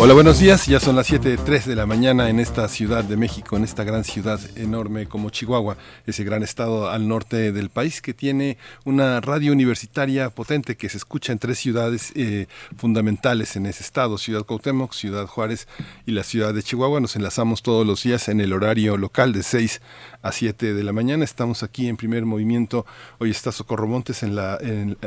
Hola, buenos días. Ya son las 7.03 de la mañana en esta ciudad de México, en esta gran ciudad enorme como Chihuahua, ese gran estado al norte del país que tiene una radio universitaria potente que se escucha en tres ciudades eh, fundamentales en ese estado, Ciudad Cuauhtémoc, Ciudad Juárez y la ciudad de Chihuahua. Nos enlazamos todos los días en el horario local de 6 a 7 de la mañana. Estamos aquí en primer movimiento. Hoy está Socorro Montes en la...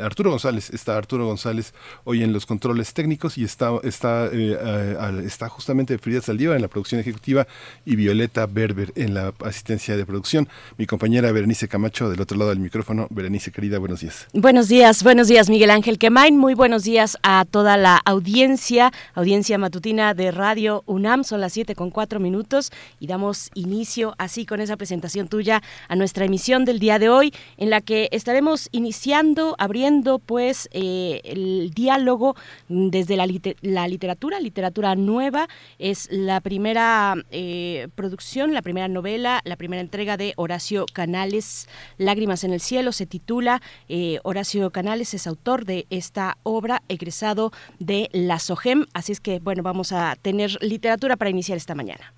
Arturo González, está Arturo González hoy en los controles técnicos y está... está eh, está justamente Frida Saldívar en la producción ejecutiva y Violeta Berber en la asistencia de producción. Mi compañera Berenice Camacho del otro lado del micrófono. Berenice, querida, buenos días. Buenos días, buenos días, Miguel Ángel Quemain. Muy buenos días a toda la audiencia, audiencia matutina de Radio UNAM. Son las 7 con 4 minutos y damos inicio así con esa presentación tuya a nuestra emisión del día de hoy, en la que estaremos iniciando, abriendo pues eh, el diálogo desde la, la literatura, literatura nueva. Es la primera eh, producción, la primera novela, la primera entrega de Horacio Canales, Lágrimas en el Cielo, se titula. Eh, Horacio Canales es autor de esta obra, egresado de la SOGEM. Así es que, bueno, vamos a tener literatura para iniciar esta mañana.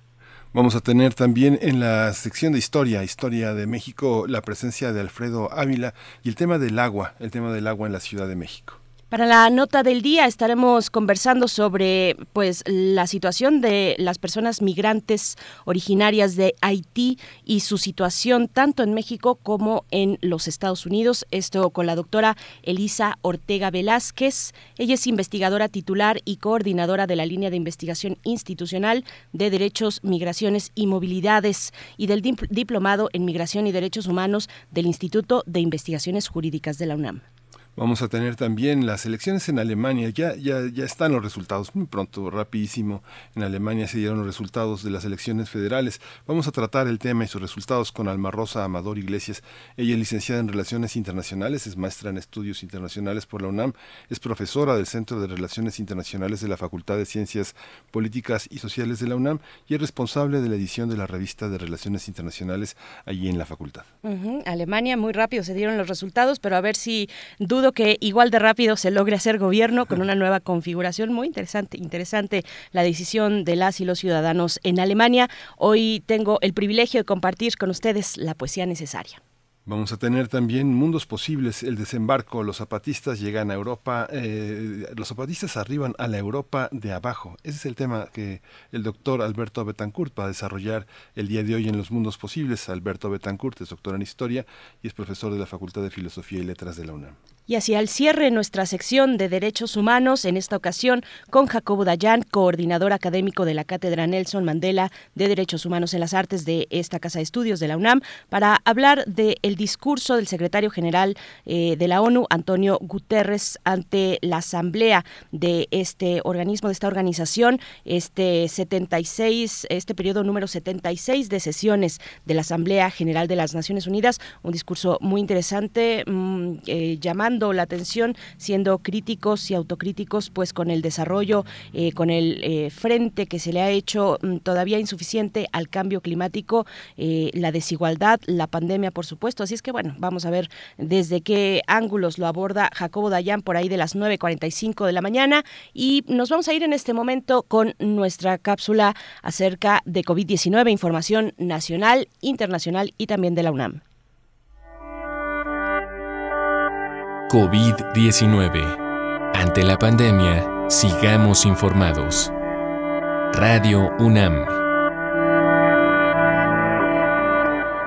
Vamos a tener también en la sección de historia, historia de México, la presencia de Alfredo Ávila y el tema del agua, el tema del agua en la Ciudad de México. Para la nota del día estaremos conversando sobre pues la situación de las personas migrantes originarias de Haití y su situación tanto en México como en los Estados Unidos. Esto con la doctora Elisa Ortega Velázquez. Ella es investigadora titular y coordinadora de la línea de investigación institucional de derechos, migraciones y movilidades y del diplomado en migración y derechos humanos del Instituto de Investigaciones Jurídicas de la UNAM. Vamos a tener también las elecciones en Alemania. Ya, ya, ya están los resultados, muy pronto, rapidísimo. En Alemania se dieron los resultados de las elecciones federales. Vamos a tratar el tema y sus resultados con Alma Rosa Amador Iglesias. Ella es licenciada en Relaciones Internacionales, es maestra en Estudios Internacionales por la UNAM, es profesora del Centro de Relaciones Internacionales de la Facultad de Ciencias Políticas y Sociales de la UNAM y es responsable de la edición de la revista de Relaciones Internacionales allí en la facultad. Alemania, muy rápido se dieron los resultados, pero a ver si que igual de rápido se logre hacer gobierno con una nueva configuración. Muy interesante, interesante la decisión de las y los ciudadanos en Alemania. Hoy tengo el privilegio de compartir con ustedes la poesía necesaria. Vamos a tener también mundos posibles, el desembarco, los zapatistas llegan a Europa, eh, los zapatistas arriban a la Europa de abajo. Ese es el tema que el doctor Alberto Betancourt va a desarrollar el día de hoy en los mundos posibles. Alberto Betancourt es doctor en historia y es profesor de la Facultad de Filosofía y Letras de la UNAM. Y hacia el cierre nuestra sección de Derechos Humanos, en esta ocasión con Jacobo Dayan, coordinador académico de la Cátedra Nelson Mandela de Derechos Humanos en las Artes de esta Casa de Estudios de la UNAM, para hablar discurso del secretario general eh, de la ONU, Antonio Guterres, ante la asamblea de este organismo, de esta organización, este 76, este periodo número 76 de sesiones de la Asamblea General de las Naciones Unidas, un discurso muy interesante, mm, eh, llamando la atención, siendo críticos y autocríticos, pues con el desarrollo, eh, con el frente que se le ha hecho mm, todavía insuficiente al cambio climático, la desigualdad, la pandemia, por supuesto. Así es que bueno, vamos a ver desde qué ángulos lo aborda Jacobo Dayan por ahí de las 9.45 de la mañana y nos vamos a ir en este momento con nuestra cápsula acerca de COVID-19, información nacional, internacional y también de la UNAM. COVID-19. Ante la pandemia, sigamos informados. Radio UNAM.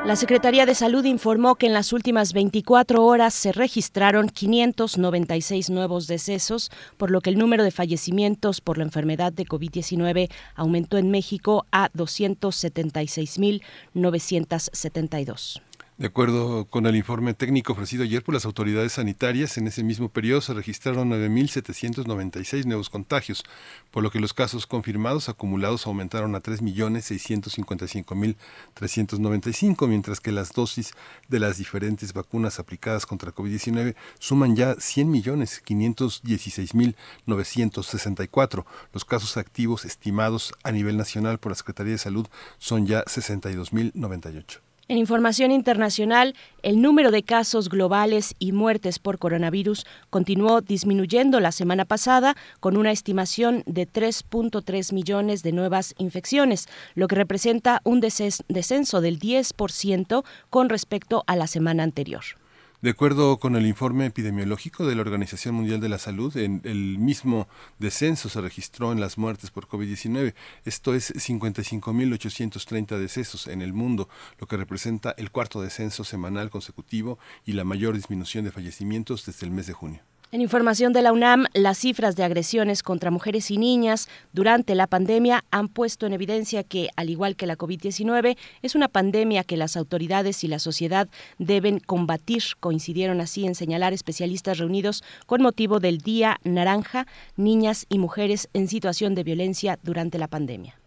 La Secretaría de Salud informó que en las últimas 24 horas se registraron 596 nuevos decesos, por lo que el número de fallecimientos por la enfermedad de COVID-19 aumentó en México a 276.972. De acuerdo con el informe técnico ofrecido ayer por las autoridades sanitarias, en ese mismo periodo se registraron 9.796 nuevos contagios, por lo que los casos confirmados acumulados aumentaron a 3.655.395, mientras que las dosis de las diferentes vacunas aplicadas contra COVID-19 suman ya 100.516.964. Los casos activos estimados a nivel nacional por la Secretaría de Salud son ya 62.098. En información internacional, el número de casos globales y muertes por coronavirus continuó disminuyendo la semana pasada con una estimación de 3.3 millones de nuevas infecciones, lo que representa un descenso del 10% con respecto a la semana anterior. De acuerdo con el informe epidemiológico de la Organización Mundial de la Salud, en el mismo descenso se registró en las muertes por COVID-19. Esto es 55.830 decesos en el mundo, lo que representa el cuarto descenso semanal consecutivo y la mayor disminución de fallecimientos desde el mes de junio. En información de la UNAM, las cifras de agresiones contra mujeres y niñas durante la pandemia han puesto en evidencia que, al igual que la COVID-19, es una pandemia que las autoridades y la sociedad deben combatir. Coincidieron así en señalar especialistas reunidos con motivo del Día Naranja, Niñas y Mujeres en situación de violencia durante la pandemia.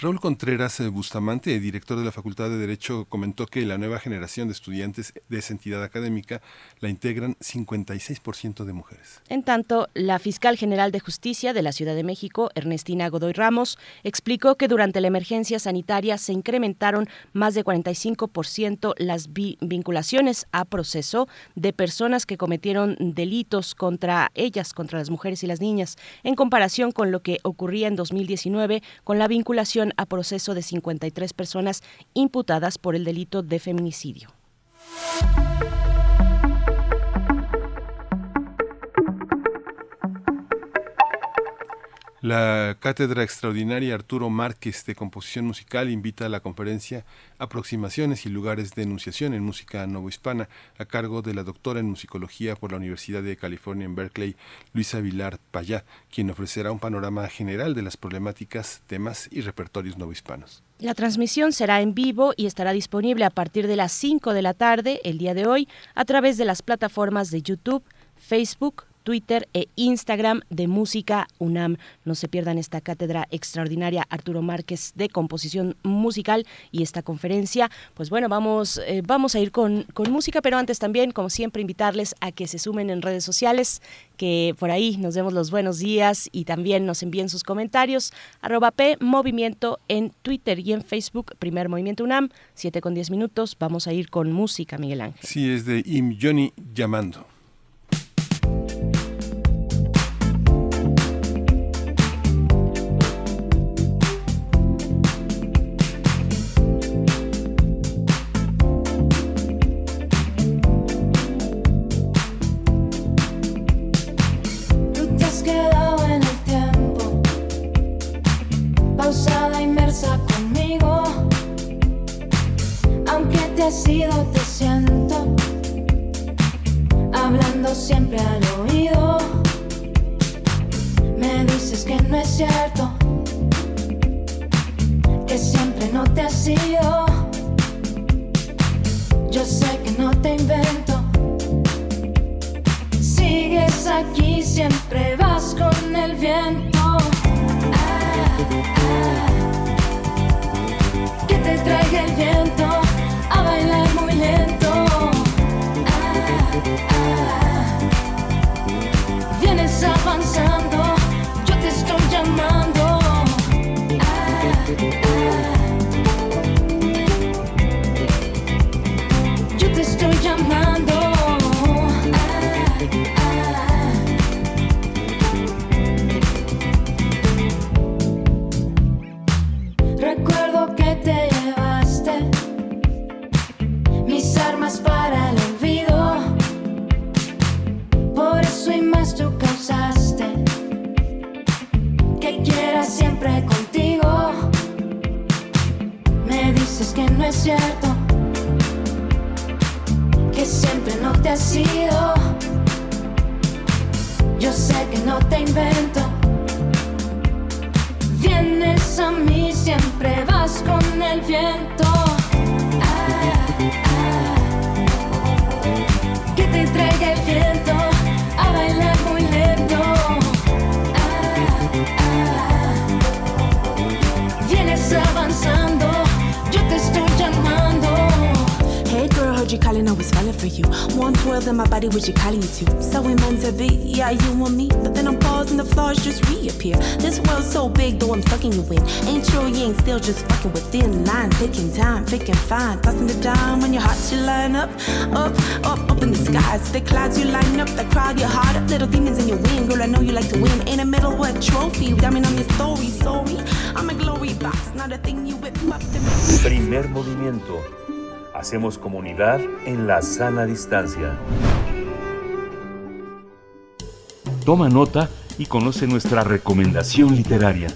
Raúl Contreras eh, Bustamante, director de la Facultad de Derecho, comentó que la nueva generación de estudiantes de esa entidad académica la integran 56% de mujeres. En tanto, la fiscal general de justicia de la Ciudad de México, Ernestina Godoy Ramos, explicó que durante la emergencia sanitaria se incrementaron más de 45% las vinculaciones a proceso de personas que cometieron delitos contra ellas, contra las mujeres y las niñas, en comparación con lo que ocurría en 2019 con la vinculación a proceso de 53 personas imputadas por el delito de feminicidio. La Cátedra Extraordinaria Arturo Márquez de Composición Musical invita a la conferencia Aproximaciones y Lugares de Enunciación en Música Novohispana a cargo de la doctora en Musicología por la Universidad de California en Berkeley, Luisa Vilar Payá, quien ofrecerá un panorama general de las problemáticas, temas y repertorios novohispanos. La transmisión será en vivo y estará disponible a partir de las 5 de la tarde el día de hoy a través de las plataformas de YouTube, Facebook, Twitter e Instagram de Música UNAM. No se pierdan esta cátedra extraordinaria Arturo Márquez de composición musical y esta conferencia. Pues bueno, vamos, eh, vamos a ir con, con música, pero antes también, como siempre, invitarles a que se sumen en redes sociales, que por ahí nos demos los buenos días y también nos envíen sus comentarios. Arroba P Movimiento en Twitter y en Facebook, Primer Movimiento UNAM, 7 con 10 minutos. Vamos a ir con música, Miguel Ángel. Sí, es de Im Johnny llamando. Yeah, you and me. But then I'm pausing, the flaws just reappear. This world's so big, though I'm you in. Ain't sure you ain't still just fucking within line. Taking time, picking fine. Tossing the dime when your heart should line up. Up, up, up in the skies. The clouds you line up, the crowd your heart up. Little demons in your wing, girl, I know you like to win. In the middle, what trophy? Diamond on your story, sorry. I'm a glory box, not a thing you whip up. Primer movimiento. Hacemos comunidad en la sana distancia. Toma nota y conoce nuestra recomendación literaria.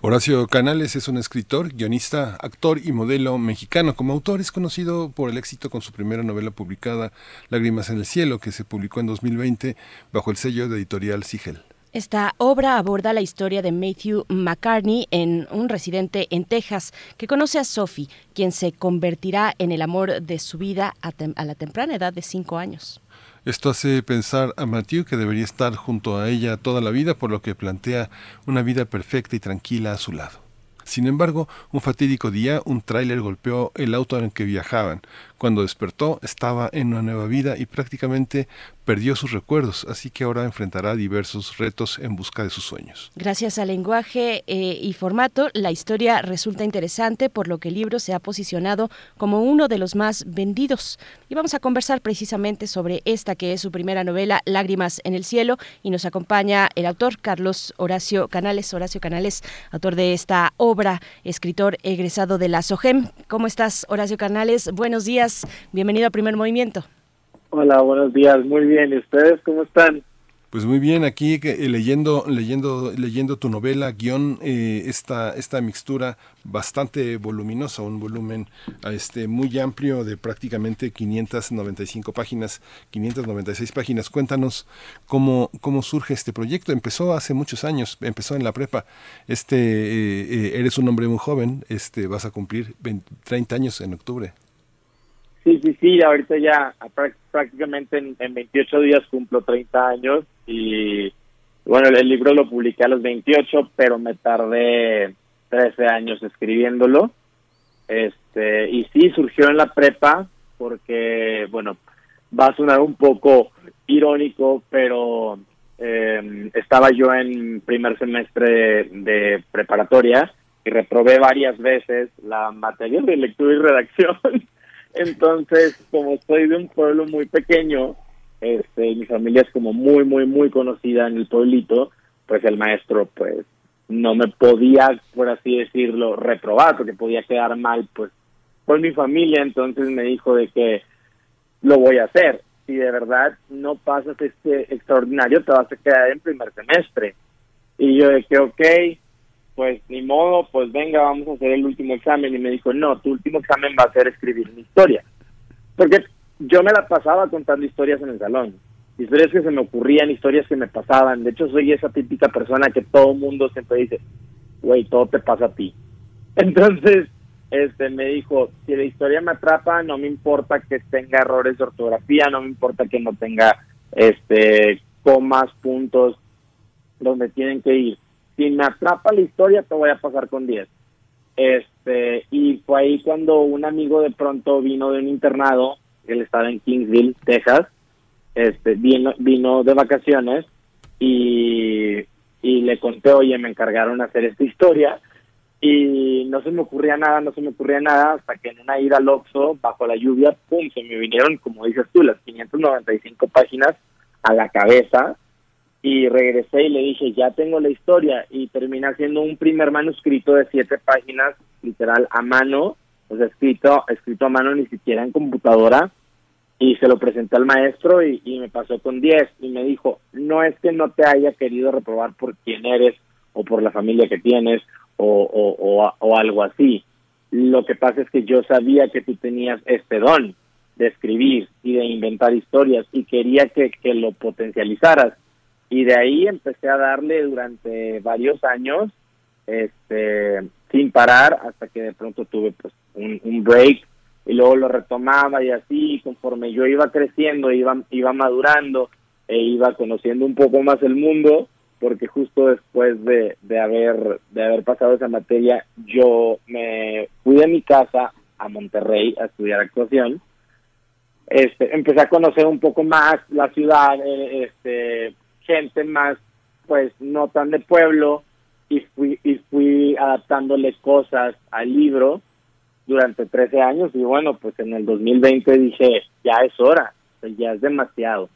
Horacio Canales es un escritor, guionista, actor y modelo mexicano. Como autor es conocido por el éxito con su primera novela publicada, Lágrimas en el Cielo, que se publicó en 2020 bajo el sello de editorial Sigel. Esta obra aborda la historia de Matthew McCartney, en un residente en Texas, que conoce a Sophie, quien se convertirá en el amor de su vida a, la temprana edad de cinco años. Esto hace pensar a Matthew que debería estar junto a ella toda la vida, por lo que plantea una vida perfecta y tranquila a su lado. Sin embargo, un fatídico día, un tráiler golpeó el auto en el que viajaban. Cuando despertó, estaba en una nueva vida y prácticamente perdió sus recuerdos, así que ahora enfrentará diversos retos en busca de sus sueños. Gracias al lenguaje eh, y formato, la historia resulta interesante, por lo que el libro se ha posicionado como uno de los más vendidos. Y vamos a conversar precisamente sobre esta que es su primera novela, Lágrimas en el Cielo, y nos acompaña el autor Carlos Horacio Canales. Horacio Canales, autor de esta obra, escritor egresado de la SOGEM. ¿Cómo estás, Horacio Canales? Buenos días, bienvenido a Primer Movimiento. Hola, buenos días. Muy bien. ¿Y ustedes cómo están? Pues muy bien, aquí eh, leyendo, leyendo, leyendo tu novela, guion, eh, esta, esta mixtura bastante voluminosa, un volumen ah, este, muy amplio de prácticamente 595 páginas, 596 páginas. Cuéntanos cómo, cómo surge este proyecto. Empezó hace muchos años, empezó en la prepa. Este, eh, eh, eres un hombre muy joven, este, vas a cumplir 20 30 años en octubre. Sí, sí, sí. Ahorita ya prá- prácticamente en, en 28 días cumplo 30 años y bueno, el libro lo publiqué a los 28, pero me tardé 13 años escribiéndolo. Este, y sí, surgió en la prepa porque, bueno, va a sonar un poco irónico, pero eh, estaba yo en primer semestre de preparatoria y reprobé varias veces la materia de lectura y redacción. Entonces, como soy de un pueblo muy pequeño, este, mi familia es como muy, muy, muy conocida en el pueblito, pues el maestro, pues, no me podía, por así decirlo, reprobar, porque podía quedar mal, pues, con mi familia, entonces me dijo de que lo voy a hacer. Si de verdad no pasas este extraordinario, te vas a quedar en primer semestre. Y yo de que, ok, pues ni modo, pues venga, vamos a hacer el último examen. Y me dijo, no, tu último examen va a ser escribir una historia. Porque yo me la pasaba contando historias en el salón. Historias que se me ocurrían, historias que me pasaban. De hecho, soy esa típica persona que todo mundo siempre dice, güey, todo te pasa a ti. Entonces, este me dijo, si la historia me atrapa, no me importa que tenga errores de ortografía, no me importa que no tenga este comas, puntos, donde tienen que ir. Si me atrapa la historia, te voy a pasar con 10. Este, y fue ahí cuando un amigo de pronto vino de un internado, él estaba en Kingsville, Texas, este, vino, vino de vacaciones y, y le conté, oye, me encargaron hacer esta historia y no se me ocurría nada, no se me ocurría nada, hasta que en una ida al Oxxo, bajo la lluvia, pum, se me vinieron, como dices tú, las 595 páginas a la cabeza y regresé y le dije, ya tengo la historia y terminé haciendo un primer manuscrito de siete páginas, literal, a mano, o escrito, escrito a mano, ni siquiera en computadora, y se lo presenté al maestro y, me pasó con 10 y me dijo, no es que no te haya querido reprobar por quién eres o por la familia que tienes o, o, o, o algo así. Lo que pasa es que yo sabía que tú tenías este don de escribir y de inventar historias y quería que, que lo potencializaras. Y de ahí empecé a darle durante varios años, este, sin parar, hasta que de pronto tuve pues un, break y luego lo retomaba y así, conforme yo iba creciendo, iba, iba madurando e iba conociendo un poco más el mundo, porque justo después de, de haber de haber pasado esa materia, yo me fui de mi casa a Monterrey a estudiar actuación. Este, empecé a conocer un poco más la ciudad, eh, este, gente más, pues, no tan de pueblo, y fui, y fui adaptándole cosas al libro durante 13 años, y bueno, pues en el 2020 dije, ya es hora, ya es demasiado.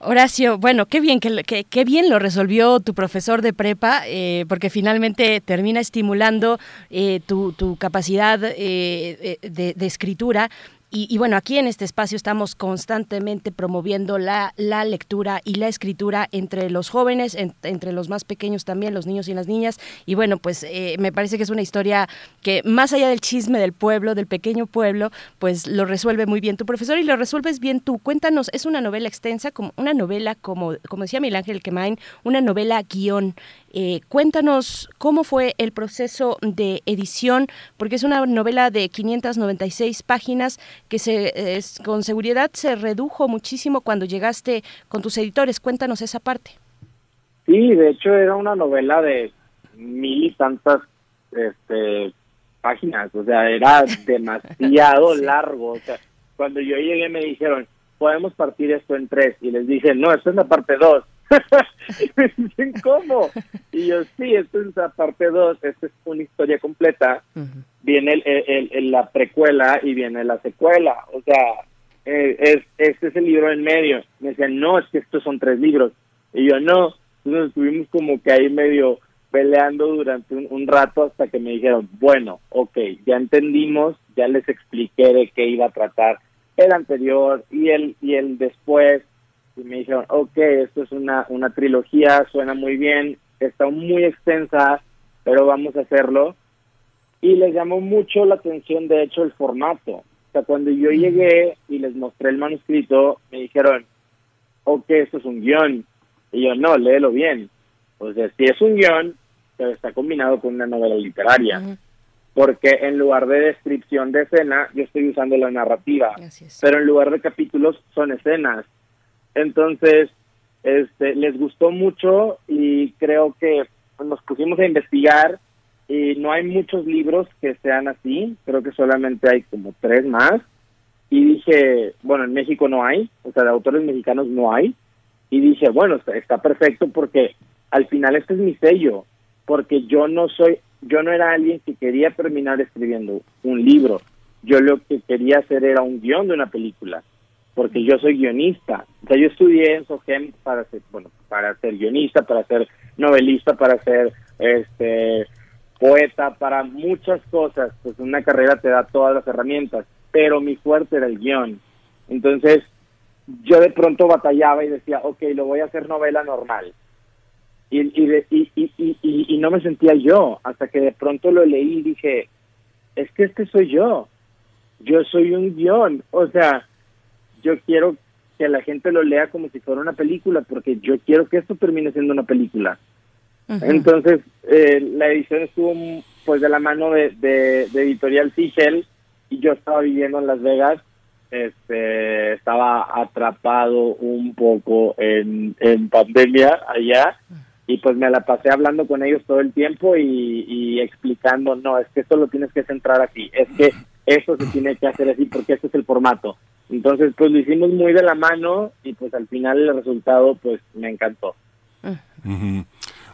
Horacio, bueno, qué bien que, que- qué bien lo resolvió tu profesor de prepa, eh, porque finalmente termina estimulando eh, tu, tu capacidad eh, eh, de, de escritura. Y, bueno, aquí en este espacio estamos constantemente promoviendo la, la lectura y la escritura entre los jóvenes, en- entre los más pequeños también, los niños y las niñas. Y bueno, pues eh, me parece que es una historia que más allá del chisme del pueblo, del pequeño pueblo, pues lo resuelve muy bien tu profesor y lo resuelves bien tú. Cuéntanos, es una novela extensa, como una novela, como, como decía Miguel Ángel Quemain, una novela guion. Eh, cuéntanos cómo fue el proceso de edición, porque es una novela de 596 páginas que se, es- con seguridad se redujo muchísimo cuando llegaste con tus editores. Cuéntanos esa parte. Sí, de hecho era una novela de mil y tantas este, páginas, o sea, era demasiado largo. O sea, cuando yo llegué me dijeron, podemos partir esto en tres, y les dije, no, esto es la parte dos. me dicen, ¿cómo? Y yo, sí, esto es la parte dos, esta es una historia completa, viene el, el- el- la precuela y viene la secuela, o sea, eh, es, este es el libro en medio. Me decían, no, es que estos son tres libros. Y yo, no. Entonces estuvimos como que ahí medio peleando durante un, un rato hasta que me dijeron, bueno, ok, ya entendimos, ya les expliqué de qué iba a tratar el anterior y el, y el después. Y me dijeron, ok, esto es una, una trilogía, suena muy bien, está muy extensa, pero vamos a hacerlo y les llamó mucho la atención, de hecho, el formato. O sea, cuando yo llegué y les mostré el manuscrito, me dijeron, ok, esto es un guion. Y yo, no, léelo bien. O sea, sí es un guion, pero está combinado con una novela literaria. Porque en lugar de descripción de escena, yo estoy usando la narrativa. Pero en lugar de capítulos, son escenas. Entonces, este, les gustó mucho y creo que nos pusimos a investigar y no hay muchos libros que sean así, creo que solamente hay como tres más. Y dije, bueno, en México no hay, o sea, de autores mexicanos no hay. Y dije, bueno, está, está perfecto porque al final este es mi sello, porque yo no soy, yo no era alguien que quería terminar escribiendo un libro. Yo lo que quería hacer era un guion de una película, porque yo soy guionista. O sea, yo estudié en SOGEM para ser, bueno, para ser guionista, para ser novelista, para ser este poeta, para muchas cosas. Pues una carrera te da todas las herramientas, pero mi fuerte era el guion. Entonces, yo de pronto batallaba y decía, ok, lo voy a hacer novela normal. Y, y, de- y, y, no me sentía yo, hasta que de pronto lo leí y dije, es que este soy yo. Yo soy un guion. O sea, yo quiero que la gente lo lea como si fuera una película, porque yo quiero que esto termine siendo una película. Entonces, eh, la edición estuvo pues de la mano de, de, de Editorial Sigel y yo estaba viviendo en Las Vegas. Este, estaba atrapado un poco en, en pandemia allá y pues me la pasé hablando con ellos todo el tiempo y, y explicando, no, es que esto lo tienes que centrar así, es que esto se tiene que hacer así porque este es el formato. Entonces, pues lo hicimos muy de la mano y pues al final el resultado pues me encantó. Ujú.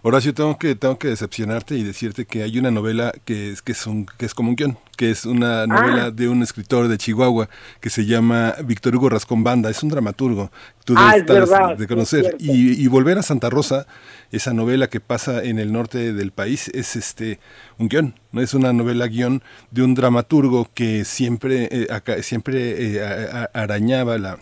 Horacio, tengo que, tengo que decepcionarte y decirte que hay una novela que es, que es, un, que es como un guion, que es una novela de un escritor de Chihuahua que se llama Víctor Hugo Rascón Banda, es un dramaturgo, tú Ah, debes es estar de conocer. y, y Volver a Santa Rosa, esa novela que pasa en el norte del país, es este un guion, no es una novela guion de un dramaturgo que siempre, eh, acá- siempre eh, a- a- arañaba la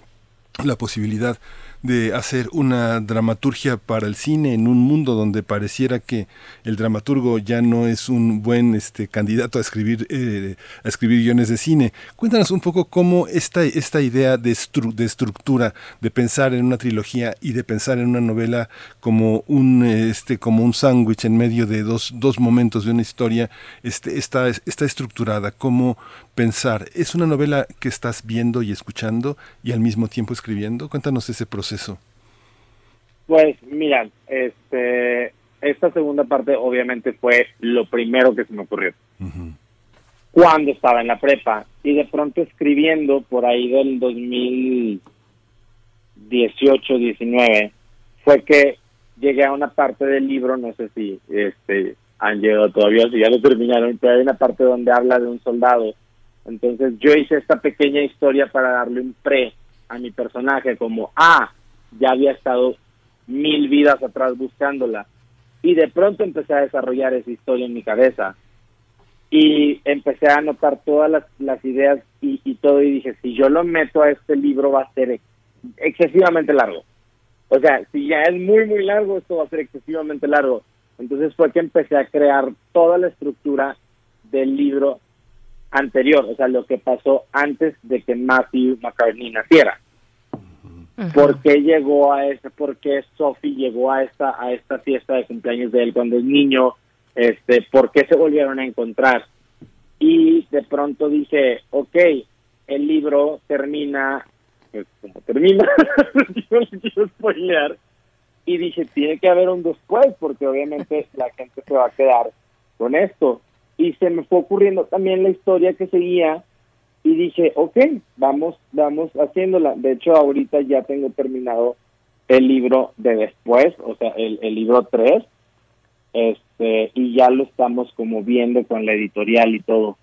la posibilidad de hacer una dramaturgia para el cine en un mundo donde pareciera que el dramaturgo ya no es un buen este candidato a escribir eh, a escribir guiones de cine. Cuéntanos un poco cómo esta esta idea de, estru- de estructura, de pensar en una trilogía y de pensar en una novela como un este como un sándwich en medio de dos, dos momentos de una historia, este está está estructurada, cómo pensar. Es una novela que estás viendo y escuchando y al mismo tiempo escribiendo. Cuéntanos ese proceso. Pues mira, este, esta segunda parte obviamente fue lo primero que se me ocurrió. cuando estaba en la prepa. Y de pronto escribiendo por ahí del 2018, 19, fue que llegué a una parte del libro, no sé si este han llegado todavía, si ya lo terminaron, pero hay una parte donde habla de un soldado. Entonces yo hice esta pequeña historia para darle un pre a mi personaje, como, ah, ya había estado mil vidas atrás buscándola. Y de pronto empecé a desarrollar esa historia en mi cabeza. Y empecé a anotar todas las, ideas y, todo, y dije, si yo lo meto a este libro va a ser ex- excesivamente largo. O sea, si ya es muy, muy largo, esto va a ser excesivamente largo. Entonces fue que empecé a crear toda la estructura del libro anterior, o sea, lo que pasó antes de que Matthew McCartney naciera. ¿Por qué llegó a ese, por qué Sophie llegó a esta, a esta fiesta de cumpleaños de él cuando es niño? Este, ¿por qué se volvieron a encontrar? Y de pronto dije, ok, el libro termina, pues como termina, quiero spoilear, y dije, tiene que haber un después, porque obviamente la gente se va a quedar con esto. Y se me fue ocurriendo también la historia que seguía, y dije, ok, vamos, vamos haciéndola. De hecho, ahorita ya tengo terminado el libro de después, o sea, el, el libro 3, este, y ya lo estamos como viendo con la editorial y todo.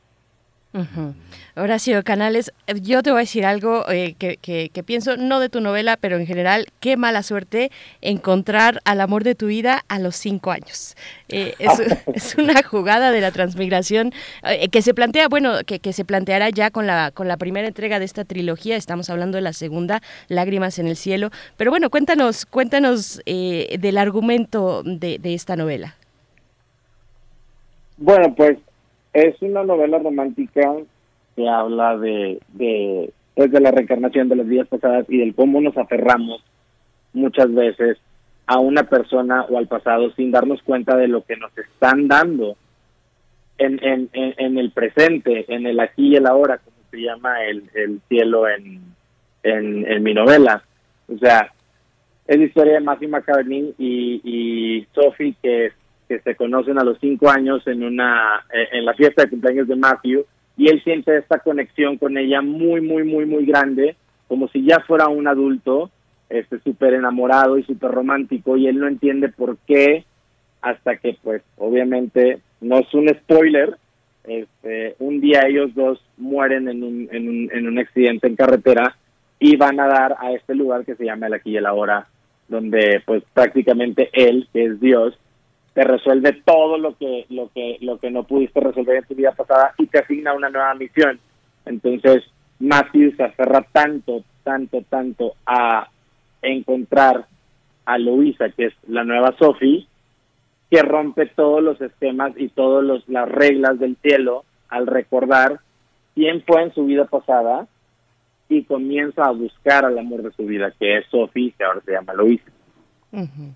Ujú. Horacio Canales, yo te voy a decir algo eh, que, que- que pienso, no de tu novela, pero en general, qué mala suerte encontrar al amor de tu vida a los cinco años. Eh, es, es una jugada de la transmigración eh, que se plantea, bueno, que, que se planteará ya con la, con la primera entrega de esta trilogía, estamos hablando de la segunda, Lágrimas en el Cielo, pero bueno, cuéntanos, cuéntanos del argumento de, de esta novela. Bueno, pues es una novela romántica que habla de, de, pues, de la reencarnación de las vidas pasadas y del cómo nos aferramos muchas veces a una persona o al pasado sin darnos cuenta de lo que nos están dando en, en, en, el presente, en el aquí y el ahora, como se llama el, el cielo en, en, mi novela. O sea, es la historia de Matthew McCartney y, y Sophie que, que se conocen a los cinco años en una eh, en la fiesta de cumpleaños de Matthew y él siente esta conexión con ella muy muy muy muy grande como si ya fuera un adulto este súper enamorado y súper romántico y él no entiende por qué hasta que pues obviamente no es un spoiler este un día ellos dos mueren en un, en un, en un accidente en carretera y van a dar a este lugar que se llama el aquí y el ahora donde pues prácticamente él que es Dios te resuelve todo lo que lo que lo que no pudiste resolver en tu vida pasada y te asigna una nueva misión entonces Matthew se aferra tanto tanto tanto a encontrar a Luisa que es la nueva Sophie que rompe todos los esquemas y todas las reglas del cielo al recordar quién fue en su vida pasada y comienza a buscar al amor de su vida, que es Sophie, que ahora se llama Luisa. Ujú.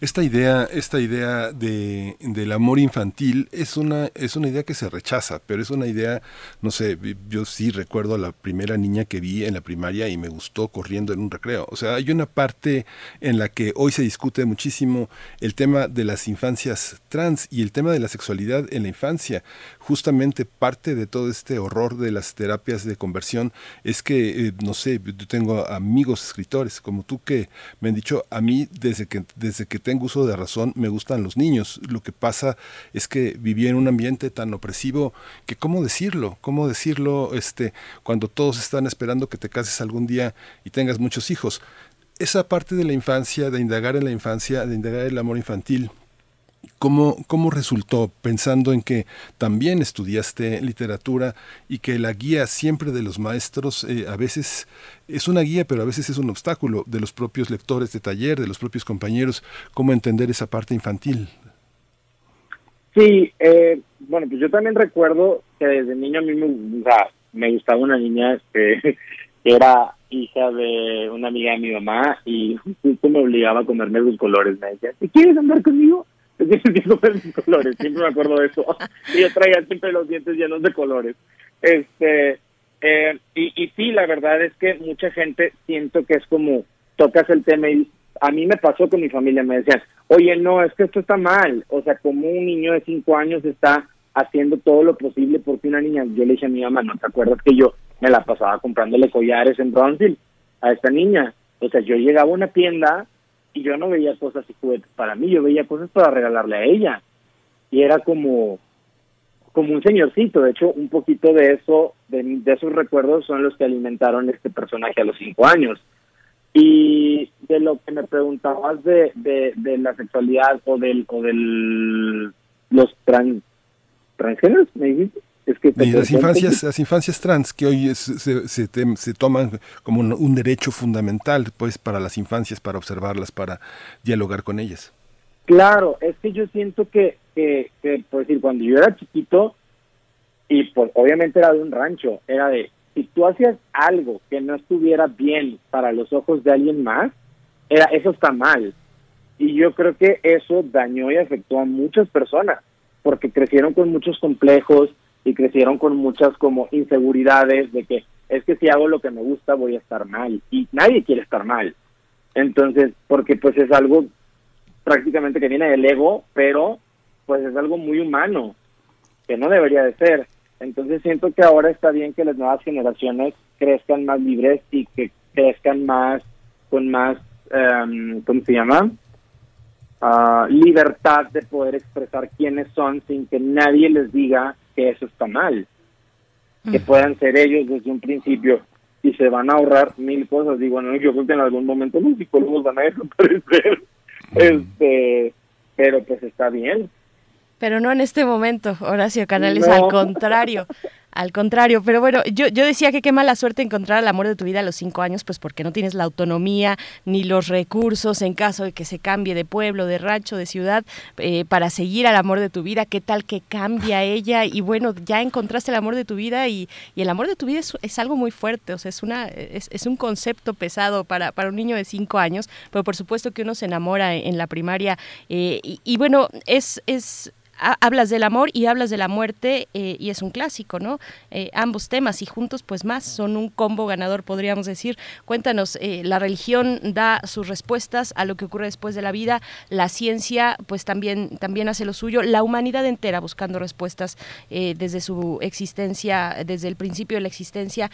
Esta idea, esta idea de, del amor infantil es una, es una idea que se rechaza, pero es una idea, no sé, yo sí recuerdo a la primera niña que vi en la primaria y me gustó corriendo en un recreo. O sea, hay una parte en la que hoy se discute muchísimo el tema de las infancias trans y el tema de la sexualidad en la infancia. Justamente parte de todo este horror de las terapias de conversión es que, eh, no sé, yo tengo amigos escritores como tú que me han dicho, a mí desde que, desde que tengo uso de razón me gustan los niños. Lo que pasa es que viví en un ambiente tan opresivo que cómo decirlo, cómo decirlo este, cuando todos están esperando que te cases algún día y tengas muchos hijos. Esa parte de la infancia, de indagar en la infancia, de indagar el amor infantil, ¿Cómo, ¿Cómo resultó pensando en que también estudiaste literatura y que la guía siempre de los maestros eh, a veces es una guía, pero a veces es un obstáculo de los propios lectores de taller, de los propios compañeros? ¿Cómo entender esa parte infantil? Sí, eh, bueno, pues yo también recuerdo que desde niño a mí me, o me gustaba una niña que, que era hija de una amiga de mi mamá y me obligaba a comerme sus colores. Me decía, ¿te quieres andar conmigo? Colores. Siempre me acuerdo de eso. Y yo traía siempre los dientes llenos de colores. Este, eh, y, y sí, la verdad es que mucha gente siento que es como tocas el tema y a mí me pasó con mi familia, me decían, oye, no, es que esto está mal, o sea, como un niño de cinco años está haciendo todo lo posible porque una niña, yo le dije a mi mamá, ¿no te acuerdas que yo me la pasaba comprándole collares en Bronzeville a esta niña? O sea, yo llegaba a una tienda y yo no veía cosas y juguetes para mí, yo veía cosas para regalarle a ella. Y era como, como un señorcito. De hecho, un poquito de eso, de, de esos recuerdos son los que alimentaron este personaje a los cinco años. Y de lo que me preguntabas de, de, la sexualidad o del o del los trans transgéneros, me dijiste. Es que te Y las infancias, las infancias trans que hoy es- se, se, toman como un, un derecho fundamental pues para las infancias, para observarlas, para dialogar con ellas. Claro, es que yo siento que, que, que, por decir, cuando yo era chiquito, y pues obviamente era de un rancho, era de, si tú hacías algo que no estuviera bien para los ojos de alguien más, era eso está mal. Y yo creo que eso dañó y afectó a muchas personas, porque crecieron con muchos complejos y crecieron con muchas como inseguridades de que es que si hago lo que me gusta voy a estar mal. Y nadie quiere estar mal. Entonces, porque pues es algo prácticamente que viene del ego, pero pues es algo muy humano, que no debería de ser. Entonces siento que ahora está bien que las nuevas generaciones crezcan más libres y que crezcan más, con más, em, ¿cómo se llama? Ah, libertad de poder expresar quiénes son sin que nadie les diga que eso está mal. Que puedan ser ellos desde un principio y se van a ahorrar mil cosas. Digo, no, yo creo que en algún momento los psicólogos van a desaparecer. Este, pero pues está bien. Pero no en este momento, Horacio Canales, No. al contrario. Al contrario, pero bueno, yo, yo decía que qué mala suerte encontrar el amor de tu vida a los cinco años, pues porque no tienes la autonomía ni los recursos en caso de que se cambie de pueblo, de rancho, de ciudad, eh, para seguir al amor de tu vida. ¿Qué tal que cambia ella? Y bueno, ya encontraste el amor de tu vida y, y el amor de tu vida es, algo muy fuerte, o sea, es, una, es, es un concepto pesado para, para un niño de cinco años, pero por supuesto que uno se enamora en, la primaria. eh, y, y bueno, es... es hablas del amor y hablas de la muerte eh, y es un clásico, ¿no? Eh, ambos temas y juntos pues más son un combo ganador, podríamos decir. Cuéntanos, eh, la religión da sus respuestas a lo que ocurre después de la vida, la ciencia pues también, también hace lo suyo, la humanidad entera buscando respuestas desde su existencia, desde el principio de la existencia.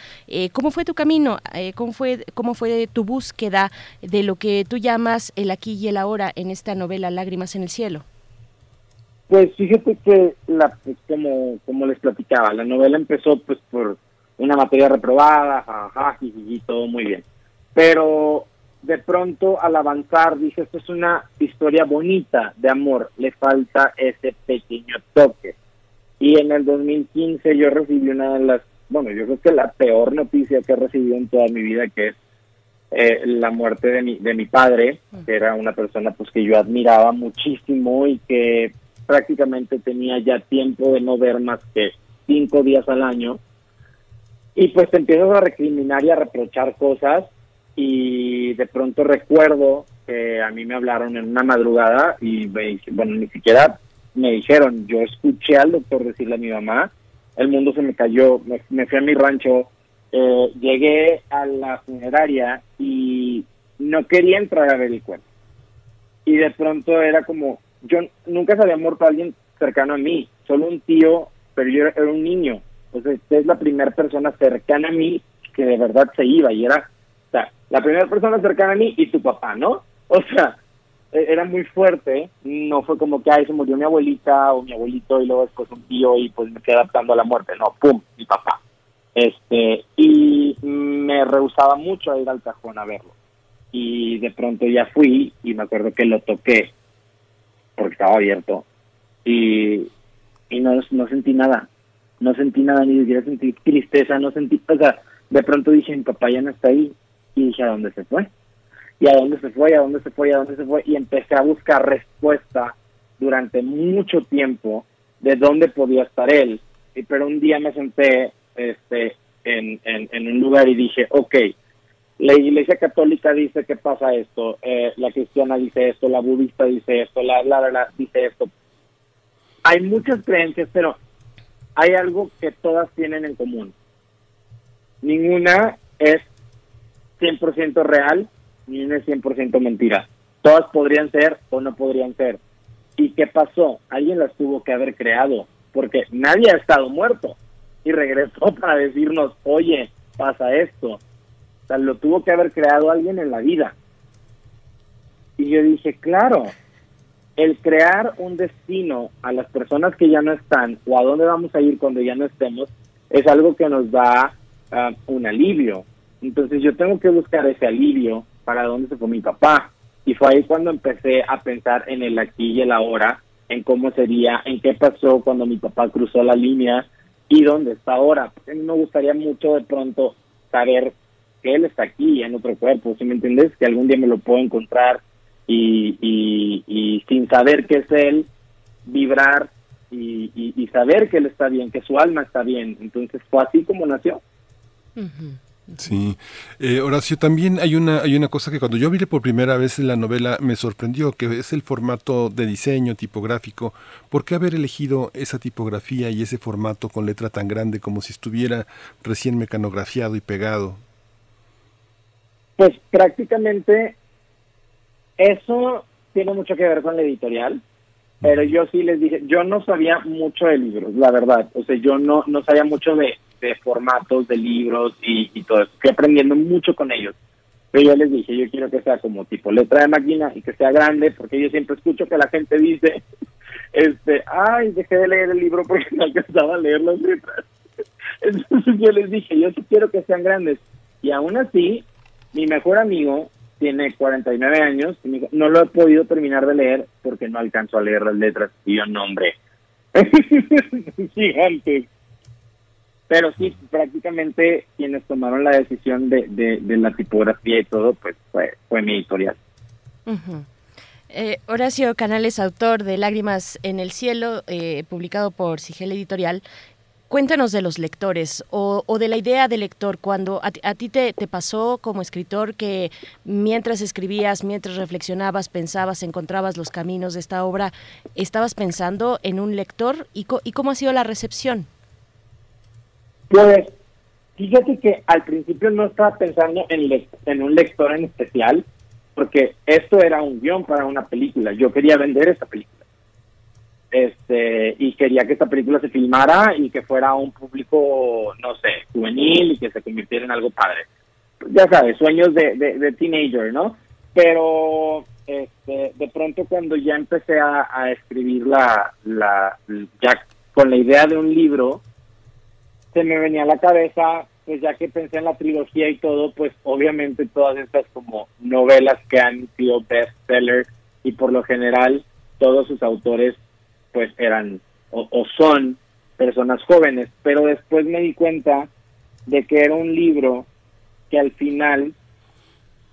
¿Cómo fue tu camino? ¿cómo, fue, ¿Cómo fue tu búsqueda de lo que tú llamas el aquí y el ahora en esta novela Lágrimas en el cielo? Pues fíjate que la pues, como como les platicaba, la novela empezó pues por una materia reprobada, jajaja, jijiji, todo muy bien. Pero de pronto al avanzar dije, esto es una historia bonita de amor, le falta ese pequeño toque. Y en el 2015 yo recibí una de las, bueno, yo creo que la peor noticia que he recibido en toda mi vida, que es eh, la muerte de mi, de mi padre, que era una persona pues que yo admiraba muchísimo y que prácticamente tenía ya tiempo de no ver más que cinco días al año. Y pues te empiezas a recriminar y a reprochar cosas y de pronto recuerdo que a mí me hablaron en una madrugada y me bueno, ni siquiera me dijeron, yo escuché al doctor decirle a mi mamá, el mundo se me cayó, me, me fui a mi rancho, eh, llegué a la funeraria y no quería entrar a ver el cuerpo. Y de pronto era como, yo nunca se había muerto alguien cercano a mí, solo un tío, pero yo era, un niño. Entonces, es la primera persona cercana a mí que de verdad se iba y era, o sea, la primera persona cercana a mí y tu papá, ¿no? O sea, e- era muy fuerte, no fue como que, ay, se murió mi abuelita o mi abuelito y luego después un tío y pues me quedé adaptando a la muerte, no, pum, mi papá. Este, y me rehusaba mucho a ir al cajón a verlo. Y de pronto ya fui y me acuerdo que lo toqué porque estaba abierto y, y no, no sentí nada, no sentí nada, ni siquiera sentí tristeza, no sentí, o sea, de pronto dije, mi papá ya no está ahí y dije, ¿a dónde se fue? ¿Y a dónde se fue? ¿Y a dónde se fue? ¿Y a dónde se fue? Y empecé a buscar respuesta durante mucho tiempo de dónde podía estar él. Y, pero un día me senté este, en, en, en un lugar y dije, ok, la iglesia católica dice que pasa esto, eh, la cristiana dice esto, la budista dice esto, la, la, la, dice esto. Hay muchas creencias, pero hay algo que todas tienen en común. Ninguna es 100% real, ni una es 100% mentira. Todas podrían ser o no podrían ser. ¿Y qué pasó? Alguien las tuvo que haber creado. porque nadie ha estado muerto y regresó para decirnos, oye, pasa esto. Lo tuvo que haber creado alguien en la vida. Y yo dije, claro, el crear un destino a las personas que ya no están o a dónde vamos a ir cuando ya no estemos es algo que nos da ah, un alivio. Entonces yo tengo que buscar ese alivio para dónde se fue mi papá. Y fue ahí cuando empecé a pensar en el aquí y el ahora, en cómo sería, en qué pasó cuando mi papá cruzó la línea y dónde está ahora. A mí me gustaría mucho de pronto saber que él está aquí en otro cuerpo, si me entiendes, que algún día me lo puedo encontrar y, y, y sin saber qué es él, vibrar y, y, y saber que él está bien, que su alma está bien. Entonces fue así como nació. Sí, eh, Horacio, también hay una, hay una cosa que cuando yo vi por primera vez la novela me sorprendió, que es el formato de diseño tipográfico. ¿Por qué haber elegido esa tipografía y ese formato con letra tan grande como si estuviera recién mecanografiado y pegado? Pues prácticamente eso tiene mucho que ver con la editorial, pero yo sí les dije, yo no sabía mucho de libros, la verdad, o sea, yo no, no sabía mucho de, de formatos de libros y, y todo eso, estoy aprendiendo mucho con ellos. Pero yo les dije, yo quiero que sea como tipo letra de máquina y que sea grande, porque yo siempre escucho que la gente dice, este, ay, dejé de leer el libro porque no alcanzaba a leer las letras. Entonces yo les dije, yo sí quiero que sean grandes. Y aún así, mi mejor amigo tiene 49 años y me dijo, no lo he podido terminar de leer porque no alcanzo a leer las letras. Y yo, no, hombre, gigantes. Pero sí, prácticamente quienes tomaron la decisión de, la tipografía y todo, pues fue, fue mi editorial. Eh, Horacio Canales, autor de Lágrimas en el Cielo, eh, publicado por Sigel Editorial. Cuéntanos de los lectores o, de la idea del lector. Cuando a, a ti te, pasó como escritor que mientras escribías, mientras reflexionabas, pensabas, encontrabas los caminos de esta obra, estabas pensando en un lector y, co- y cómo ha sido la recepción. Pues, fíjate que al principio no estaba pensando en, lec- en un lector en especial, porque esto era un guion para una película. Yo quería vender esta película. Este, y quería que esta película se filmara y que fuera un público, no sé, juvenil y que se convirtiera en algo padre. Ya sabes, sueños de, de, teenager, ¿no? Pero este, de pronto cuando ya empecé a, escribir la, la, ya con la idea de un libro, se me venía a la cabeza, pues ya que pensé en la trilogía y todo, pues obviamente todas estas como novelas que han sido bestsellers y por lo general todos sus autores pues eran o, son personas jóvenes, pero después me di cuenta de que era un libro que al final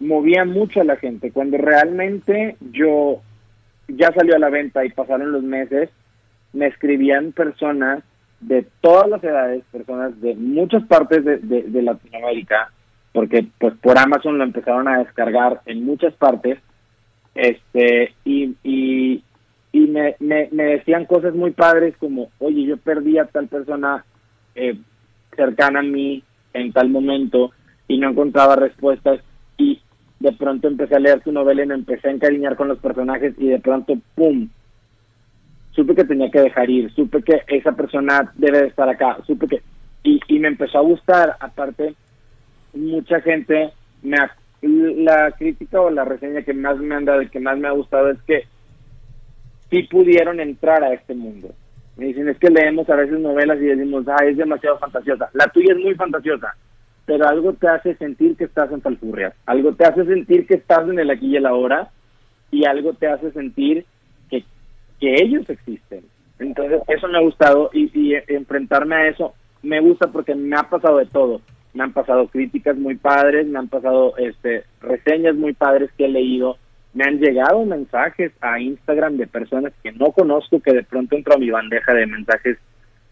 movía mucho a la gente. Cuando realmente yo ya salió a la venta y pasaron los meses, me escribían personas de todas las edades, personas de muchas partes de, de- de Latinoamérica, porque pues por Amazon lo empezaron a descargar en muchas partes, este y, y, y me, me, decían cosas muy padres como, oye, yo perdí a tal persona eh, cercana a mí en tal momento y no encontraba respuestas y de pronto empecé a leer su novela y me empecé a encariñar con los personajes y de pronto, ¡pum!, supe que tenía que dejar ir, supe que esa persona debe de estar acá, supe que... Y, y me empezó a gustar, aparte, mucha gente, me ha- la crítica o la reseña que más me han dado que más me ha gustado es que sí pudieron entrar a este mundo. Me dicen, es que leemos a veces novelas y decimos, ah, es demasiado fantasiosa. La tuya es muy fantasiosa, pero algo te hace sentir que estás en Talfurrias, algo te hace sentir que estás en el aquí y el ahora, y algo te hace sentir que, que ellos existen. Entonces, eso me ha gustado y, y enfrentarme a eso me gusta porque me ha pasado de todo. Me han pasado críticas muy padres, me han pasado este reseñas muy padres que he leído, me han llegado mensajes a Instagram de personas que no conozco que de pronto entro a mi bandeja de mensajes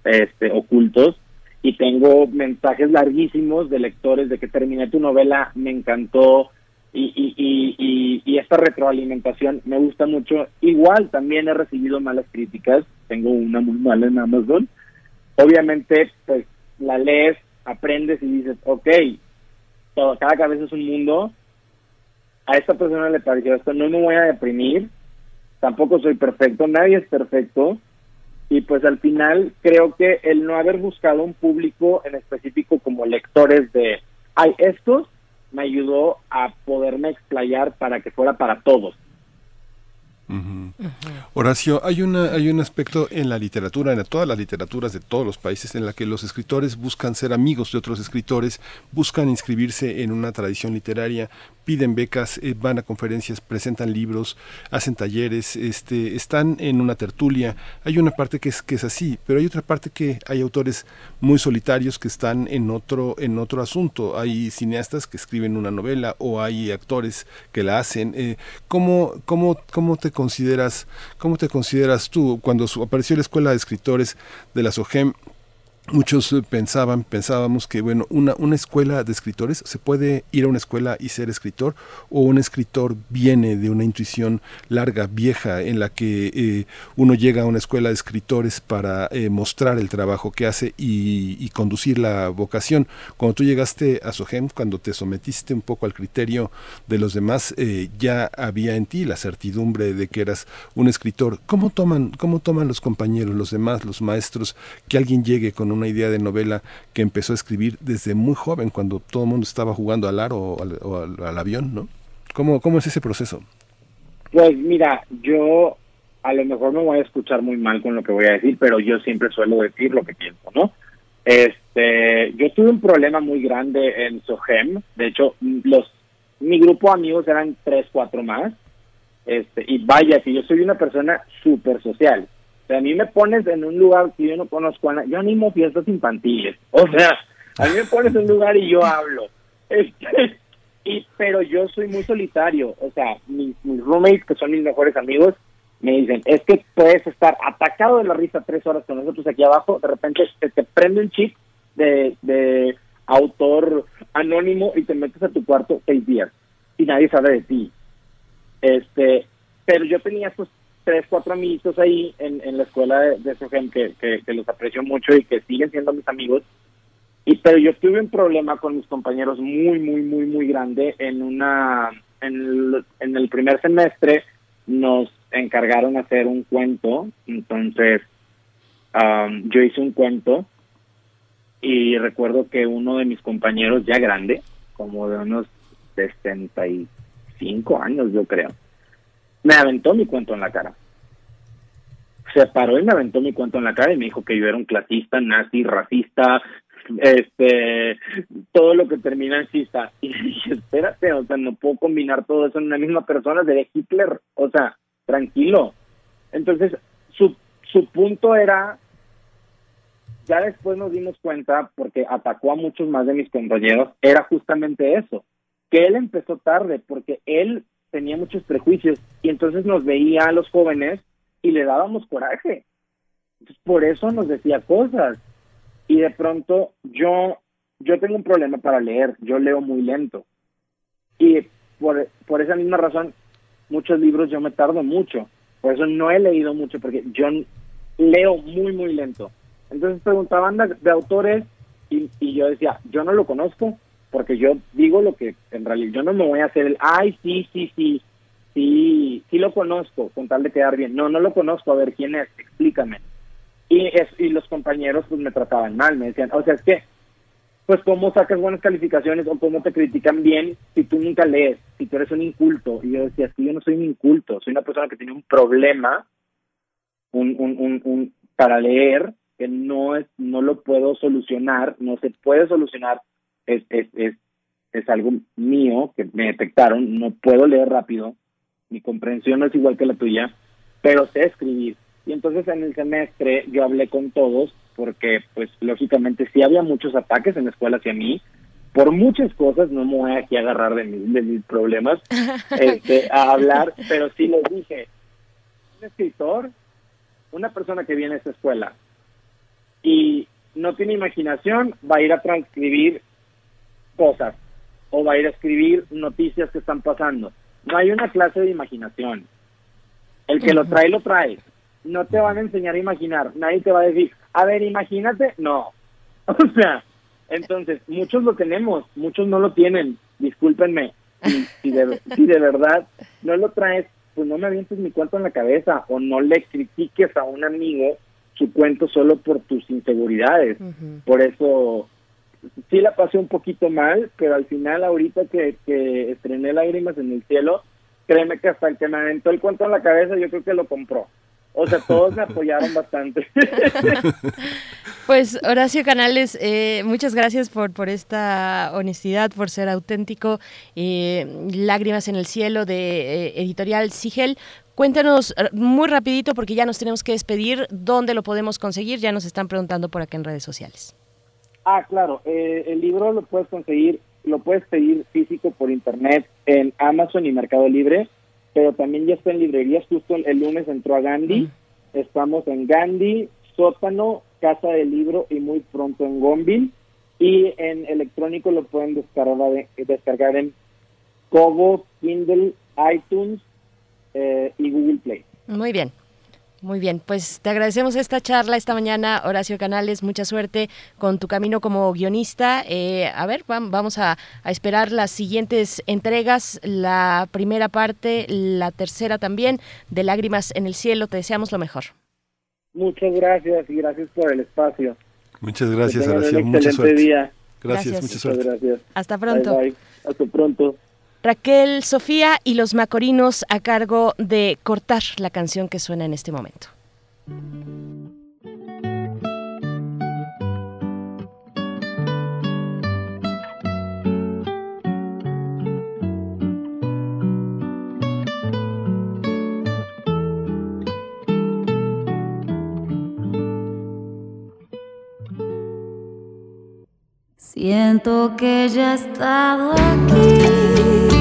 este ocultos y tengo mensajes larguísimos de lectores de que terminé tu novela, me encantó y, y, esta retroalimentación me gusta mucho. Igual también he recibido malas críticas, tengo una muy mala en Amazon. Obviamente, pues la lees, aprendes y dices, ok, todo, cada cabeza es un mundo. A esta persona le pareció esto, no me voy a deprimir, tampoco soy perfecto, nadie es perfecto, Y pues al final creo que el no haber buscado un público en específico como lectores de, ay, estos me ayudó a poderme explayar para que fuera para todos. Horacio, hay una hay un aspecto en la literatura, en todas las literaturas de todos los países, en la que los escritores buscan ser amigos de otros escritores, buscan inscribirse en una tradición literaria, piden becas, eh, van a conferencias, presentan libros, hacen talleres, este, están en una tertulia. Hay una parte que es que es así, pero hay otra parte que hay autores muy solitarios que están en otro en otro asunto. Hay cineastas que escriben una novela o hay actores que la hacen. Eh, ¿cómo, cómo, ¿Cómo te consideras cómo te consideras tú cuando apareció la escuela de escritores de la SOGEM? Muchos eh, pensaban, pensábamos que bueno, una, una escuela de escritores se puede ir a una escuela y ser escritor, o un escritor viene de una intuición larga, vieja, en la que eh, uno llega a una escuela de escritores para eh, mostrar el trabajo que hace y, conducir la vocación. Cuando tú llegaste a SOGEM, cuando te sometiste un poco al criterio de los demás, eh, ya había en ti la certidumbre de que eras un escritor. ¿Cómo toman, cómo toman los compañeros, los demás, los maestros, que alguien llegue con una idea de novela que empezó a escribir desde muy joven, cuando todo el mundo estaba jugando al aro o al, o al- al avión, ¿no? ¿Cómo, ¿Cómo es ese proceso? Pues mira, yo a lo mejor me voy a escuchar muy mal con lo que voy a decir, pero yo siempre suelo decir lo que pienso, ¿no? Este, yo tuve un problema muy grande en Sogem, de hecho, los mi grupo de amigos eran tres, cuatro más, este, y vaya, que yo soy una persona súper social. A mí me pones en un lugar que yo no conozco a nadie, yo animo fiestas infantiles, o sea, a mí me pones en un lugar y yo hablo. Este, y, pero yo soy muy solitario, o sea, mis, roommates, que son mis mejores amigos, me dicen, es que puedes estar atacado de la risa tres horas con nosotros aquí abajo, de repente te, prende un chip de, de autor anónimo y te metes a tu cuarto seis días y nadie sabe de ti. Este, pero yo tenía estos tres, cuatro amiguitos ahí en, en la escuela de, de Sogem que, que, los aprecio mucho y que siguen siendo mis amigos. Y pero yo tuve un problema con mis compañeros muy, muy, muy, muy grande en una, en el, en el primer semestre nos encargaron hacer un cuento, entonces am, yo hice un cuento y recuerdo que uno de mis compañeros ya grande, como de unos 65 años yo creo, me aventó mi cuento en la cara. Se paró y me aventó mi cuento en la cara y me dijo que yo era un clasista, nazi, racista, este, todo lo que termina en cista. Y dije, espérate, o sea, no puedo combinar todo eso en una misma persona, de Hitler, o sea, tranquilo. Entonces, su, su punto era, ya después nos dimos cuenta, porque atacó a muchos más de mis compañeros, era justamente eso, que él empezó tarde, porque él tenía muchos prejuicios y entonces nos veía a los jóvenes y le dábamos coraje. Entonces, por eso nos decía cosas. Y de pronto yo yo tengo un problema para leer, yo leo muy lento. Y por, por esa misma razón, muchos libros yo me tardo mucho. Por eso no he leído mucho, porque yo leo muy, muy lento. Entonces preguntaban de, de autores y, y yo decía, yo no lo conozco, porque yo digo lo que en realidad, yo no me voy a hacer el, ay, sí, sí, sí, sí, sí lo conozco, con tal de quedar bien. No, no lo conozco, a ver quién es, explícame. Y, es, y los compañeros pues me trataban mal, me decían, o sea, es que, pues cómo sacas buenas calificaciones o cómo te critican bien si tú nunca lees, si tú eres un inculto. Y yo decía, que yo no soy un inculto, soy una persona que tiene un problema un, un, un, un, para leer que no es no lo puedo solucionar, no se puede solucionar, es, es, es, es algo mío que me detectaron, no puedo leer rápido, mi comprensión no es igual que la tuya, pero sé escribir. Y entonces en el semestre yo hablé con todos porque pues lógicamente sí había muchos ataques en la escuela hacia mí, por muchas cosas, no me voy aquí a agarrar de, mis de mis problemas este, a hablar, pero sí les dije, un escritor, una persona que viene a esta escuela y no tiene imaginación, va a ir a transcribir cosas o va a ir a escribir noticias que están pasando. No hay una clase de imaginación. El que lo trae, lo trae. No te van a enseñar a imaginar. Nadie te va a decir, a ver, imagínate. No. O sea, entonces, muchos lo tenemos, muchos no lo tienen. Discúlpenme. Si, si, de, si de verdad no lo traes, pues no me avientes mi cuento en la cabeza o no le critiques a un amigo su cuento solo por tus inseguridades. Por eso sí la pasé un poquito mal, pero al final ahorita que, que estrené Lágrimas en el Cielo, créeme que hasta el que me aventó el cuento en la cabeza yo creo que lo compró. O sea, todos me apoyaron bastante. Pues Horacio Canales, eh, muchas gracias por, por esta honestidad, por ser auténtico. Eh, Lágrimas en el cielo de eh, editorial Sigel. Cuéntanos eh, muy rapidito porque ya nos tenemos que despedir. ¿Dónde lo podemos conseguir? Ya nos están preguntando por acá en redes sociales. Ah, claro, eh, el libro lo puedes conseguir, lo puedes pedir físico por internet en Amazon y Mercado Libre, pero también ya está en librerías, justo el, el lunes entró a Gandhi, estamos en Gandhi, Sótano, Casa del Libro y muy pronto en Gonville, y en electrónico lo pueden descargar, de- descargar en Kobo, Kindle, iTunes eh, y Google Play. Muy bien. Muy bien, pues te agradecemos esta charla esta mañana, Horacio Canales. Mucha suerte con tu camino como guionista. Eh, a ver, vam- vamos a, a esperar las siguientes entregas, la primera parte, la tercera también, de Lágrimas en el Cielo. Te deseamos lo mejor. Muchas gracias y gracias por el espacio. Muchas gracias, Horacio. un Mucha excelente suerte. día. Gracias, Gracias. mucha Muchas suerte. gracias. Hasta pronto. Bye, bye. Hasta pronto. Raquel, Sofía y los Macorinos a cargo de cortar la canción que suena en este momento. Siento que ya he estado aquí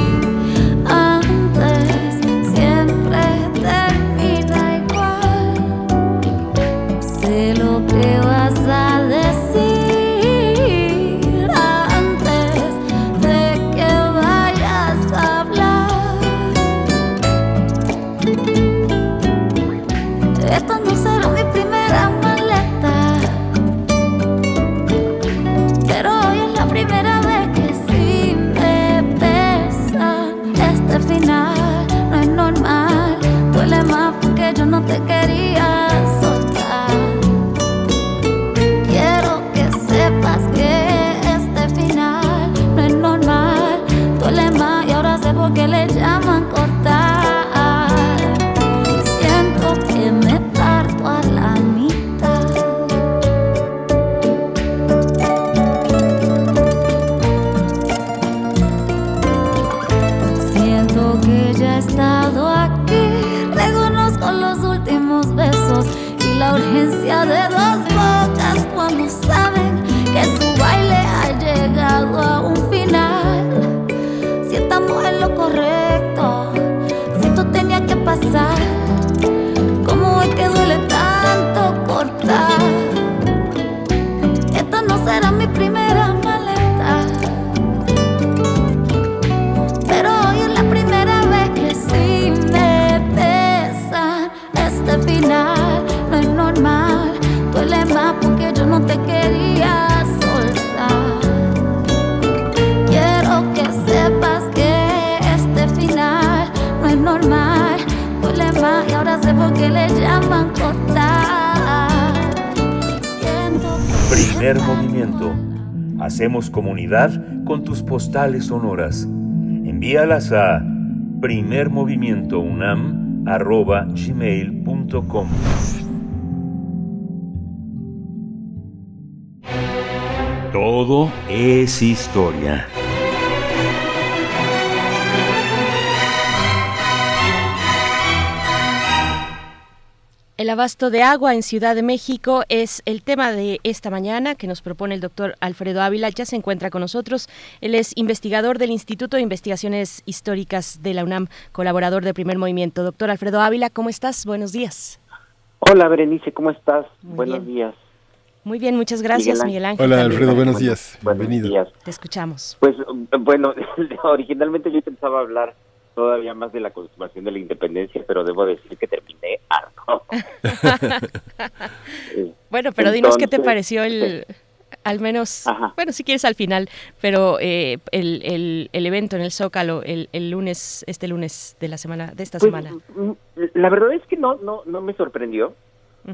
Primer movimiento. Hacemos comunidad con tus postales sonoras. Envíalas a primermovimientounam.gmail.com Todo es historia. El abasto de agua en Ciudad de México es el tema de esta mañana que nos propone el doctor Alfredo Ávila. Ya se encuentra con nosotros. Él es investigador del Instituto de Investigaciones Históricas de la UNAM, colaborador de Primer Movimiento. Doctor Alfredo Ávila, ¿cómo estás? Buenos días. Hola Berenice, ¿cómo estás? Muy Buenos bien. días. Muy bien, muchas gracias, Miguel Miguel Ángel. Hola, también. Alfredo, buenos Buenos- días. buenos Bienvenido. días. Te escuchamos. Pues um, bueno, originalmente yo pensaba hablar todavía más de la consumación de la independencia, pero debo decir que terminé harto. Bueno, pero dinos qué te entonces, pareció el, al menos, Ajá. bueno, si quieres al final, pero eh, el, el, el evento en el Zócalo el, el lunes, este lunes de la semana, de esta pues, semana. mm, La verdad es que no, no, no me sorprendió.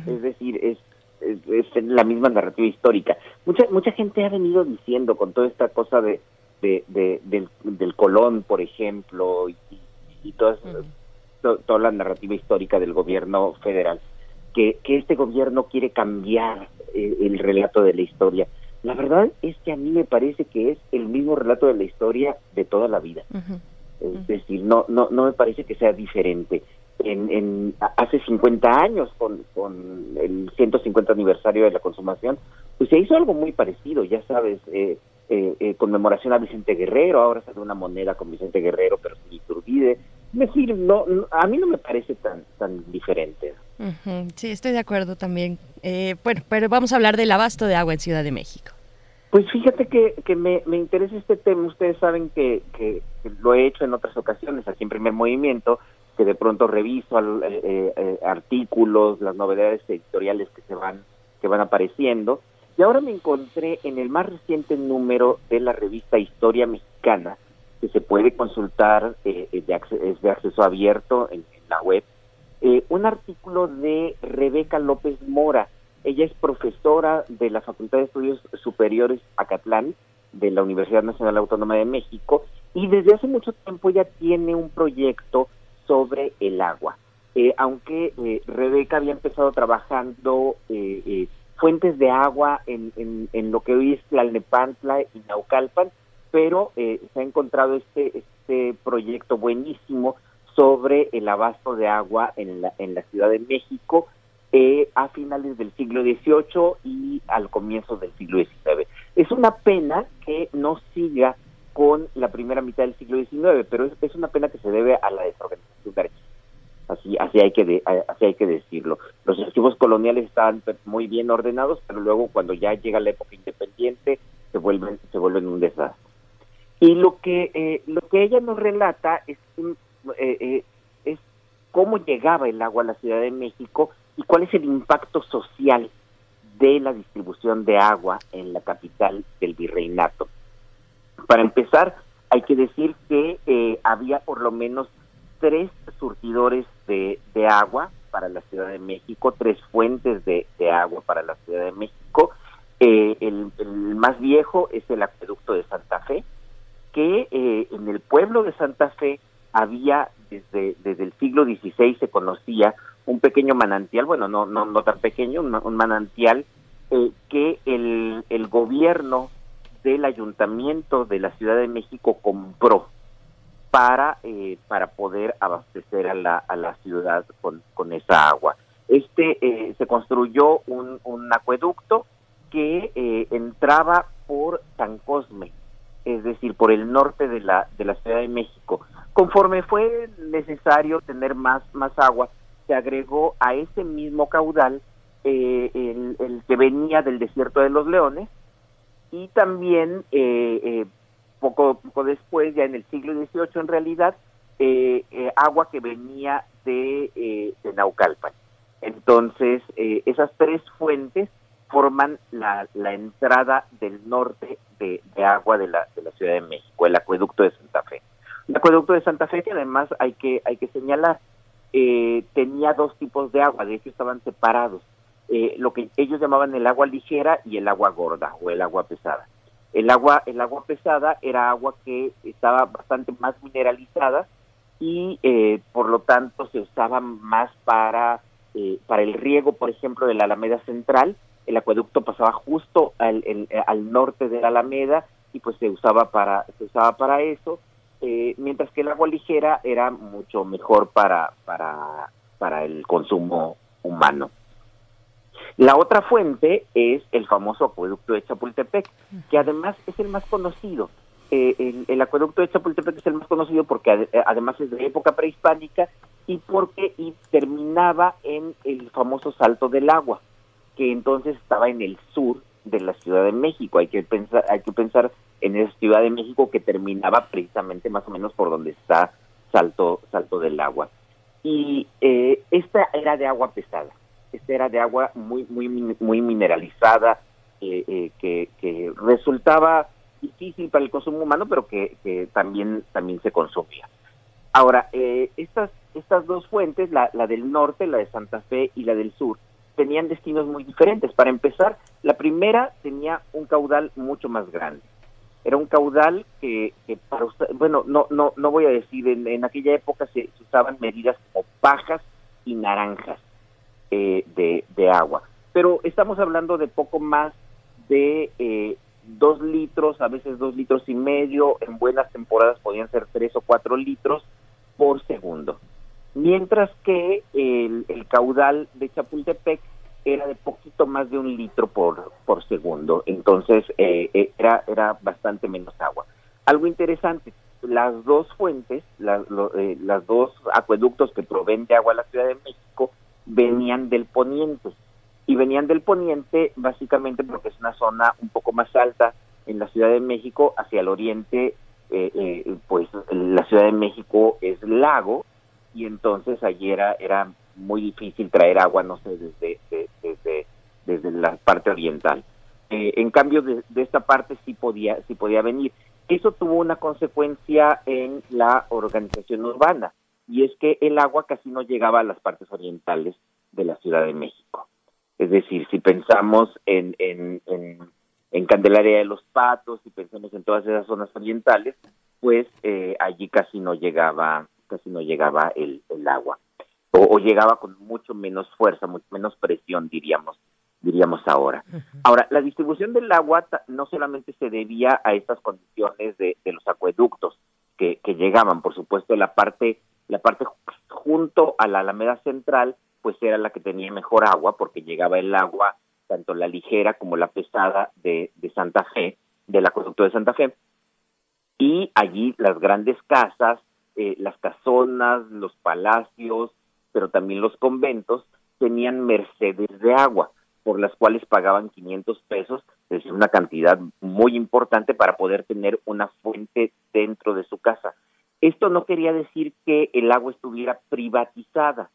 Es decir, es es, la misma narrativa histórica. Mucha mucha gente ha venido diciendo con toda esta cosa de, de, del, Colón, por ejemplo, y, y toda, toda la narrativa histórica del gobierno federal, que, que este gobierno quiere cambiar eh, el relato de la historia. La verdad es que a mí me parece que es el mismo relato de la historia de toda la vida. Es decir, no, no, no me parece que sea diferente en, hace 50 años con, con el 150 aniversario de la consumación, pues se hizo algo muy parecido, ya sabes, eh, eh, eh, conmemoración a Vicente Guerrero, ahora sale una moneda con Vicente Guerrero, pero sin Iturbide. decir, no, a mí no me parece tan, tan diferente. Sí, estoy de acuerdo también. bueno, pero vamos a hablar del abasto de agua en Ciudad de México. Pues fíjate que, que me, me interesa este tema. Ustedes saben que, que, lo he hecho en otras ocasiones, aquí en Primer Movimiento, que de pronto reviso eh, eh, eh, artículos, las novedades editoriales que se van que van apareciendo y ahora me encontré en el más reciente número de la revista Historia Mexicana que se puede consultar de es de acceso abierto en, la web un artículo de Rebeca López Mora ella es profesora de la Facultad de Estudios Superiores Acatlán de la Universidad Nacional Autónoma de México y desde hace mucho tiempo ella tiene un proyecto sobre el agua. Eh, aunque eh, Rebeca había empezado trabajando eh, fuentes de agua en, en, lo que hoy es Tlalnepantla y Naucalpan, pero se ha encontrado este, este proyecto buenísimo sobre el abasto de agua en la, en la Ciudad de México a finales del siglo XVIII y al comienzo del siglo XIX. Es una pena que no siga con la primera mitad del siglo XIX, pero es, una pena que se debe a la desorganización de archivos. Así, así, hay que así hay que decirlo. Los archivos coloniales estaban muy bien ordenados, pero luego cuando ya llega la época independiente se vuelven se vuelven un desastre. Y lo que eh, lo que ella nos relata es eh, eh, es cómo llegaba el agua a la Ciudad de México y cuál es el impacto social de la distribución de agua en la capital del virreinato. Para empezar, hay que decir que eh, había por lo menos tres surtidores de, agua para la Ciudad de México, tres fuentes de, agua para la Ciudad de México. Eh, el, más viejo es el acueducto de Santa Fe, que eh, en el pueblo de Santa Fe había desde, desde el siglo XVI se conocía un pequeño manantial, bueno, no, no, no tan pequeño, un, manantial que el, el gobierno del ayuntamiento de la Ciudad de México compró para eh, para poder abastecer a la, a la ciudad con, con esa agua. Este eh, se construyó un, un acueducto que eh, entraba por San Cosme, es decir, por el norte de la de la Ciudad de México. Conforme fue necesario tener más más agua, se agregó a ese mismo caudal el, el que venía del desierto de los Leones y también eh, eh, poco, poco después, ya en el siglo XVIII en realidad, eh, agua que venía de, de Naucalpan. Entonces, esas tres fuentes forman la, entrada del norte de, agua de la, de la Ciudad de México, el acueducto de Santa Fe. El acueducto de Santa Fe, que además hay que, hay que señalar, tenía dos tipos de agua, de hecho estaban separados. Eh, lo que ellos llamaban el agua ligera y el agua gorda o el agua pesada. El agua, el agua pesada era agua que estaba bastante más mineralizada y eh, por lo tanto se usaba más para, eh, para el riego, por ejemplo, de la Alameda Central. El acueducto pasaba justo al, al norte de la Alameda y pues se usaba para, se usaba para eso, mientras que el agua ligera era mucho mejor para, para, para el consumo humano. La otra fuente es el famoso acueducto de Chapultepec, que además es el más conocido. Eh, el, acueducto de Chapultepec es el más conocido porque eh, además es de época prehispánica y porque y terminaba en el famoso Salto del Agua, que entonces estaba en el sur de la Ciudad de México. Hay que pensar, hay que pensar en esa Ciudad de México que terminaba precisamente más o menos por donde está Salto, Salto del Agua. Y eh, esta era de agua pesada esta era de agua muy muy muy mineralizada eh, eh, que, que, resultaba difícil para el consumo humano pero que, que también también se consumía ahora eh, estas estas dos fuentes la, la del norte la de Santa Fe y la del sur tenían destinos muy diferentes. Para empezar, la primera tenía un caudal mucho más grande. Era un caudal que, para usted, bueno, no, no, no voy a decir, en, aquella época se, usaban medidas como pajas y naranjas eh, de, agua. Pero estamos hablando de poco más de eh, dos litros, a veces dos litros y medio, en buenas temporadas podían ser tres o cuatro litros por segundo. Mientras que el, caudal de Chapultepec era de poquito más de un litro por, por segundo, entonces eh, eh, era, era bastante menos agua. Algo interesante, las dos fuentes, las, eh, las dos acueductos que proveen de agua a la Ciudad de México venían del poniente y venían del poniente básicamente porque es una zona un poco más alta en la Ciudad de México hacia el oriente pues la Ciudad de México es lago y entonces allí era, era muy difícil traer agua, no sé, desde, desde, desde la parte oriental. Eh, en cambio, de, esta parte sí podía, sí podía venir. Eso tuvo una consecuencia en la organización urbana, y es que el agua casi no llegaba a las partes orientales de la Ciudad de México. Es decir, si pensamos en, en, en, en Candelaria de los Patos, si pensamos en todas esas zonas orientales, pues eh, allí casi no llegaba, casi no llegaba el, el agua o, llegaba con mucho menos fuerza, mucho menos presión, diríamos, diríamos ahora. Ahora, la distribución del agua no solamente se debía a estas condiciones de, los acueductos que, llegaban, por supuesto, la parte, la parte junto a la Alameda Central, pues era la que tenía mejor agua, porque llegaba el agua, tanto la ligera como la pesada de, de Santa Fe, del acueducto de Santa Fe, y allí las grandes casas, eh, las casonas, los palacios, pero también los conventos tenían mercedes de agua, por las cuales pagaban 500 pesos, es una cantidad muy importante para poder tener una fuente dentro de su casa. Esto no quería decir que el agua estuviera privatizada,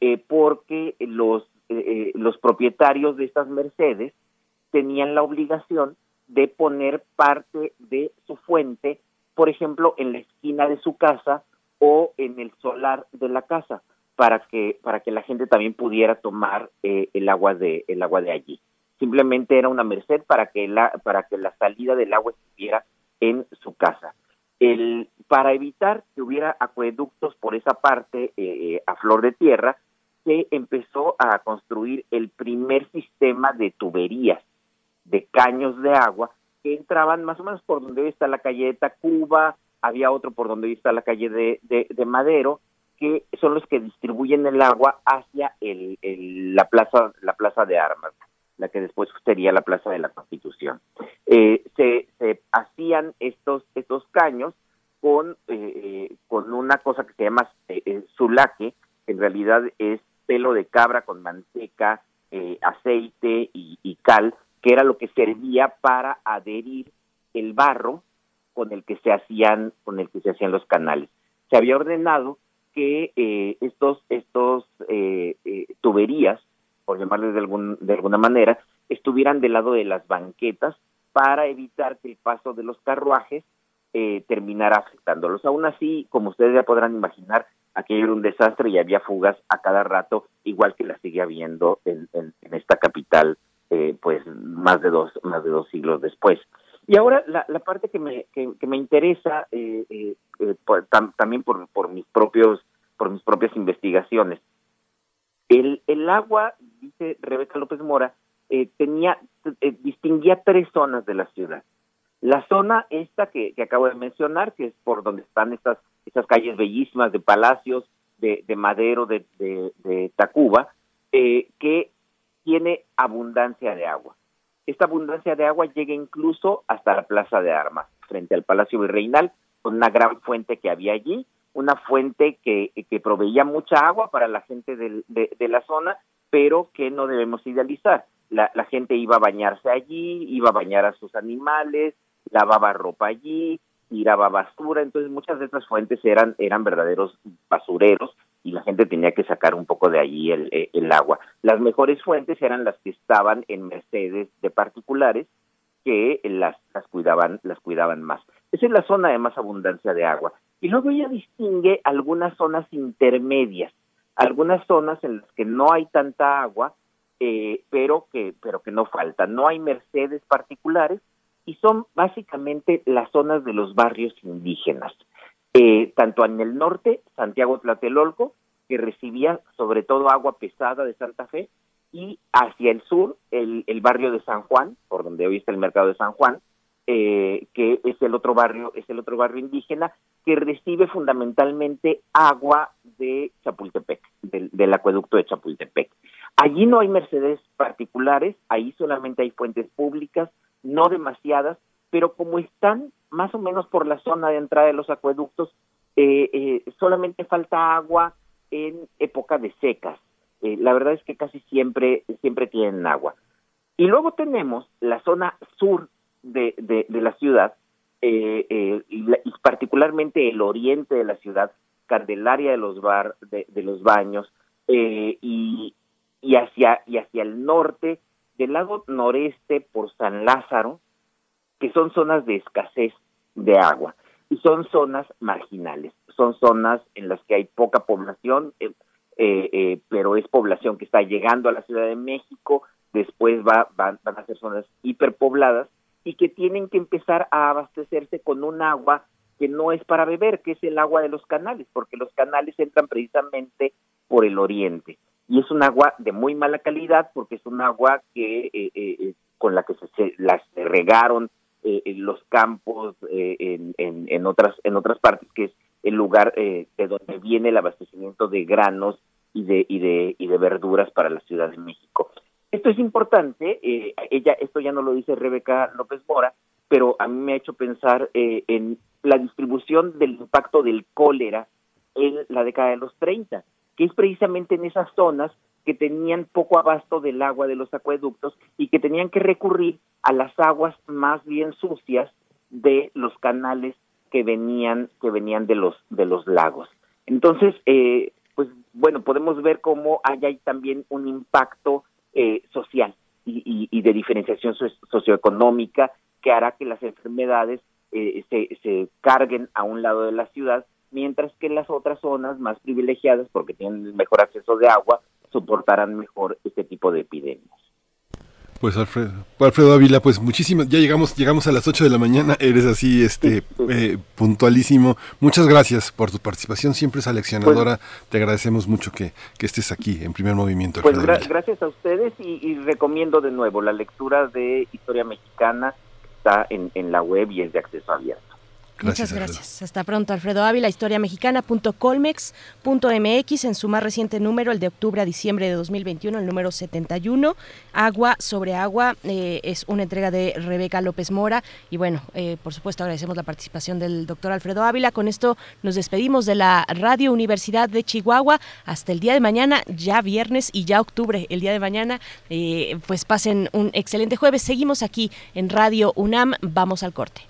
eh, porque los, eh, eh, los propietarios de estas mercedes tenían la obligación de poner parte de su fuente, por ejemplo, en la esquina de su casa o en el solar de la casa para que para que la gente también pudiera tomar eh, el agua de el agua de allí. Simplemente era una merced para que la para que la salida del agua estuviera en su casa el para evitar que hubiera acueductos por esa parte eh, a flor de tierra se empezó a construir el primer sistema de tuberías de caños de agua que entraban más o menos por donde hoy está la calle de Tacuba había otro por donde hoy está la calle de, de Madero que son los que distribuyen el agua hacia el, la plaza la plaza de armas la que después sería la plaza de la Constitución. Eh, se, se, hacían estos estos caños con eh, con una cosa que se llama eh, sulaque que en realidad es pelo de cabra con manteca aceite y, cal que era lo que servía para adherir el barro con el que se hacían con el que se hacían los canales. Se había ordenado que eh, estos estos eh, eh, tuberías, por llamarles de algún de alguna manera, estuvieran del lado de las banquetas para evitar que el paso de los carruajes terminara afectándolos. Aún así, como ustedes ya podrán imaginar, aquello era un desastre y había fugas a cada rato, igual que la sigue habiendo en, en, esta capital, pues más de dos más de dos siglos después. Y ahora la, la parte que me, que, me interesa eh, eh, eh también por, por mis propios por mis propias investigaciones. El, el agua, dice Rebeca López Mora, eh, tenía distinguía tres zonas de la ciudad. La zona esta que, que, acabo de mencionar, que es por donde están estas estas calles bellísimas de palacios, de, de Madero, de, de, de Tacuba, que tiene abundancia de agua. Esta abundancia de agua llega incluso hasta la Plaza de Armas, frente al Palacio Virreinal, con una gran fuente que había allí, una fuente que, que proveía mucha agua para la gente de, de, la zona, pero que no debemos idealizar. La, la gente iba a bañarse allí, iba a bañar a sus animales, lavaba ropa allí, tiraba basura, entonces muchas de estas fuentes eran, eran verdaderos basureros y la gente tenía que sacar un poco de allí el, eh, el, agua. Las mejores fuentes eran las que estaban en Mercedes de particulares que las, las cuidaban las cuidaban más. Esa es la zona de más abundancia de agua. Y luego ella distingue algunas zonas intermedias, algunas zonas en las que no hay tanta agua, eh, pero que pero que no faltan. No hay mercedes particulares y son básicamente las zonas de los barrios indígenas. Eh, tanto en el norte, Santiago Tlatelolco, que recibía sobre todo agua pesada de Santa Fe, y hacia el sur, el, el barrio de San Juan, por donde hoy está el mercado de San Juan, eh, que es el otro barrio, es el otro barrio indígena, que recibe fundamentalmente agua de Chapultepec, del, acueducto de Chapultepec. Allí no hay mercedes particulares, ahí solamente hay fuentes públicas, no demasiadas, pero como están más o menos por la zona de entrada de los acueductos, eh, eh, solamente falta agua en época de secas. Eh, la verdad es que casi siempre, siempre tienen agua. Y luego tenemos la zona sur de, de, la ciudad, y, y, particularmente el oriente de la ciudad, Candelaria de los, bar, de, de los Baños, y, y, hacia, y hacia el norte, del lado noreste por San Lázaro, que son zonas de escasez de agua y son zonas marginales, son zonas en las que hay poca población, eh, eh, eh, pero es población que está llegando a la Ciudad de México, después va, van, van a ser zonas hiperpobladas y que tienen que empezar a abastecerse con un agua que no es para beber, que es el agua de los canales, porque los canales entran precisamente por el oriente. Y es un agua de muy mala calidad porque es un agua que con la que se, las regaron eh, en los campos eh, en, en, otras en otras partes que es el lugar eh, de donde viene el abastecimiento de granos y de y de y de verduras para la Ciudad de México esto es importante ella esto ya no lo dice Rebeca López Mora pero a mí me ha hecho pensar en la distribución del impacto del cólera en la década de los 30 que es precisamente en esas zonas que tenían poco abasto del agua de los acueductos y que tenían que recurrir a las aguas más bien sucias de los canales que venían que venían de los de los lagos. Entonces, eh, pues bueno, podemos ver cómo hay, hay también un impacto eh, social y, y, de diferenciación socioeconómica que hará que las enfermedades eh, se, se carguen a un lado de la ciudad, mientras que las otras zonas más privilegiadas, porque tienen mejor acceso de agua, soportarán mejor este tipo de epidemias. Pues Alfredo, Alfredo Ávila, pues muchísimas, ya llegamos, llegamos a las 8 de la mañana, eres así, este, eh, puntualísimo. Muchas gracias por tu participación, siempre es aleccionadora, pues te agradecemos mucho que, que, estés aquí en primer movimiento. Pues gracias a ustedes y, recomiendo de nuevo la lectura de Historia Mexicana, está en, en la web y es de acceso abierto. Muchas gracias. Hasta pronto, Alfredo Ávila, historiamexicana.colmex.mx en su más reciente número, el de octubre a diciembre de 2021, el número 71. Agua sobre agua eh, es una entrega de Rebeca López Mora. Y bueno, eh, por supuesto, agradecemos la participación del doctor Alfredo Ávila. Con esto nos despedimos de la Radio Universidad de Chihuahua. Hasta el día de mañana, ya viernes y ya octubre, el día de mañana. Eh, pues pasen un excelente jueves. Seguimos aquí en Radio UNAM. Vamos al corte.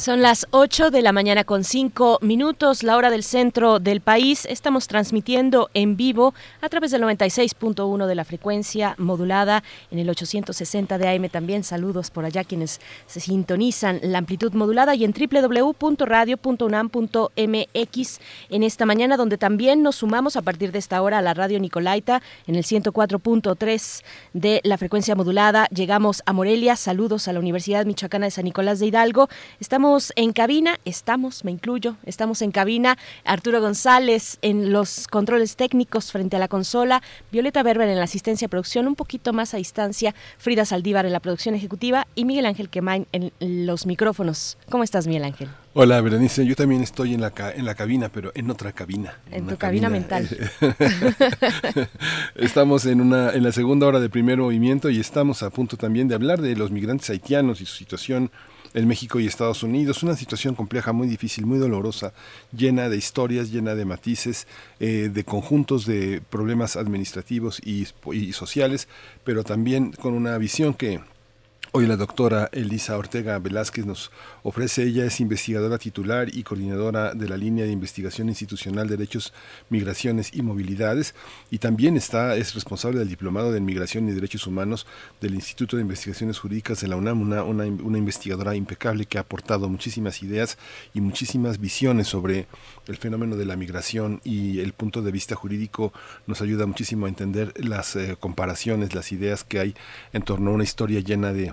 Son las 8 de la mañana con 5 minutos, la hora del centro del país. Estamos transmitiendo en vivo a través del 96.1 de la frecuencia modulada en el 860 de AM también. Saludos por allá quienes se sintonizan la amplitud modulada y en www.radio.unam.mx en esta mañana donde también nos sumamos a partir de esta hora a la radio Nicolaita en el 104.3 de la frecuencia modulada. Llegamos a Morelia. Saludos a la Universidad Michoacana de San Nicolás de Hidalgo. Estamos en cabina, estamos, me incluyo, estamos en cabina. Arturo González en los controles técnicos frente a la consola, Violeta Berber en la asistencia de producción, un poquito más a distancia, Frida Saldívar en la producción ejecutiva y Miguel Ángel Quemain en los micrófonos. ¿Cómo estás, Miguel Ángel? Hola, Berenice. Yo también estoy en la, en la cabina, pero en otra cabina. En, tu cabina, mental. estamos en, una, en la segunda hora de primer movimiento y estamos a punto también de hablar de los migrantes haitianos y su situación en México y Estados Unidos. Una situación compleja, muy difícil, muy dolorosa, llena de historias, llena de matices, eh, de conjuntos de problemas administrativos y, y sociales, pero también con una visión que Hoy la doctora Elisa Ortega Velázquez nos ofrece, ella es investigadora titular y coordinadora de la línea de investigación institucional Derechos, Migraciones y Movilidades y también está, es responsable del Diplomado de Migración y Derechos Humanos del Instituto de Investigaciones Jurídicas de la UNAM, una, una, investigadora impecable que ha aportado muchísimas ideas y muchísimas visiones sobre el fenómeno de la migración y el punto de vista jurídico nos ayuda muchísimo a entender las eh, comparaciones, las ideas que hay en torno a una historia llena de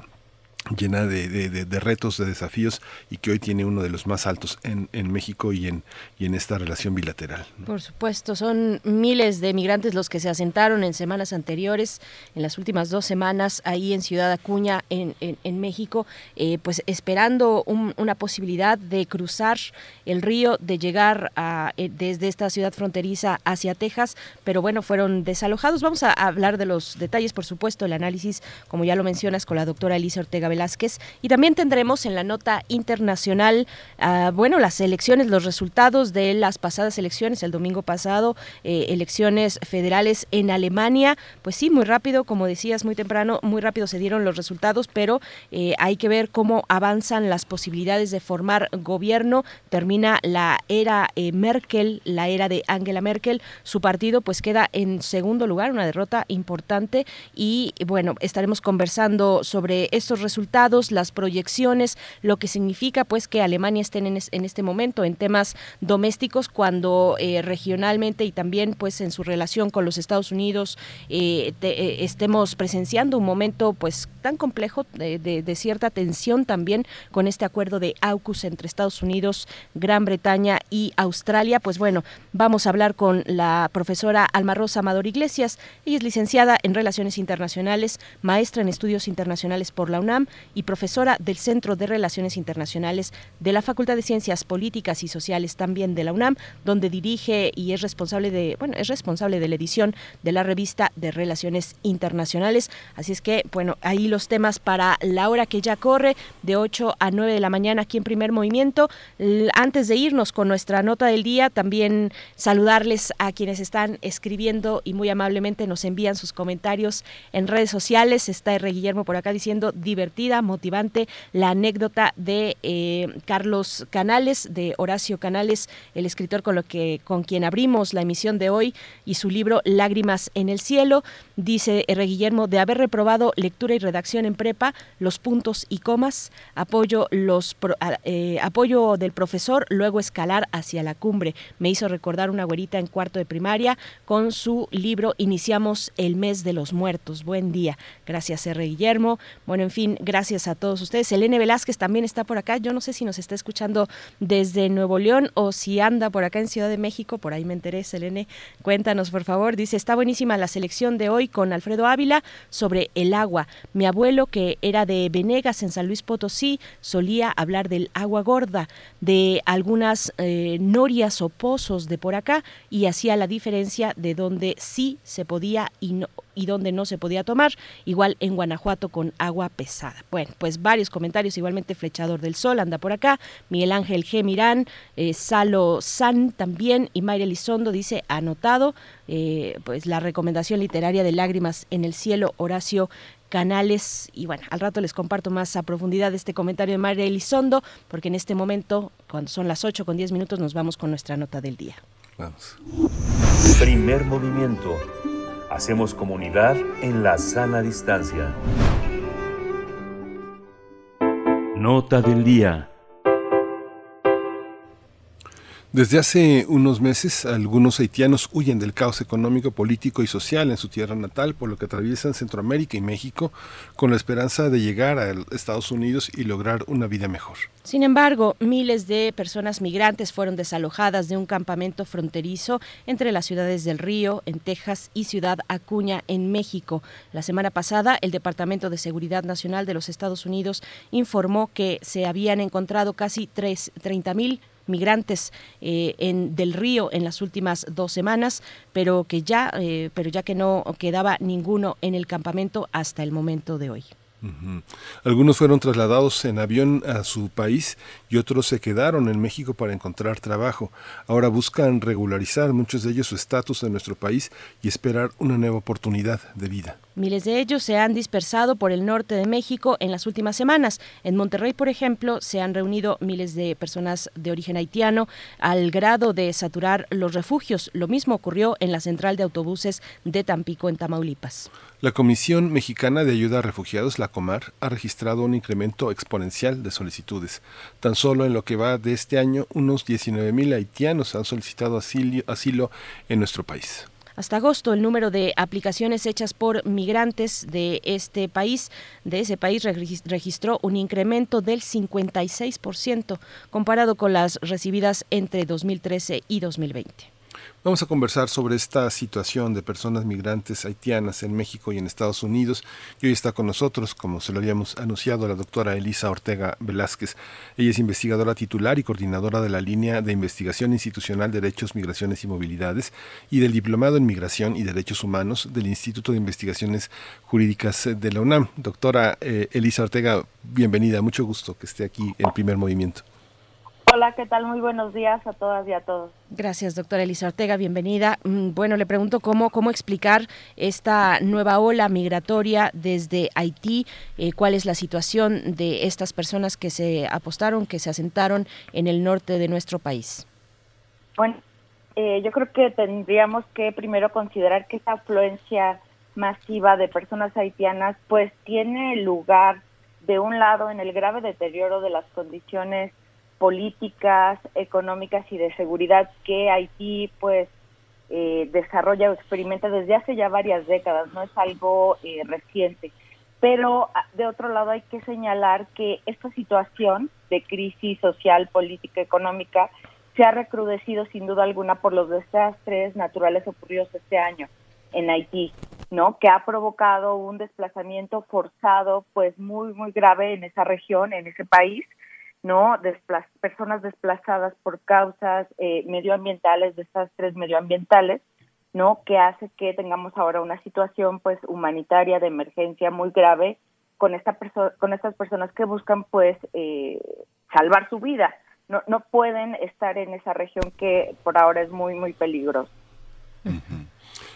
llena de, de, retos, de desafíos y que hoy tiene uno de los más altos en, en México y en, y en esta relación bilateral. Por supuesto, son miles de migrantes los que se asentaron en semanas anteriores, en las últimas dos semanas, ahí en Ciudad Acuña, en, en, México, eh, pues esperando una posibilidad de cruzar el río, de llegar eh, desde esta ciudad fronteriza hacia Texas, pero bueno, fueron desalojados. Vamos a hablar de los detalles, por supuesto, el análisis, como ya lo mencionas, con la doctora Elisa Ortega Velázquez. Y también tendremos en la nota internacional, ah, bueno, las elecciones, los resultados de las pasadas elecciones, el domingo pasado, eh, elecciones federales en Alemania. Pues sí, muy rápido, como decías, muy temprano, muy rápido se dieron los resultados, pero eh, hay que ver cómo avanzan las posibilidades de formar gobierno. Termina la era eh, Merkel, la era de Angela Merkel. Su partido pues queda en segundo lugar, una derrota importante. Y bueno, estaremos conversando sobre estos resultados resultados, las proyecciones, lo que significa pues que Alemania esté en, este momento en temas domésticos cuando eh, regionalmente y también pues en su relación con los Estados Unidos eh, eh, estemos presenciando un momento pues tan complejo de, de, cierta tensión también con este acuerdo de AUKUS entre Estados Unidos, Gran Bretaña y Australia. Pues bueno, vamos a hablar con la profesora Alma Rosa Amador Iglesias. Ella es licenciada en Relaciones Internacionales, maestra en Estudios Internacionales por la UNAM y profesora del Centro de Relaciones Internacionales de la Facultad de Ciencias Políticas y Sociales también de la UNAM, donde dirige y es responsable de, bueno, es responsable de la edición de la revista de Relaciones Internacionales. Así es que, bueno, ahí los temas para la hora que ya corre, de 8 a 9 de la mañana aquí en Primer Movimiento. Antes de irnos con nuestra nota del día, también saludarles a quienes están escribiendo y muy amablemente nos envían sus comentarios en redes sociales. Está R. Guillermo por acá diciendo motivante la anécdota de eh, Carlos Canales, de Horacio Canales, el escritor con, lo que, con quien abrimos la emisión de hoy y su libro Lágrimas en el cielo. Dice R. Guillermo, de haber reprobado lectura y redacción en prepa, los puntos y comas, apoyo, los, eh, apoyo del profesor, luego escalar hacia la cumbre. Me hizo recordar una güerita en cuarto de primaria con su libro Iniciamos el mes de los muertos. Buen día. Gracias, R. Guillermo. Bueno, en fin, gracias a todos ustedes. Elene Velázquez también está por acá. Yo no sé si nos está escuchando desde Nuevo León o si anda por acá en Ciudad de México. Por ahí me enteré, Selene. Cuéntanos, por favor. Dice, está buenísima la selección de hoy con Alfredo Ávila sobre el agua. Mi abuelo, que era de Venegas en San Luis Potosí, solía hablar del agua gorda, de algunas eh, norias o pozos de por acá y hacía la diferencia de donde sí se podía y no, y donde no se podía tomar, igual en Guanajuato con agua pesada. Bueno, pues varios comentarios, igualmente Flechador del Sol anda por acá, Miguel Ángel G. Mirán, eh, Salo San también, y Mayra Elizondo dice, anotado, eh, pues la recomendación literaria de Lágrimas en el Cielo, Horacio Canales. Y bueno, al rato les comparto más a profundidad este comentario de Mayra Elizondo, porque en este momento, cuando son las 8 con 10 minutos, nos vamos con nuestra nota del día. Vamos. Primer movimiento Hacemos comunidad en la sana distancia. Nota del día. Desde hace unos meses, algunos haitianos huyen del caos económico, político y social en su tierra natal, por lo que atraviesan Centroamérica y México con la esperanza de llegar a Estados Unidos y lograr una vida mejor. Sin embargo, miles de personas migrantes fueron desalojadas de un campamento fronterizo entre las ciudades del Río, en Texas, y Ciudad Acuña, en México. La semana pasada, el Departamento de Seguridad Nacional de los Estados Unidos informó que se habían encontrado casi 30 mil migrantes eh, en, del río en las últimas dos semanas, pero que ya, eh, pero ya que no quedaba ninguno en el campamento hasta el momento de hoy. Algunos fueron trasladados en avión a su país y otros se quedaron en México para encontrar trabajo. Ahora buscan regularizar muchos de ellos su estatus en nuestro país y esperar una nueva oportunidad de vida. Miles de ellos se han dispersado por el norte de México en las últimas semanas. En Monterrey, por ejemplo, se han reunido miles de personas de origen haitiano al grado de saturar los refugios. Lo mismo ocurrió en la central de autobuses de Tampico, en Tamaulipas. La Comisión Mexicana de Ayuda a Refugiados, la COMAR, ha registrado un incremento exponencial de solicitudes. Tan solo en lo que va de este año, unos 19.000 haitianos han solicitado asilo en nuestro país. Hasta agosto, el número de aplicaciones hechas por migrantes de este país, de ese país, registró un incremento del 56% comparado con las recibidas entre 2013 y 2020. Vamos a conversar sobre esta situación de personas migrantes haitianas en México y en Estados Unidos. Y hoy está con nosotros, como se lo habíamos anunciado, la doctora Elisa Ortega Velázquez. Ella es investigadora titular y coordinadora de la línea de investigación institucional Derechos, Migraciones y Movilidades y del Diplomado en Migración y Derechos Humanos del Instituto de Investigaciones Jurídicas de la UNAM. Doctora eh, Elisa Ortega, bienvenida. Mucho gusto que esté aquí en primer movimiento. Hola, ¿qué tal? Muy buenos días a todas y a todos. Gracias, doctora Elisa Ortega, bienvenida. Mm, bueno, le pregunto cómo, cómo explicar esta nueva ola migratoria desde Haití, eh, cuál es la situación de estas personas que se apostaron, que se asentaron en el norte de nuestro país. Bueno, eh, yo creo que tendríamos que primero considerar que esta afluencia masiva de personas haitianas pues tiene lugar de un lado en el grave deterioro de las condiciones políticas, económicas y de seguridad que Haití pues eh, desarrolla o experimenta desde hace ya varias décadas, no es algo eh, reciente. Pero ah, de otro lado hay que señalar que esta situación de crisis social, política, económica se ha recrudecido sin duda alguna por los desastres naturales ocurridos este año en Haití, ¿no? Que ha provocado un desplazamiento forzado, pues muy muy grave en esa región, en ese país, ¿no? personas desplazadas por causas eh, medioambientales, desastres medioambientales, ¿no? Que hace que tengamos ahora una situación, pues, humanitaria de emergencia muy grave con esta con estas personas que buscan, pues, eh, salvar su vida. No, no pueden estar en esa región que por ahora es muy, muy peligrosa.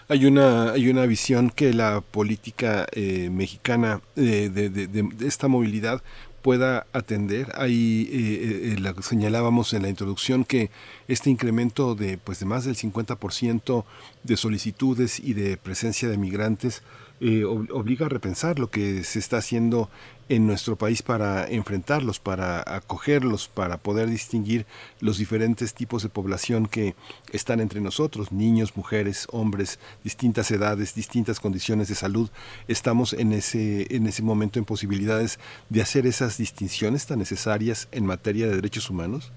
Hay una, hay una visión que la política eh, mexicana de, de, esta movilidad pueda atender. Ahí eh, eh, señalábamos en la introducción que este incremento de pues de más del 50% de solicitudes y de presencia de migrantes eh, obliga a repensar lo que se está haciendo en nuestro país para enfrentarlos, para acogerlos, para poder distinguir los diferentes tipos de población que están entre nosotros, niños, mujeres, hombres, distintas edades, distintas condiciones de salud. Estamos en ese, en ese momento en posibilidades de hacer esas distinciones tan necesarias en materia de derechos humanos.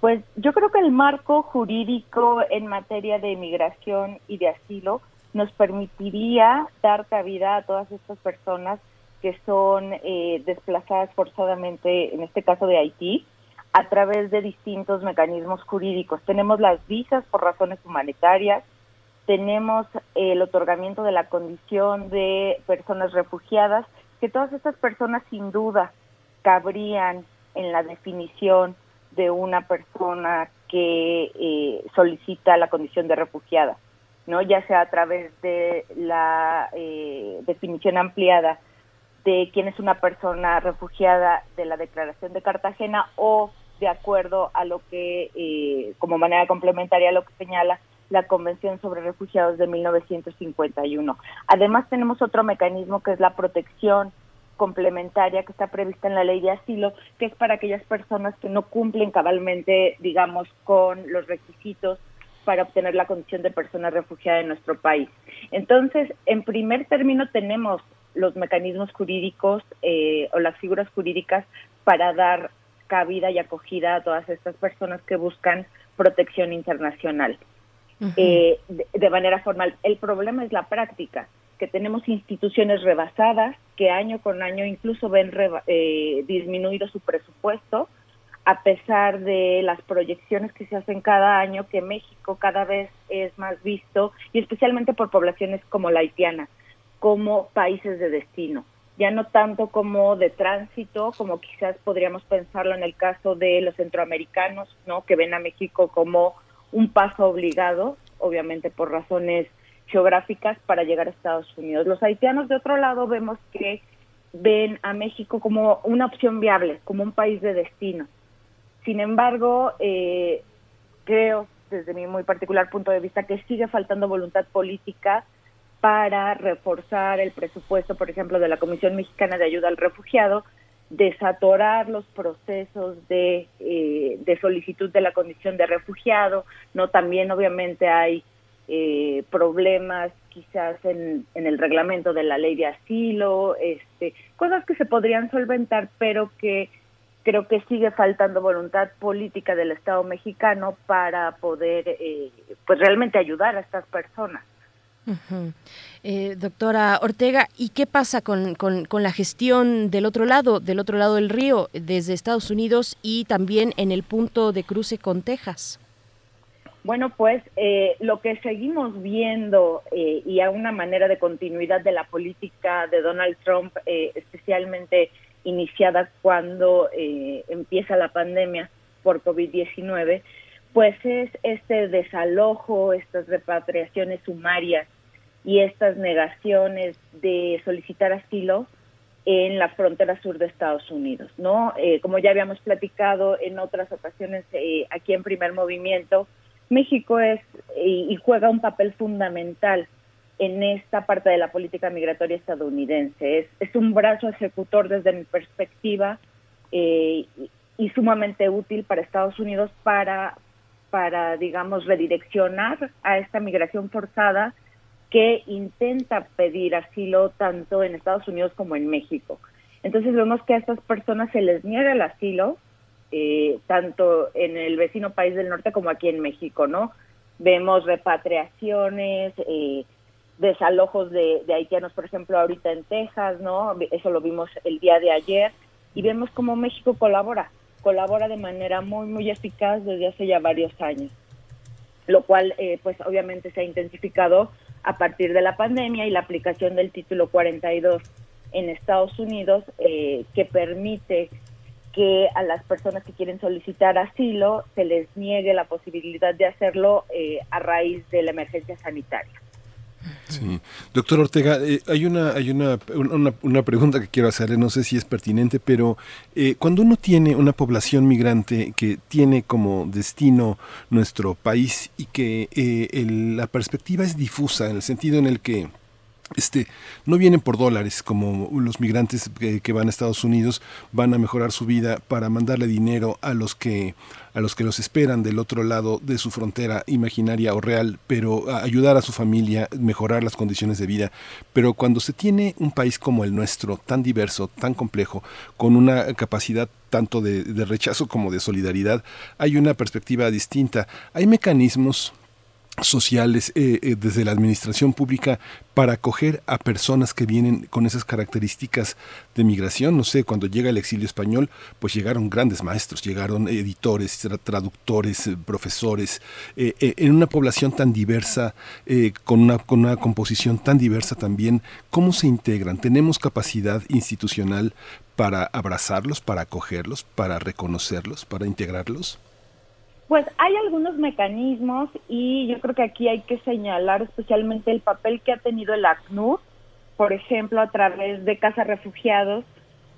Pues yo creo que el marco jurídico en materia de migración y de asilo nos permitiría dar cabida a todas estas personas que son eh, desplazadas forzadamente, en este caso de Haití, a través de distintos mecanismos jurídicos. Tenemos las visas por razones humanitarias, tenemos el otorgamiento de la condición de personas refugiadas, que todas estas personas sin duda cabrían en la definición de una persona que eh, solicita la condición de refugiada. ¿no? ya sea a través de la eh, definición ampliada de quién es una persona refugiada de la Declaración de Cartagena o de acuerdo a lo que, eh, como manera complementaria lo que señala la Convención sobre Refugiados de 1951. Además tenemos otro mecanismo que es la protección complementaria que está prevista en la ley de asilo, que es para aquellas personas que no cumplen cabalmente, digamos, con los requisitos para obtener la condición de persona refugiada en nuestro país. Entonces, en primer término, tenemos los mecanismos jurídicos eh, o las figuras jurídicas para dar cabida y acogida a todas estas personas que buscan protección internacional eh, de, manera formal. El problema es la práctica, que tenemos instituciones rebasadas que año con año incluso ven eh, disminuido su presupuesto a pesar de las proyecciones que se hacen cada año, que México cada vez es más visto, y especialmente por poblaciones como la haitiana, como países de destino. Ya no tanto como de tránsito, como quizás podríamos pensarlo en el caso de los centroamericanos, ¿no? que ven a México como un paso obligado, obviamente por razones geográficas, para llegar a Estados Unidos. Los haitianos, de otro lado, vemos que ven a México como una opción viable, como un país de destino. Sin embargo, eh, creo, desde mi muy particular punto de vista, que sigue faltando voluntad política para reforzar el presupuesto, por ejemplo, de la Comisión Mexicana de Ayuda al Refugiado, desatorar los procesos de, eh, de solicitud de la condición de refugiado, no también obviamente hay eh, problemas quizás en, el reglamento de la ley de asilo, este, cosas que se podrían solventar, pero que creo que sigue faltando voluntad política del Estado mexicano para poder eh, pues realmente ayudar a estas personas. Eh, doctora Ortega, ¿y qué pasa con, con, la gestión del otro lado, del otro lado del río, desde Estados Unidos y también en el punto de cruce con Texas? Bueno, pues eh, lo que seguimos viendo y a una manera de continuidad de la política de Donald Trump, especialmente iniciada cuando eh, empieza la pandemia por COVID-19, pues es este desalojo, estas repatriaciones sumarias y estas negaciones de solicitar asilo en la frontera sur de Estados Unidos, ¿no? Eh, como ya habíamos platicado en otras ocasiones eh, aquí en Primer Movimiento, México es y, juega un papel fundamental en esta parte de la política migratoria estadounidense. Es, un brazo ejecutor desde mi perspectiva eh, y, sumamente útil para Estados Unidos para, para, digamos, redireccionar a esta migración forzada que intenta pedir asilo tanto en Estados Unidos como en México. Entonces vemos que a estas personas se les niega el asilo, eh, tanto en el vecino país del norte como aquí en México, ¿no? Vemos repatriaciones, eh, desalojos de, haitianos, por ejemplo, ahorita en Texas, ¿no? Eso lo vimos el día de ayer y vemos cómo México colabora, colabora de manera muy, muy eficaz desde hace ya varios años, lo cual, eh, pues obviamente se ha intensificado a partir de la pandemia y la aplicación del título 42 en Estados Unidos, eh, que permite que a las personas que quieren solicitar asilo se les niegue la posibilidad de hacerlo eh, a raíz de la emergencia sanitaria. Doctor Ortega, eh, hay, una, hay una, una, pregunta que quiero hacerle, no sé si es pertinente, pero eh, cuando uno tiene una población migrante que tiene como destino nuestro país y que la perspectiva es difusa en el sentido en el que este, no vienen por dólares como los migrantes que, van a Estados Unidos van a mejorar su vida para mandarle dinero a los que a los que los esperan del otro lado de su frontera imaginaria o real, pero ayudar a su familia, mejorar las condiciones de vida. Pero cuando se tiene un país como el nuestro, tan diverso, tan complejo, con una capacidad tanto de rechazo como de solidaridad, hay una perspectiva distinta. Hay mecanismos sociales eh, eh, desde la administración pública para acoger a personas que vienen con esas características de migración. No sé, cuando llega el exilio español, pues llegaron grandes maestros, llegaron editores, traductores, eh, profesores, en una población tan diversa, con, una, con una composición tan diversa también, ¿cómo se integran? ¿Tenemos capacidad institucional para abrazarlos, para acogerlos, para reconocerlos, para integrarlos? Pues hay algunos mecanismos y yo creo que aquí hay que señalar especialmente el papel que ha tenido el ACNUR, por ejemplo, a través de Casa Refugiados,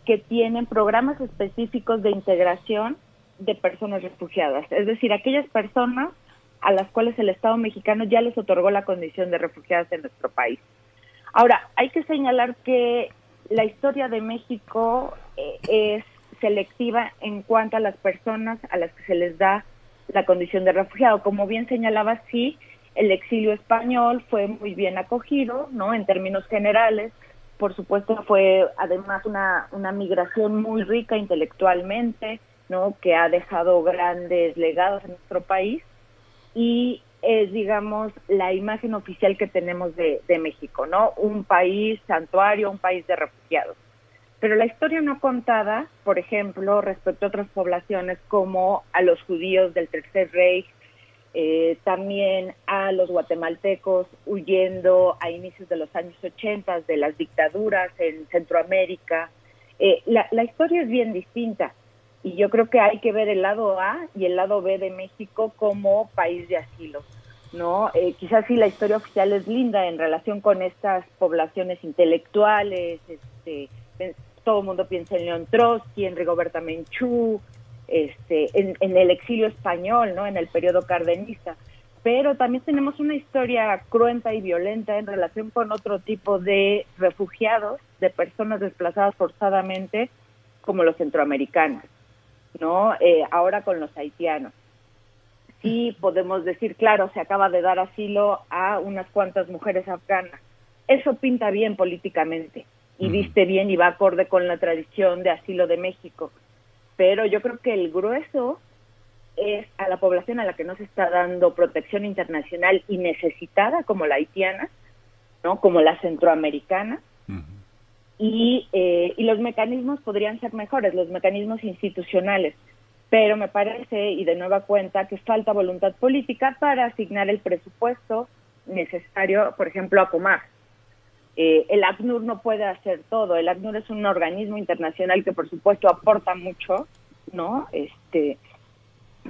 que tienen programas específicos de integración de personas refugiadas, es decir, aquellas personas a las cuales el Estado mexicano ya les otorgó la condición de refugiadas en nuestro país. Ahora, hay que señalar que la historia de México eh, es selectiva en cuanto a las personas a las que se les da la condición de refugiado. Como bien señalaba, sí, el exilio español fue muy bien acogido, ¿no? En términos generales, por supuesto fue además una, una migración muy rica intelectualmente, ¿no? Que ha dejado grandes legados en nuestro país y es, digamos, la imagen oficial que tenemos de, de México, ¿no? Un país santuario, un país de refugiados. Pero la historia no contada, por ejemplo, respecto a otras poblaciones como a los judíos del Tercer Reich, eh, también a los guatemaltecos huyendo a inicios de los años 80 de las dictaduras en Centroamérica. Eh, la, la, historia es bien distinta y yo creo que hay que ver el lado A y el lado B de México como país de asilo. ¿no? Eh, quizás sí la historia oficial es linda en relación con estas poblaciones intelectuales, este, todo el mundo piensa en León Trotsky, en Rigoberta Menchú, este, en, el exilio español, ¿no? En el periodo cardenista. Pero también tenemos una historia cruenta y violenta en relación con otro tipo de refugiados, de personas desplazadas forzadamente, como los centroamericanos, ¿no? Eh, ahora con los haitianos. Sí podemos decir, claro, se acaba de dar asilo a unas cuantas mujeres afganas. Eso pinta bien políticamente y viste bien y va acorde con la tradición de asilo de México. Pero yo creo que el grueso es a la población a la que no se está dando protección internacional y necesitada, como la haitiana, ¿no? como la centroamericana. y, eh, y los mecanismos podrían ser mejores, los mecanismos institucionales. Pero me parece, y de nueva cuenta, que falta voluntad política para asignar el presupuesto necesario, por ejemplo, a Comar. Eh, el ACNUR no puede hacer todo. El ACNUR es un organismo internacional que, por supuesto, aporta mucho, ¿no? Este,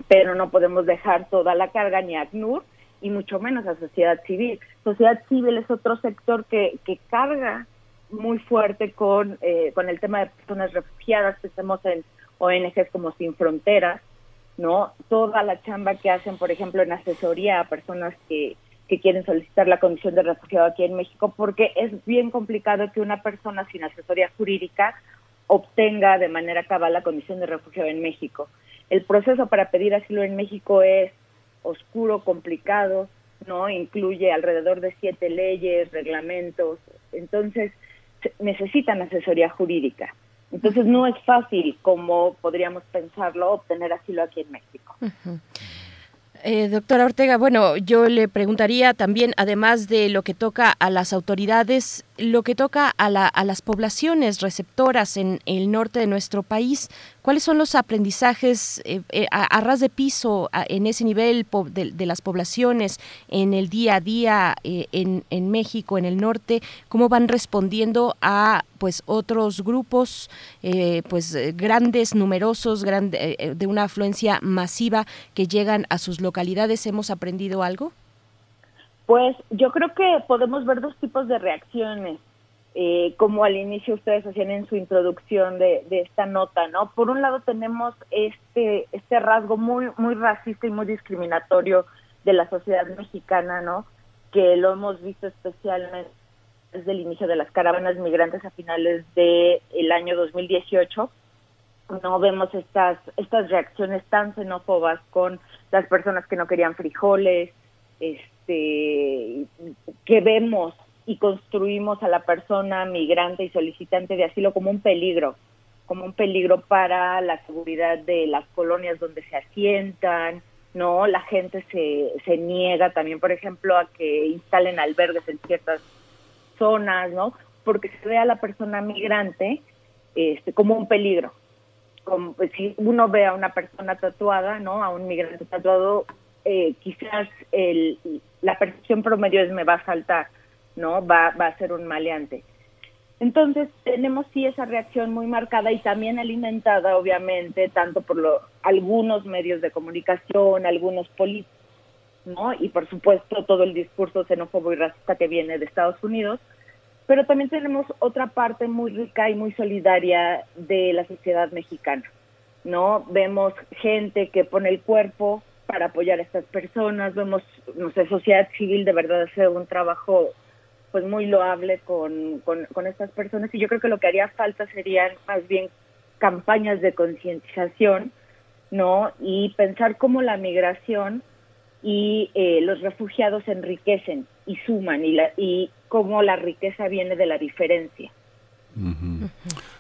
pero no podemos dejar toda la carga ni a ACNUR y mucho menos a sociedad civil. Sociedad civil es otro sector que, carga muy fuerte con, eh, con el tema de personas refugiadas, pensemos en ONGs como Sin Fronteras, ¿no? Toda la chamba que hacen, por ejemplo, en asesoría a personas que, que quieren solicitar la condición de refugiado aquí en México, porque es bien complicado que una persona sin asesoría jurídica obtenga de manera cabal la condición de refugiado en México. El proceso para pedir asilo en México es oscuro, complicado, ¿no? Incluye alrededor de siete leyes, reglamentos, entonces necesitan asesoría jurídica. Entonces no es fácil, como podríamos pensarlo, obtener asilo aquí en México. Eh, doctora Ortega, bueno, yo le preguntaría también, además de lo que toca a las autoridades, lo que toca a, la, a las poblaciones receptoras en el norte de nuestro país, ¿cuáles son los aprendizajes eh, eh, a, ras de piso en ese nivel de, las poblaciones, en el día a día en, en, México, en el norte? ¿Cómo van respondiendo a pues otros grupos pues grandes, numerosos, grande, de una afluencia masiva que llegan a sus localidades? ¿Hemos aprendido algo? Pues yo creo que podemos ver dos tipos de reacciones, eh, como al inicio ustedes hacían en su introducción de, esta nota, ¿no? Por un lado tenemos este este rasgo muy racista y muy discriminatorio de la sociedad mexicana, ¿no? Que lo hemos visto especialmente desde el inicio de las caravanas migrantes a finales del el año 2018 no vemos estas estas reacciones tan xenófobas con las personas que no querían frijoles, este este, que vemos y construimos a la persona migrante y solicitante de asilo como un peligro, como un peligro para la seguridad de las colonias donde se asientan, ¿no? La gente se, se niega también, por ejemplo, a que instalen albergues en ciertas zonas, ¿no? Porque se ve a la persona migrante este, como un peligro. Como, pues, si uno ve a una persona tatuada, ¿no? A un migrante tatuado, eh, quizás el, la percepción promedio es me va a saltar, ¿no? Va, va a ser un maleante. Entonces tenemos sí esa reacción muy marcada y también alimentada obviamente tanto por lo, algunos medios de comunicación, algunos políticos, ¿no? Y por supuesto todo el discurso xenófobo y racista que viene de Estados Unidos, pero también tenemos otra parte muy rica y muy solidaria de la sociedad mexicana, ¿no? Vemos gente que pone el cuerpo, para apoyar a estas personas. Vemos, no sé, sociedad civil de verdad hace un trabajo pues muy loable con, con, estas personas y yo creo que lo que haría falta serían más bien campañas de concientización, ¿no? Y pensar cómo la migración y eh, los refugiados enriquecen y suman y, la, y cómo la riqueza viene de la diferencia.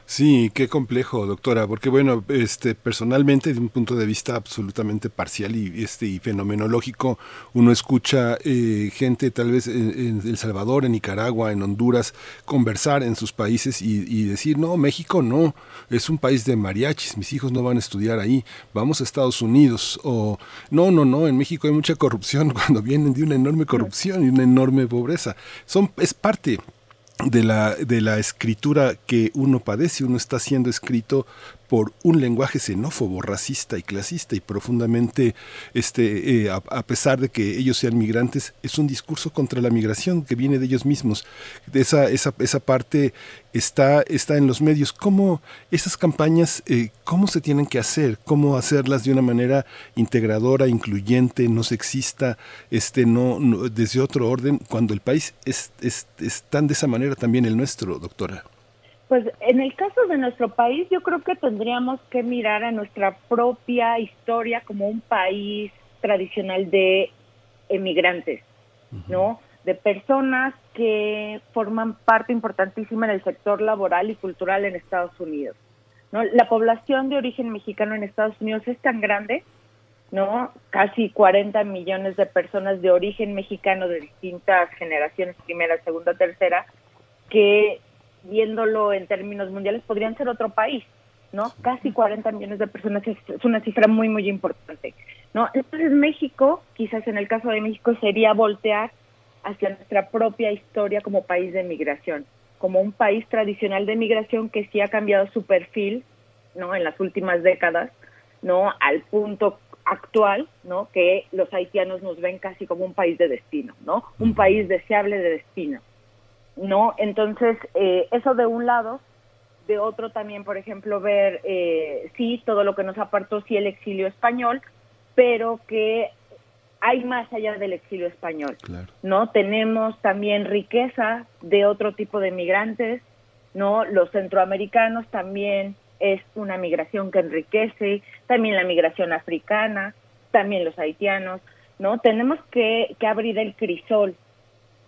Sí, qué complejo, doctora, porque bueno, este personalmente de un punto de vista absolutamente parcial y este y fenomenológico, uno escucha eh, gente tal vez en, El Salvador, en Nicaragua, en Honduras conversar en sus países y, decir no, México no, es un país de mariachis, mis hijos no van a estudiar ahí, vamos a Estados Unidos o no, no, no, en México hay mucha corrupción cuando vienen de una enorme corrupción y una enorme pobreza, son es parte de la, de la escritura que uno padece, uno está siendo escrito por un lenguaje xenófobo, racista y clasista y profundamente, este, eh, a, pesar de que ellos sean migrantes, es un discurso contra la migración que viene de ellos mismos. Esa, esa, esa parte está, está en los medios. ¿Cómo esas campañas, eh, cómo se tienen que hacer? ¿Cómo hacerlas de una manera integradora, incluyente, no sexista, este, no, desde otro orden, cuando el país es, es, es tan de esa manera también el nuestro, doctora? Pues en el caso de nuestro país, yo creo que tendríamos que mirar a nuestra propia historia como un país tradicional de emigrantes, ¿no? De personas que forman parte importantísima en el sector laboral y cultural en Estados Unidos. ¿no? La población de origen mexicano en Estados Unidos es tan grande, ¿no? Casi 40 millones de personas de origen mexicano de distintas generaciones, primera, segunda, tercera, que viéndolo en términos mundiales, podrían ser otro país, ¿no? Casi 40 millones de personas es, una cifra muy, muy importante, ¿no? Entonces México, quizás en el caso de México, sería voltear hacia nuestra propia historia como país de migración, como un país tradicional de migración que sí ha cambiado su perfil, ¿no? En las últimas décadas, ¿no? Al punto actual, ¿no? Que los haitianos nos ven casi como un país de destino, ¿no? Un país deseable de destino. ¿No? Entonces, eh, eso de un lado, de otro también, por ejemplo, ver, eh, sí, todo lo que nos apartó, sí, el exilio español, pero que hay más allá del exilio español, ¿no? Tenemos también riqueza de otro tipo de migrantes, ¿no? Los centroamericanos también es una migración que enriquece, también la migración africana, también los haitianos, ¿no? Tenemos que, que abrir el crisol,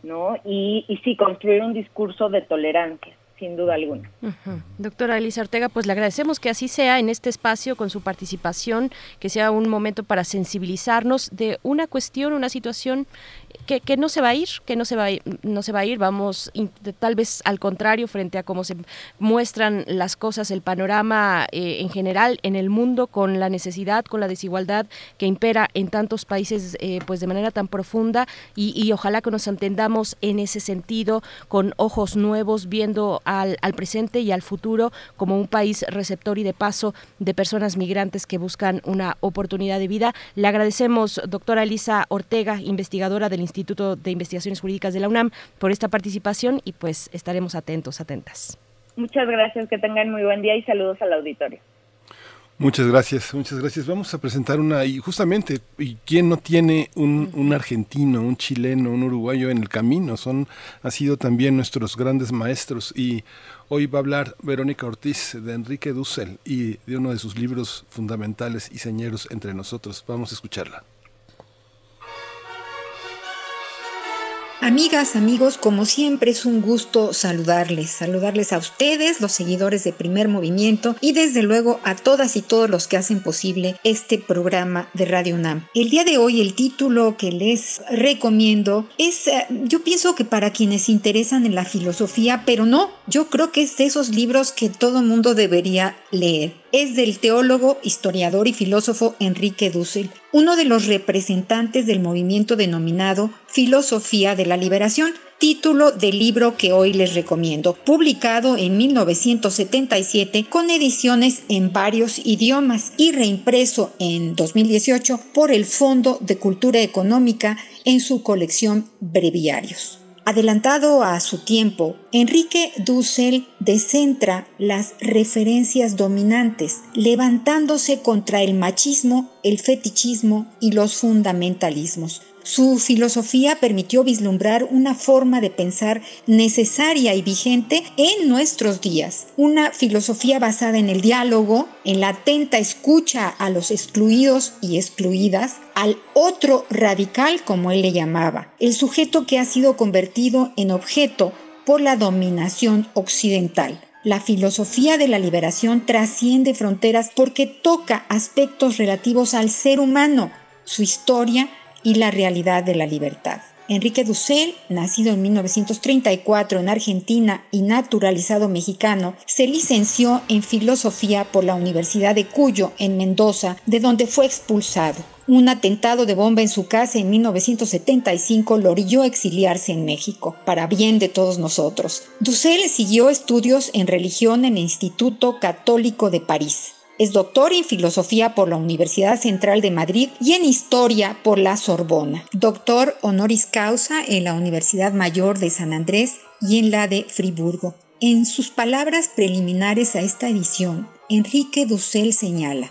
¿no? Y, y sí, construir un discurso de tolerancia sin duda alguna. Doctora Elisa Ortega, pues le agradecemos que así sea en este espacio con su participación, que sea un momento para sensibilizarnos de una cuestión, una situación que, no se va a ir, que no se va a no se va a ir, vamos tal vez al contrario frente a cómo se muestran las cosas, el panorama eh, en general en el mundo con la necesidad, con la desigualdad que impera en tantos países eh, pues de manera tan profunda y, y, ojalá que nos entendamos en ese sentido con ojos nuevos viendo al, al presente y al futuro como un país receptor y de paso de personas migrantes que buscan una oportunidad de vida. Le agradecemos, doctora Elisa Ortega, investigadora del Instituto de Investigaciones Jurídicas de la UNAM, por esta participación y pues estaremos atentos, atentas. Muchas gracias, que tengan muy buen día y saludos al auditorio. Muchas gracias, muchas gracias. Vamos a presentar una, y justamente, ¿y quién no tiene un, un, argentino, un chileno, un uruguayo en el camino? Son, han sido también nuestros grandes maestros y hoy va a hablar Verónica Ortiz de Enrique Dussel y de uno de sus libros fundamentales y señeros entre nosotros. Vamos a escucharla. Amigas, amigos, como siempre es un gusto saludarles, saludarles a ustedes, los seguidores de Primer Movimiento y desde luego a todas y todos los que hacen posible este programa de Radio UNAM. El día de hoy el título que les recomiendo es, eh, yo pienso que para quienes interesan en la filosofía, pero no, yo creo que es de esos libros que todo mundo debería leer es del teólogo, historiador y filósofo Enrique Dussel, uno de los representantes del movimiento denominado Filosofía de la Liberación, título del libro que hoy les recomiendo, publicado en 1977 con ediciones en varios idiomas y reimpreso en 2018 por el Fondo de Cultura Económica en su colección Breviarios. Adelantado a su tiempo, Enrique Dussel descentra las referencias dominantes, levantándose contra el machismo, el fetichismo y los fundamentalismos, su filosofía permitió vislumbrar una forma de pensar necesaria y vigente en nuestros días, una filosofía basada en el diálogo, en la atenta escucha a los excluidos y excluidas, al otro radical como él le llamaba, el sujeto que ha sido convertido en objeto por la dominación occidental. La filosofía de la liberación trasciende fronteras porque toca aspectos relativos al ser humano, su historia, y la realidad de la libertad. Enrique Dussel, nacido en 1934 en Argentina y naturalizado mexicano, se licenció en filosofía por la Universidad de Cuyo en Mendoza, de donde fue expulsado. Un atentado de bomba en su casa en 1975 lo orilló exiliarse en México, para bien de todos nosotros. Dussel siguió estudios en religión en el Instituto Católico de París. Es doctor en filosofía por la Universidad Central de Madrid y en historia por la Sorbona. Doctor honoris causa en la Universidad Mayor de San Andrés y en la de Friburgo. En sus palabras preliminares a esta edición, Enrique Dussel señala,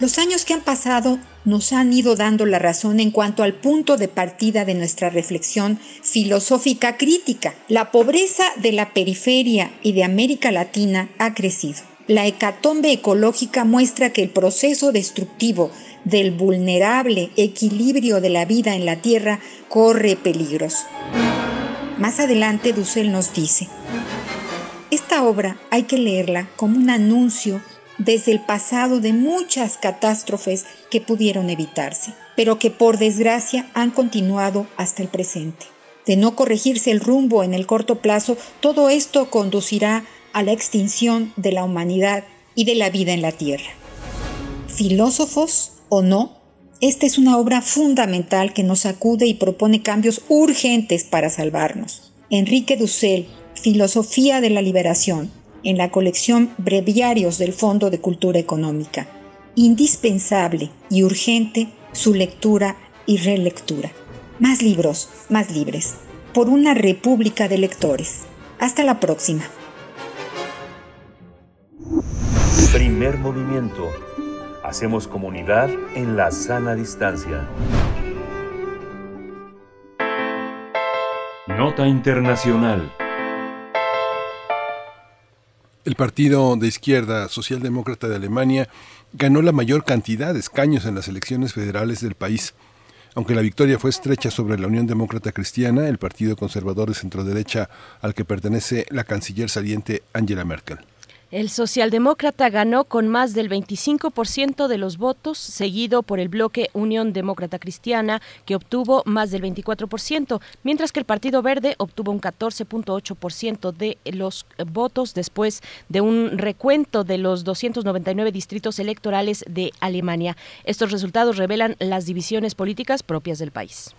Los años que han pasado nos han ido dando la razón en cuanto al punto de partida de nuestra reflexión filosófica crítica. La pobreza de la periferia y de América Latina ha crecido. La hecatombe ecológica muestra que el proceso destructivo del vulnerable equilibrio de la vida en la Tierra corre peligros. Más adelante Dussel nos dice, esta obra hay que leerla como un anuncio desde el pasado de muchas catástrofes que pudieron evitarse, pero que por desgracia han continuado hasta el presente. De no corregirse el rumbo en el corto plazo, todo esto conducirá a la extinción de la humanidad y de la vida en la Tierra. Filósofos o no, esta es una obra fundamental que nos acude y propone cambios urgentes para salvarnos. Enrique Dussel, Filosofía de la Liberación, en la colección Breviarios del Fondo de Cultura Económica. Indispensable y urgente su lectura y relectura. Más libros, más libres. Por una república de lectores. Hasta la próxima. Primer movimiento Hacemos comunidad en la sana distancia. Nota Internacional. El partido de izquierda socialdemócrata de Alemania ganó la mayor cantidad de escaños en las elecciones federales del país. Aunque la victoria fue estrecha sobre la Unión Demócrata Cristiana, el partido conservador de centroderecha al que pertenece la canciller saliente Angela Merkel. El socialdemócrata ganó con más del 25% de los votos, seguido por el bloque Unión Demócrata Cristiana, que obtuvo más del 24%, mientras que el Partido Verde obtuvo un 14.8% de los votos después de un recuento de los 299 distritos electorales de Alemania. Estos resultados revelan las divisiones políticas propias del país.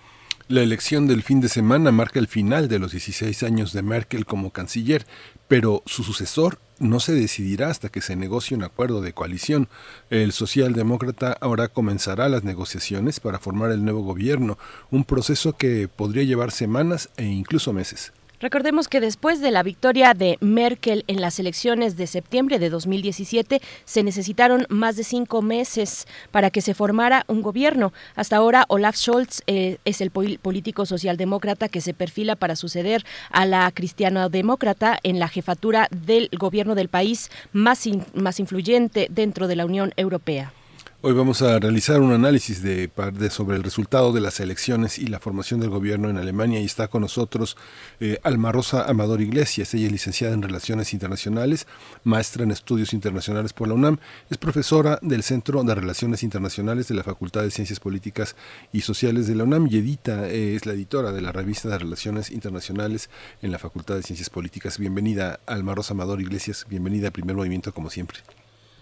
La elección del fin de semana marca el final de los 16 años de Merkel como canciller, pero su sucesor no se decidirá hasta que se negocie un acuerdo de coalición. El socialdemócrata ahora comenzará las negociaciones para formar el nuevo gobierno, un proceso que podría llevar semanas e incluso meses. Recordemos que después de la victoria de Merkel en las elecciones de septiembre de 2017, se necesitaron más de cinco meses para que se formara un gobierno. Hasta ahora, Olaf Scholz eh, es el político socialdemócrata que se perfila para suceder a la cristiano-demócrata en la jefatura del gobierno del país más, más influyente dentro de la Unión Europea. Hoy vamos a realizar un análisis de, sobre el resultado de las elecciones y la formación del gobierno en Alemania y está con nosotros eh, Alma Rosa Amador Iglesias. Ella es licenciada en Relaciones Internacionales, maestra en Estudios Internacionales por la UNAM, es profesora del Centro de Relaciones Internacionales de la Facultad de Ciencias Políticas y Sociales de la UNAM y edita, eh, es la editora de la revista de Relaciones Internacionales en la Facultad de Ciencias Políticas. Bienvenida Alma Rosa Amador Iglesias, bienvenida a Primer Movimiento como siempre.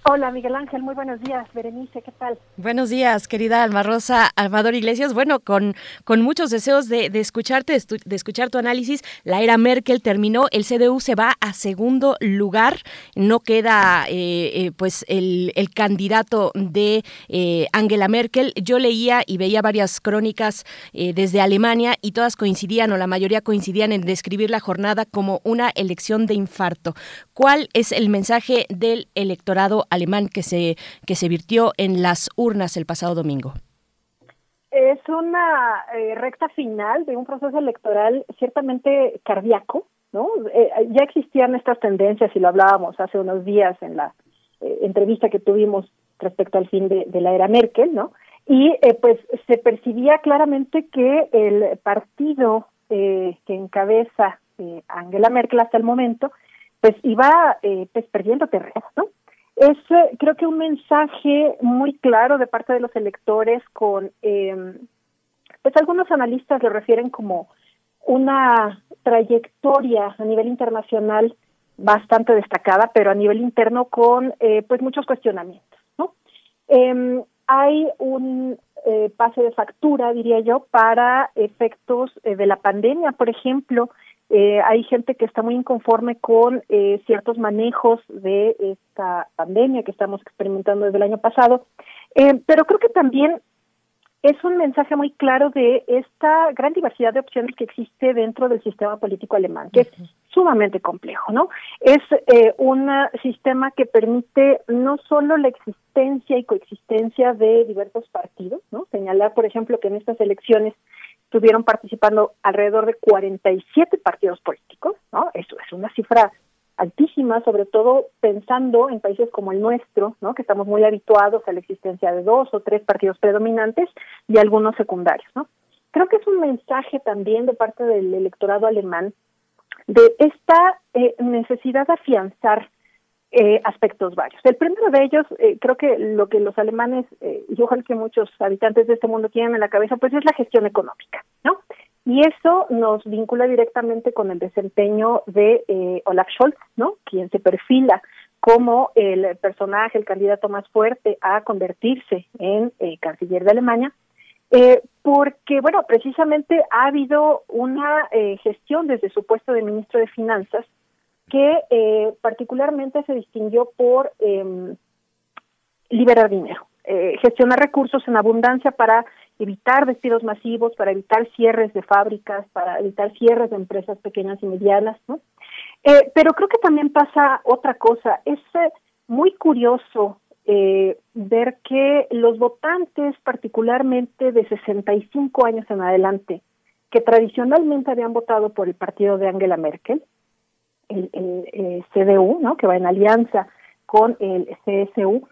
Hola Miguel Ángel, muy buenos días. Berenice, ¿qué tal? Buenos días, querida Alma Rosa Almador Iglesias. Bueno, con, con muchos deseos de, escucharte, de, escuchar tu análisis. La era Merkel terminó, el CDU se va a segundo lugar. No queda eh, eh, pues el, candidato de eh, Angela Merkel. Yo leía y veía varias crónicas desde Alemania y todas coincidían, o la mayoría coincidían en describir la jornada como una elección de infarto. ¿Cuál es el mensaje del electorado alemán que se, que se virtió en las urnas el pasado domingo? Es una eh, recta final de un proceso electoral ciertamente cardíaco, ¿no? Eh, ya existían estas tendencias y lo hablábamos hace unos días en la eh, entrevista que tuvimos respecto al fin de, la era Merkel, ¿no? Y pues se percibía claramente que el partido que encabeza Angela Merkel hasta el momento, pues iba pues perdiendo terreno, ¿no? Es eh, creo que un mensaje muy claro de parte de los electores con, eh, pues algunos analistas lo refieren como una trayectoria a nivel internacional bastante destacada, pero a nivel interno con eh, pues muchos cuestionamientos. ¿no? Eh, hay un eh, pase de factura, diría yo, para efectos eh, de la pandemia, por ejemplo, eh, hay gente que está muy inconforme con eh, ciertos manejos de esta pandemia que estamos experimentando desde el año pasado, eh, pero creo que también es un mensaje muy claro de esta gran diversidad de opciones que existe dentro del sistema político alemán, que es sumamente complejo, ¿no? Es eh, un sistema que permite no solo la existencia y coexistencia de diversos partidos, ¿no? Señalar, por ejemplo, que en estas elecciones estuvieron participando alrededor de 47 partidos políticos, ¿no? Eso es una cifra altísima, sobre todo pensando en países como el nuestro, ¿no? que estamos muy habituados a la existencia de dos o tres partidos predominantes y algunos secundarios. ¿no? Creo que es un mensaje también de parte del electorado alemán de esta eh, necesidad de afianzar eh, aspectos varios. El primero de ellos, eh, creo que lo que los alemanes, eh, y ojalá que muchos habitantes de este mundo tienen en la cabeza, pues es la gestión económica, ¿no? Y eso nos vincula directamente con el desempeño de eh, Olaf Scholz, ¿no? Quien se perfila como el personaje, el candidato más fuerte a convertirse en eh, canciller de Alemania, eh, porque, bueno, precisamente ha habido una eh, gestión desde su puesto de ministro de Finanzas que eh, particularmente se distinguió por eh, liberar dinero, eh, gestionar recursos en abundancia para evitar despidos masivos, para evitar cierres de fábricas, para evitar cierres de empresas pequeñas y medianas, ¿no? Eh, pero creo que también pasa otra cosa, es muy curioso ver que los votantes, particularmente de 65 años en adelante, que tradicionalmente habían votado por el partido de Angela Merkel, el, el, CDU, ¿no? que va en alianza con el CSU,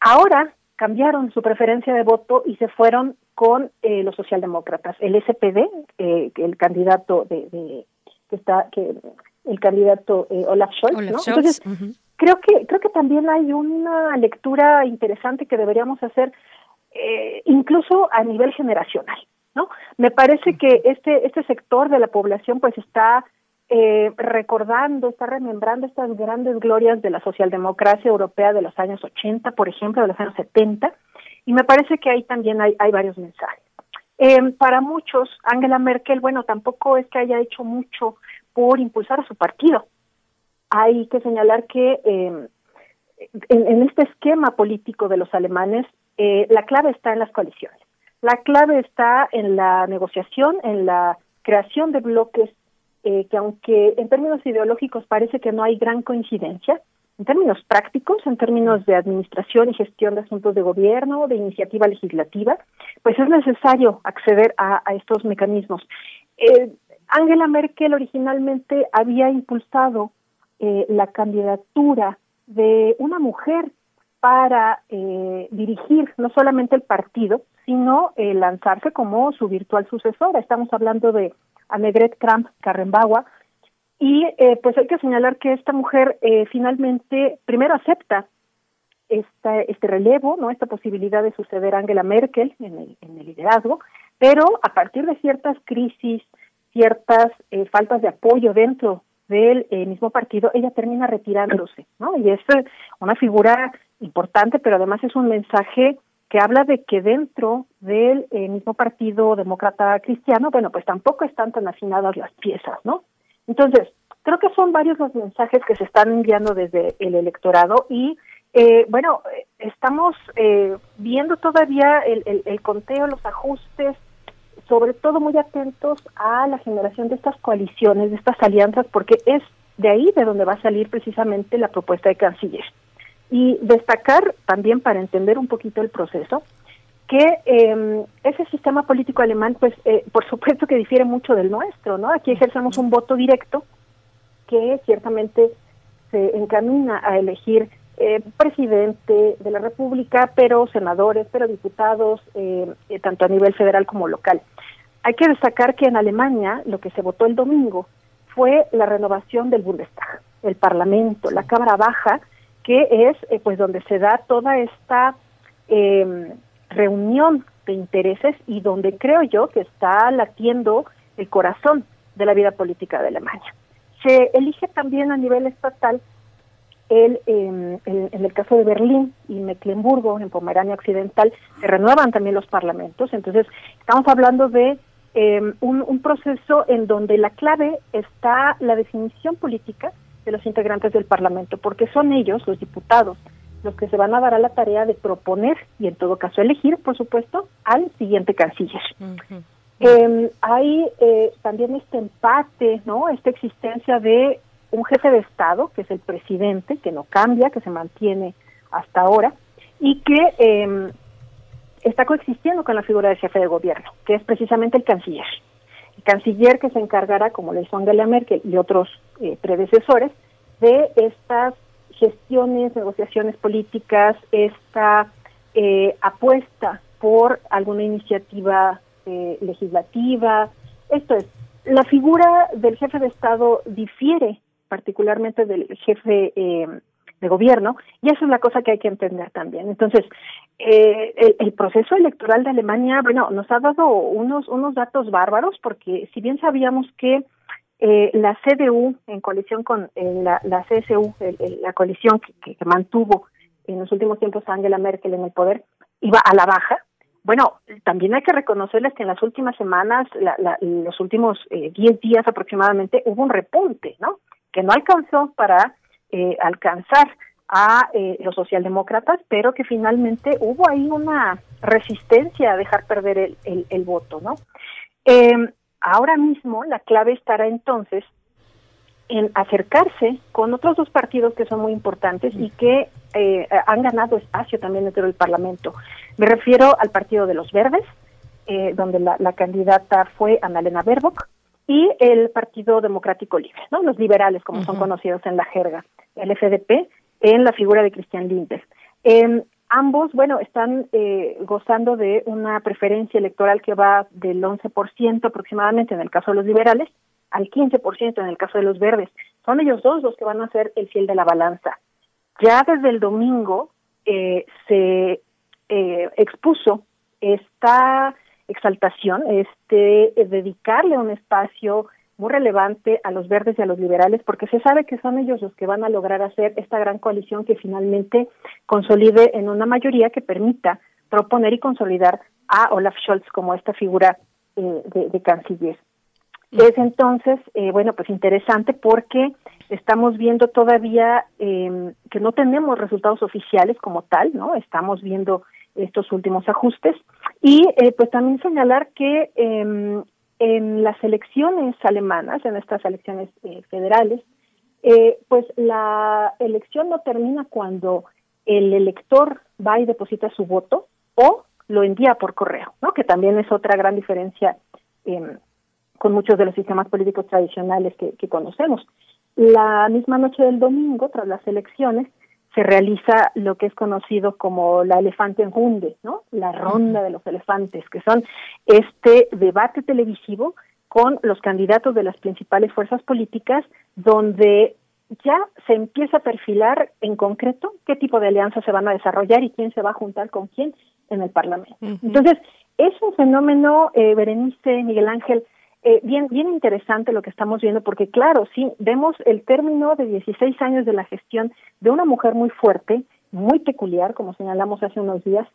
ahora cambiaron su preferencia de voto y se fueron con eh, los socialdemócratas. El SPD, eh, el candidato de, que está que el candidato eh, Olaf Scholz, ¿no? Entonces, creo que creo que también hay una lectura interesante que deberíamos hacer eh, incluso a nivel generacional, ¿no? Me parece que este este sector de la población pues está eh, recordando, está remembrando estas grandes glorias de la socialdemocracia europea de los años 80, por ejemplo, de los años 70, y me parece que ahí también hay, varios mensajes. Eh, para muchos, Angela Merkel, bueno, tampoco es que haya hecho mucho por impulsar a su partido. Hay que señalar que eh, en, este esquema político de los alemanes, eh, la clave está en las coaliciones. La clave está en la negociación, en la creación de bloques eh, que aunque en términos ideológicos parece que no hay gran coincidencia, en términos prácticos, en términos de administración y gestión de asuntos de gobierno, de iniciativa legislativa, pues es necesario acceder a, estos mecanismos. Eh, Angela Merkel originalmente había impulsado eh, la candidatura de una mujer para eh, dirigir no solamente el partido, sino eh, lanzarse como su virtual sucesora. Estamos hablando de Annegret Kramp-Karrenbauer, y eh, pues hay que señalar que esta mujer eh, finalmente primero acepta esta, este relevo, no esta posibilidad de suceder a Angela Merkel en el, en el liderazgo, pero a partir de ciertas crisis, ciertas eh, faltas de apoyo dentro del mismo partido, ella termina retirándose, ¿no? Y es una figura importante, pero además es un mensaje que habla de que dentro del mismo partido demócrata cristiano, bueno, pues tampoco están tan afinadas las piezas, ¿no? Entonces, creo que son varios los mensajes que se están enviando desde el electorado y, eh, bueno, estamos eh, viendo todavía el conteo, los ajustes, sobre todo muy atentos a la generación de estas coaliciones, de estas alianzas, porque es de ahí de donde va a salir precisamente la propuesta de canciller. Y destacar también para entender un poquito el proceso, que eh, ese sistema político alemán, pues, eh, por supuesto que difiere mucho del nuestro, ¿no? Aquí ejercemos un voto directo que ciertamente se encamina a elegir eh, presidente de la República, pero senadores, pero diputados, eh, eh, tanto a nivel federal como local. Hay que destacar que en Alemania lo que se votó el domingo fue la renovación del Bundestag, el Parlamento, la Cámara Baja, que es eh, pues donde se da toda esta eh, reunión de intereses y donde creo yo que está latiendo el corazón de la vida política de Alemania. Se elige también a nivel estatal el, em, en el caso de Berlín y Mecklenburgo, en Pomerania Occidental, se renuevan también los parlamentos. Entonces, estamos hablando de em, un proceso en donde la clave está la definición política de los integrantes del Parlamento, porque son ellos, los diputados, los que se van a dar a la tarea de proponer y en todo caso elegir, por supuesto, al siguiente canciller. eh, hay eh, también este empate, ¿no? Esta existencia de un jefe de Estado, que es el presidente, que no cambia, que se mantiene hasta ahora, y que eh, está coexistiendo con la figura del jefe de gobierno, que es precisamente el canciller. Canciller que se encargará, como lo hizo Angela Merkel y otros eh, predecesores, de estas gestiones, negociaciones políticas, esta eh, apuesta por alguna iniciativa eh, legislativa. Esto es, la figura del jefe de Estado difiere particularmente del jefe eh, de gobierno y eso es la cosa que hay que entender también. Entonces, eh, el, el, proceso electoral de Alemania, bueno, nos ha dado unos, unos datos bárbaros porque si bien sabíamos que eh, la CDU, en coalición con eh, la, la, CSU, el, el, la coalición que, que, mantuvo en los últimos tiempos a Angela Merkel en el poder, iba a la baja. Bueno, también hay que reconocerles que en las últimas semanas, la, la, los últimos 10 eh, días aproximadamente, hubo un repunte, ¿no? Que no alcanzó para eh, alcanzar a eh, los socialdemócratas, pero que finalmente hubo ahí una resistencia a dejar perder el, voto, ¿no? Eh, Ahora mismo la clave estará entonces en acercarse con otros dos partidos que son muy importantes y que eh, han ganado espacio también dentro del Parlamento. Me refiero al Partido de los Verdes, eh, donde la, candidata fue Annalena Baerbock, y el Partido Democrático Libre, ¿no? los liberales, como son conocidos en la jerga, el FDP, en la figura de Cristian Lindner. Em, ambos, bueno, están eh, gozando de una preferencia electoral que va del 11% aproximadamente en el caso de los liberales al 15% en el caso de los verdes. Son ellos dos los que van a ser el fiel de la balanza. Ya desde el domingo eh, se eh, expuso esta exaltación, este dedicarle un espacio muy relevante a los verdes y a los liberales, porque se sabe que son ellos los que van a lograr hacer esta gran coalición que finalmente consolide en una mayoría que permita proponer y consolidar a Olaf Scholz como esta figura eh, de, canciller. Es entonces, eh, bueno, pues interesante porque estamos viendo todavía eh, que no tenemos resultados oficiales como tal, ¿no? Estamos viendo estos últimos ajustes y eh, pues también señalar que em, en las elecciones alemanas, en estas elecciones eh, federales, eh, pues la elección no termina cuando el elector va y deposita su voto o lo envía por correo, ¿no? Que también es otra gran diferencia eh, con muchos de los sistemas políticos tradicionales que conocemos. La misma noche del domingo, tras las elecciones, se realiza lo que es conocido como la elefante en runde, ¿no? La ronda de los elefantes, que son este debate televisivo con los candidatos de las principales fuerzas políticas, donde ya se empieza a perfilar en concreto qué tipo de alianzas se van a desarrollar y quién se va a juntar con quién en el Parlamento. Entonces, es un fenómeno, eh, Berenice, Miguel Ángel, eh, bien, bien interesante lo que estamos viendo, porque claro, sí, vemos el término de 16 años de la gestión de una mujer muy fuerte, muy peculiar, como señalamos hace unos días,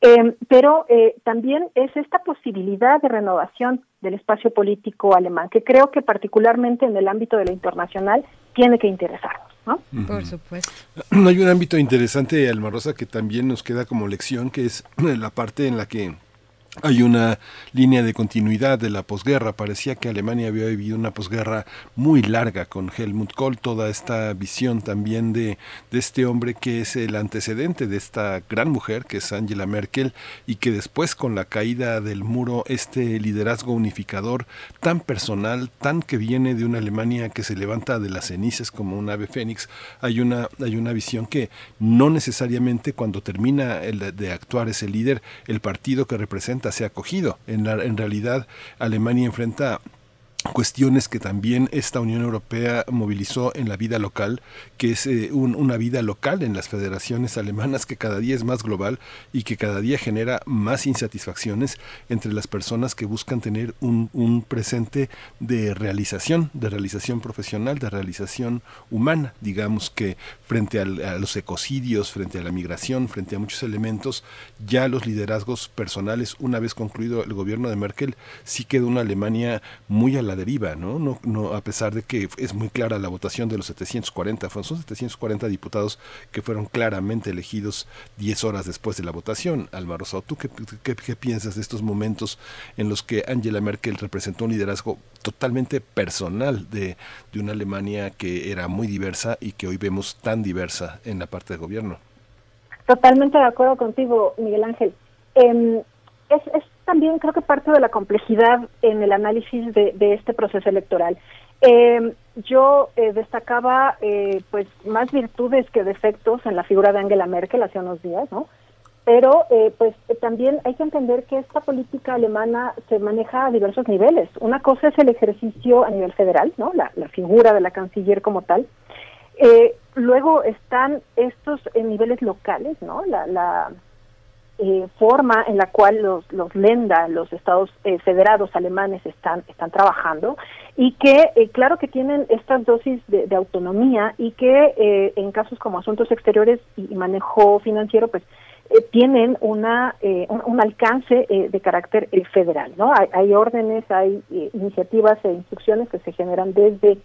eh, pero eh, también es esta posibilidad de renovación del espacio político alemán, que creo que particularmente en el ámbito de lo internacional tiene que interesarnos. ¿no? Por supuesto. Hay un ámbito interesante, Almarosa, que también nos queda como lección, que es la parte en la que hay una línea de continuidad de la posguerra. Parecía que Alemania había vivido una posguerra muy larga con Helmut Kohl, toda esta visión también de, de, este hombre que es el antecedente de esta gran mujer, que es Angela Merkel, y que después con la caída del muro, este liderazgo unificador tan personal, tan que viene de una Alemania que se levanta de las cenizas como un ave fénix, hay una, hay una visión que no necesariamente cuando termina el de actuar ese líder, el partido que representa se ha acogido. En, la, en realidad, Alemania enfrenta cuestiones que también esta Unión Europea movilizó en la vida local, que es eh, una vida local en las federaciones alemanas que cada día es más global y que cada día genera más insatisfacciones entre las personas que buscan tener un, presente de realización, de realización profesional, de realización humana. Digamos que frente a los ecocidios, frente a la migración, frente a muchos elementos, ya los liderazgos personales, una vez concluido el gobierno de Merkel, sí quedó una Alemania muy a la deriva, ¿no? No, no, a pesar de que es muy clara la votación de los 740, son 740 diputados que fueron claramente elegidos 10 horas después de la votación. Álvaro ¿tú qué, qué, piensas de estos momentos en los que Angela Merkel representó un liderazgo totalmente personal de, de una Alemania que era muy diversa y que hoy vemos tan diversa en la parte del gobierno? Totalmente de acuerdo contigo, Miguel Ángel. Em, es, es también creo que parte de la complejidad en el análisis de, este proceso electoral. Eh, yo eh, destacaba eh, pues más virtudes que defectos en la figura de Angela Merkel hace unos días, ¿no? Pero pues también hay que entender que esta política alemana se maneja a diversos niveles. Una cosa es el ejercicio a nivel federal, ¿no? La, figura de la canciller como tal. luego están estos niveles locales, ¿no? La, la eh, forma en la cual los, los Lenda, los estados eh, federados alemanes están, están trabajando y que eh, claro que tienen estas dosis de, autonomía y que en casos como asuntos exteriores y, manejo financiero pues tienen una un, alcance de carácter federal, ¿no? Hay, hay órdenes, hay iniciativas e instrucciones que se generan desde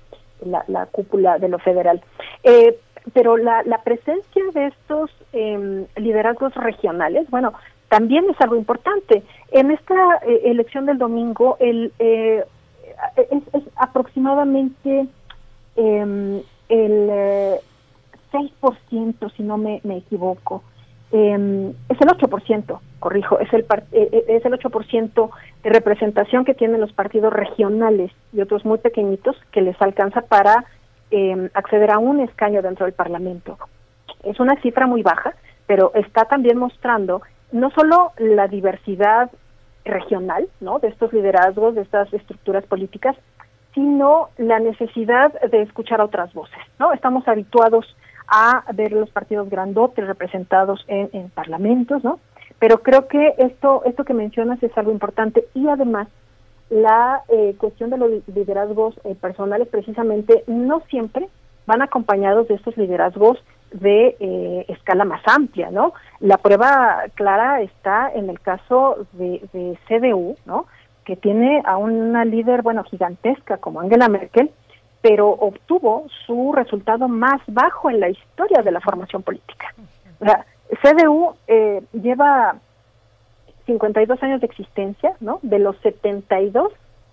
la, la cúpula de lo federal. Eh, pero la, la presencia de estos em, liderazgos regionales, bueno, también es algo importante. En esta eh, elección del domingo, el, eh, es, aproximadamente em, el 6%, si no me, me equivoco, eh, es el 8%, corrijo, es el, es el 8% de representación que tienen los partidos regionales y otros muy pequeñitos que les alcanza para eh, acceder a un escaño dentro del Parlamento. Es una cifra muy baja, pero está también mostrando no solo la diversidad regional, ¿no? De estos liderazgos, de estas estructuras políticas, sino la necesidad de escuchar a otras voces, ¿no? Estamos habituados a ver los partidos grandotes representados en, en parlamentos, ¿no? Pero creo que esto, esto que mencionas es algo importante y además la eh, cuestión de los liderazgos eh, personales precisamente no siempre van acompañados de estos liderazgos de eh, escala más amplia, ¿no? La prueba clara está en el caso de, de CDU, ¿no? Que tiene a una líder, bueno, gigantesca como Angela Merkel, pero obtuvo su resultado más bajo en la historia de la formación política. La CDU eh, lleva 52 años de existencia, ¿no? De los 72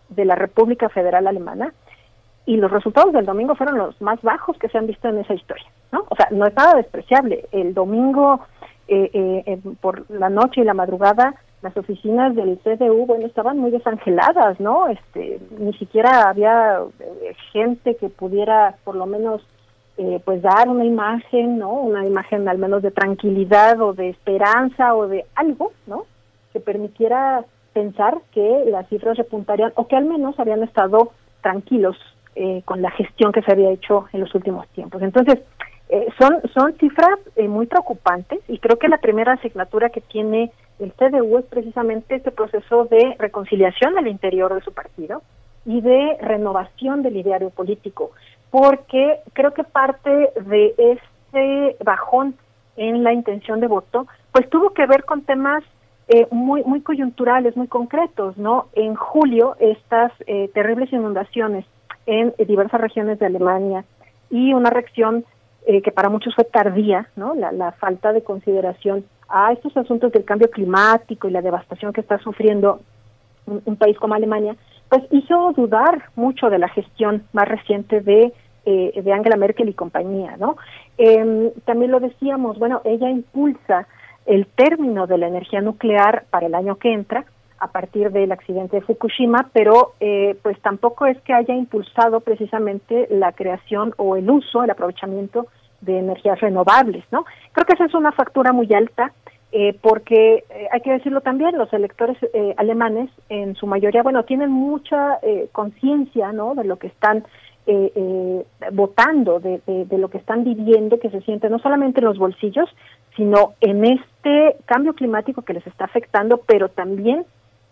de la República Federal Alemana, y los resultados del domingo fueron los más bajos que se han visto en esa historia, ¿no? O sea, no es nada despreciable. El domingo eh, eh, por la noche y la madrugada las oficinas del CDU, bueno, estaban muy desangeladas, ¿no? Este, ni siquiera había eh, gente que pudiera, por lo menos, eh, pues dar una imagen, ¿no? Una imagen al menos de tranquilidad o de esperanza o de algo, ¿no? Que permitiera pensar que las cifras repuntarían o que al menos habían estado tranquilos eh, con la gestión que se había hecho en los últimos tiempos. Entonces, eh, son, son cifras eh, muy preocupantes y creo que la primera asignatura que tiene el CDU es precisamente este proceso de reconciliación al interior de su partido y de renovación del ideario político, porque creo que parte de este bajón en la intención de voto, pues tuvo que ver con temas eh, muy muy coyunturales, muy concretos, ¿no? En julio estas eh, terribles inundaciones en diversas regiones de Alemania y una reacción eh, que para muchos fue tardía, ¿no? La, falta de consideración a estos asuntos del cambio climático y la devastación que está sufriendo un, país como Alemania, pues hizo dudar mucho de la gestión más reciente de, eh, de Angela Merkel y compañía, ¿no? Eh, también lo decíamos, bueno, ella impulsa el término de la energía nuclear para el año que entra, a partir del accidente de Fukushima, pero eh, pues tampoco es que haya impulsado precisamente la creación o el uso, el aprovechamiento de energías renovables, ¿no? Creo que esa es una factura muy alta, eh, porque eh, hay que decirlo también, los electores eh, alemanes en su mayoría, bueno, tienen mucha eh, conciencia, ¿no? De lo que están eh, eh, votando, de, lo que están viviendo, que se siente no solamente en los bolsillos, sino en este cambio climático que les está afectando, pero también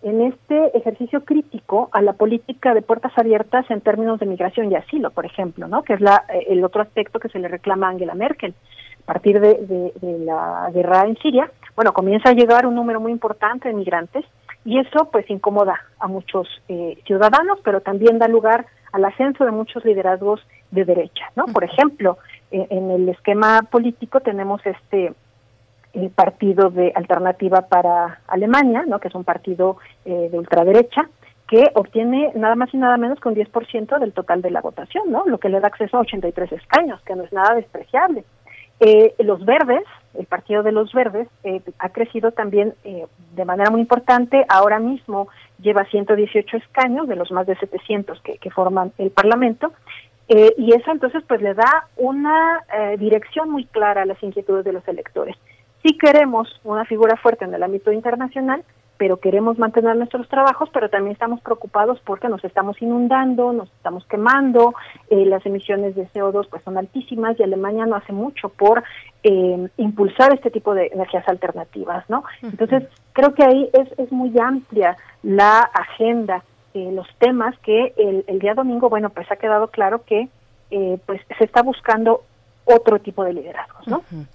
en este ejercicio crítico a la política de puertas abiertas en términos de migración y asilo, por ejemplo, ¿no? que es la, el otro aspecto que se le reclama a Angela Merkel. A partir de, de, de, la guerra en Siria, bueno, comienza a llegar un número muy importante de migrantes y eso pues incomoda a muchos eh, ciudadanos, pero también da lugar al ascenso de muchos liderazgos de derecha, ¿no? Por ejemplo, eh, en el esquema político tenemos este el partido de alternativa para Alemania, ¿no? que es un partido eh, de ultraderecha, que obtiene nada más y nada menos que un 10% del total de la votación, ¿no? lo que le da acceso a 83 escaños, que no es nada despreciable. Eh, los verdes, el partido de los verdes, eh, ha crecido también eh, de manera muy importante. Ahora mismo lleva 118 escaños de los más de 700 que, forman el Parlamento. Eh, y eso entonces pues le da una eh, dirección muy clara a las inquietudes de los electores. Si queremos una figura fuerte en el ámbito internacional, pero queremos mantener nuestros trabajos, pero también estamos preocupados porque nos estamos inundando, nos estamos quemando, eh, las emisiones de CO2 pues son altísimas y Alemania no hace mucho por eh, impulsar este tipo de energías alternativas, ¿no? Entonces, creo que ahí es, es muy amplia la agenda, eh, los temas que el, el, día domingo, bueno, pues ha quedado claro que eh, pues se está buscando otro tipo de liderazgos, ¿no? Uh -huh.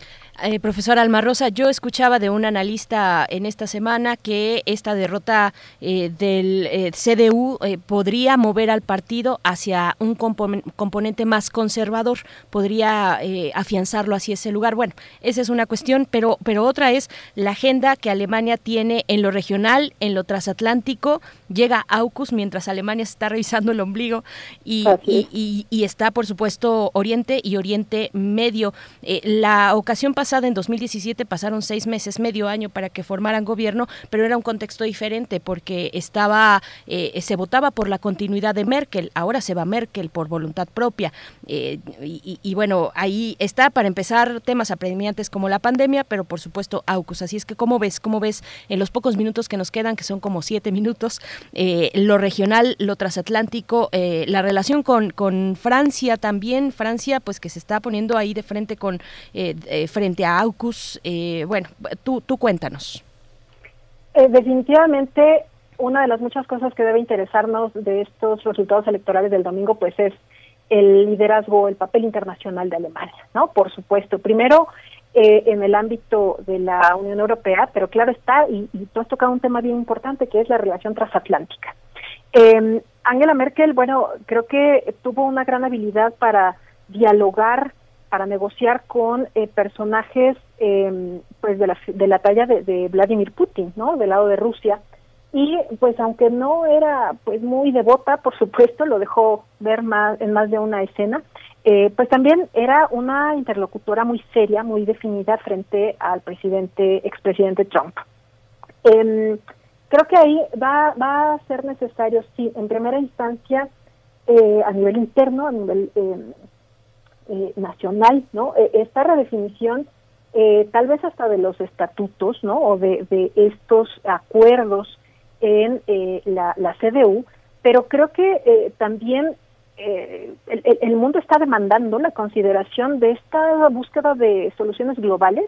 Eh, profesor Alma Rosa, yo escuchaba de un analista en esta semana que esta derrota eh, del eh, CDU podría mover al partido hacia un componente más conservador, podría afianzarlo hacia ese lugar. Bueno, esa es una cuestión, pero, pero otra es la agenda que Alemania tiene en lo regional, en lo transatlántico. Llega AUKUS mientras Alemania está revisando el ombligo y, y, está, por supuesto, Oriente y Oriente Medio. la ocasión pasada en 2017, pasaron seis meses, medio año para que formaran gobierno, pero era un contexto diferente porque estaba, eh, se votaba por la continuidad de Merkel, ahora se va Merkel por voluntad propia. Eh, y, bueno, ahí está para empezar temas apremiantes como la pandemia, pero por supuesto AUKUS. Así es que, ¿cómo ves? ¿Cómo ves en los pocos minutos que nos quedan, que son como siete minutos, eh, lo regional, lo transatlántico, la relación con, con Francia también, Francia pues que se está poniendo ahí de frente con frente a AUKUS. Eh, bueno, tú, tú cuéntanos. Eh, definitivamente, una de las muchas cosas que debe interesarnos de estos resultados electorales del domingo, pues es el liderazgo, el papel internacional de Alemania, ¿no? Por supuesto. Primero, eh, en el ámbito de la Unión Europea, pero claro está, y, y tú has tocado un tema bien importante, que es la relación transatlántica. Eh, Angela Merkel, bueno, creo que tuvo una gran habilidad para dialogar para negociar con eh, personajes eh, pues de la, de la talla de, Vladimir Putin, ¿no? Del lado de Rusia. Y pues aunque no era pues muy devota, por supuesto, lo dejó ver más en más de una escena, eh, pues también era una interlocutora muy seria, muy definida frente al presidente, expresidente Trump. Em, creo que ahí va, va a ser necesario, sí, en primera instancia, eh, a nivel interno, a nivel em, eh, nacional, ¿no? E, esta redefinición, eh, tal vez hasta de los estatutos, ¿no? O de, estos acuerdos en eh, la, CDU, pero creo que también el, el, mundo está demandando la consideración de esta búsqueda de soluciones globales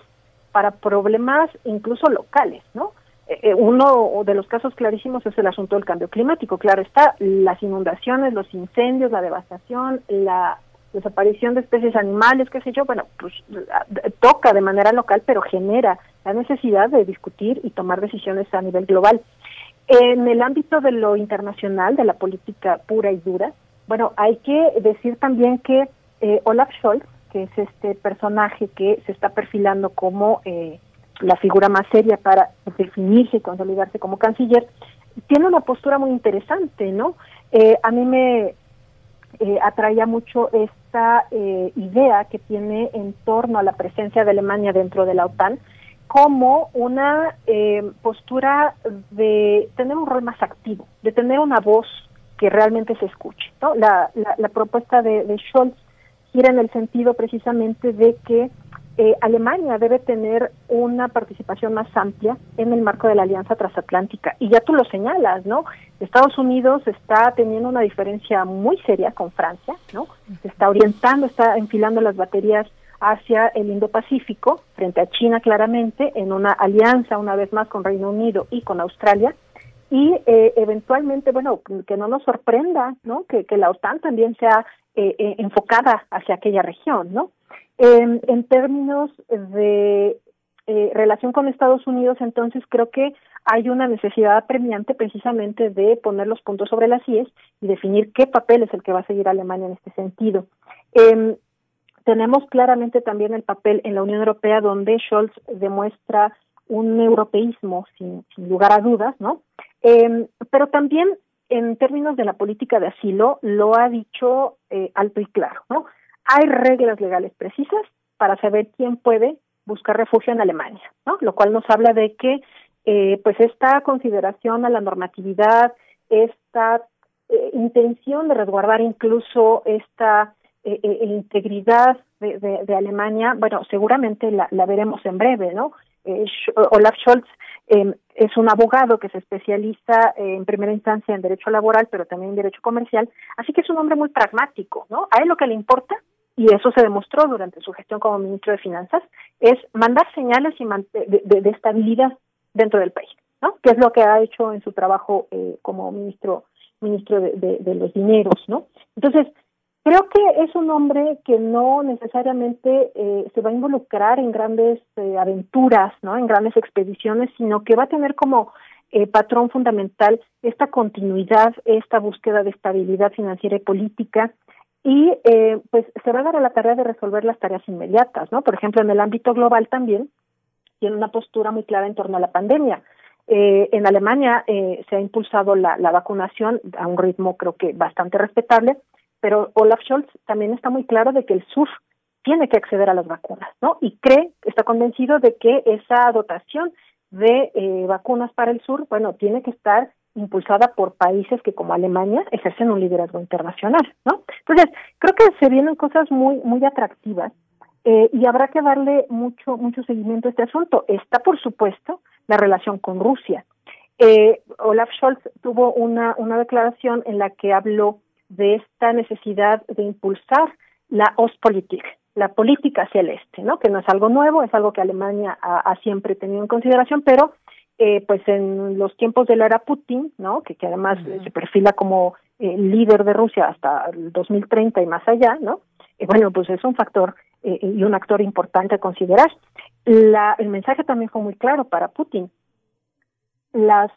para problemas incluso locales, ¿no? uno de los casos clarísimos es el asunto del cambio climático. Claro está, las inundaciones, los incendios, la devastación, la desaparición de especies animales, qué sé yo, bueno, pues toca de manera local, pero genera la necesidad de discutir y tomar decisiones a nivel global. En el ámbito de lo internacional, de la política pura y dura, bueno, hay que decir también que eh, Olaf Scholz, que es este personaje que se está perfilando como eh, la figura más seria para definirse y consolidarse como canciller, tiene una postura muy interesante, ¿no? Eh, a mí me eh, atraía mucho esta eh, idea que tiene en torno a la presencia de Alemania dentro de la OTAN como una eh, postura de tener un rol más activo, de tener una voz que realmente se escuche. ¿no? La, la, propuesta de, de Scholz gira en el sentido precisamente de que eh, Alemania debe tener una participación más amplia en el marco de la Alianza Transatlántica. Y ya tú lo señalas, ¿no? Estados Unidos está teniendo una diferencia muy seria con Francia, ¿no? Se está orientando, está enfilando las baterías hacia el Indo-Pacífico, frente a China claramente, en una alianza una vez más con Reino Unido y con Australia, y eh, eventualmente, bueno, que no nos sorprenda, ¿no? Que, la OTAN también sea eh, enfocada hacia aquella región, ¿no? En términos de eh, relación con Estados Unidos, entonces creo que hay una necesidad apremiante precisamente de poner los puntos sobre las IES y definir qué papel es el que va a seguir Alemania en este sentido. Eh, tenemos claramente también el papel en la Unión Europea donde Scholz demuestra un europeísmo sin, lugar a dudas, ¿no? Eh, pero también en términos de la política de asilo lo ha dicho eh, alto y claro, ¿no? Hay reglas legales precisas para saber quién puede buscar refugio en Alemania, ¿no? Lo cual nos habla de que eh, pues esta consideración a la normatividad, esta eh, intención de resguardar incluso esta eh, integridad de, de, Alemania, bueno, seguramente la, la veremos en breve, ¿no? Olaf Scholz em, es un abogado que se especializa en primera instancia en derecho laboral, pero también en derecho comercial, así que es un hombre muy pragmático, ¿no? A él lo que le importa y eso se demostró durante su gestión como ministro de Finanzas, es mandar señales de, estabilidad dentro del país, ¿no? Que es lo que ha hecho en su trabajo eh, como ministro ministro de, los dineros, ¿no? Entonces, Creo que es un hombre que no necesariamente eh, se va a involucrar en grandes eh, aventuras, ¿no? En grandes expediciones, sino que va a tener como eh, patrón fundamental esta continuidad, esta búsqueda de estabilidad financiera y política y pues se va a dar la tarea de resolver las tareas inmediatas, ¿no? Por ejemplo, en el ámbito global también tiene una postura muy clara en torno a la pandemia. en Alemania se ha impulsado la, la vacunación a un ritmo creo que bastante respetable, pero Olaf Scholz también está muy claro de que el sur tiene que acceder a las vacunas, ¿no? Y cree, está convencido de que esa dotación de eh, vacunas para el sur, bueno, tiene que estar impulsada por países que como Alemania ejercen un liderazgo internacional, ¿no? Entonces, creo que se vienen cosas muy muy atractivas eh, y habrá que darle mucho mucho seguimiento a este asunto. Está, por supuesto, la relación con Rusia. Eh, Olaf Scholz tuvo una una declaración en la que habló de esta necesidad de impulsar la Ostpolitik, la política hacia el este, ¿no? Que no es algo nuevo, es algo que Alemania ha, siempre tenido en consideración, pero eh, pues en los tiempos de la era Putin, ¿no? Que, que además se perfila como eh, líder de Rusia hasta el 2030 y más allá, ¿no? Eh, bueno, pues es un factor y un actor importante a considerar. La, el mensaje también fue muy claro para Putin. Las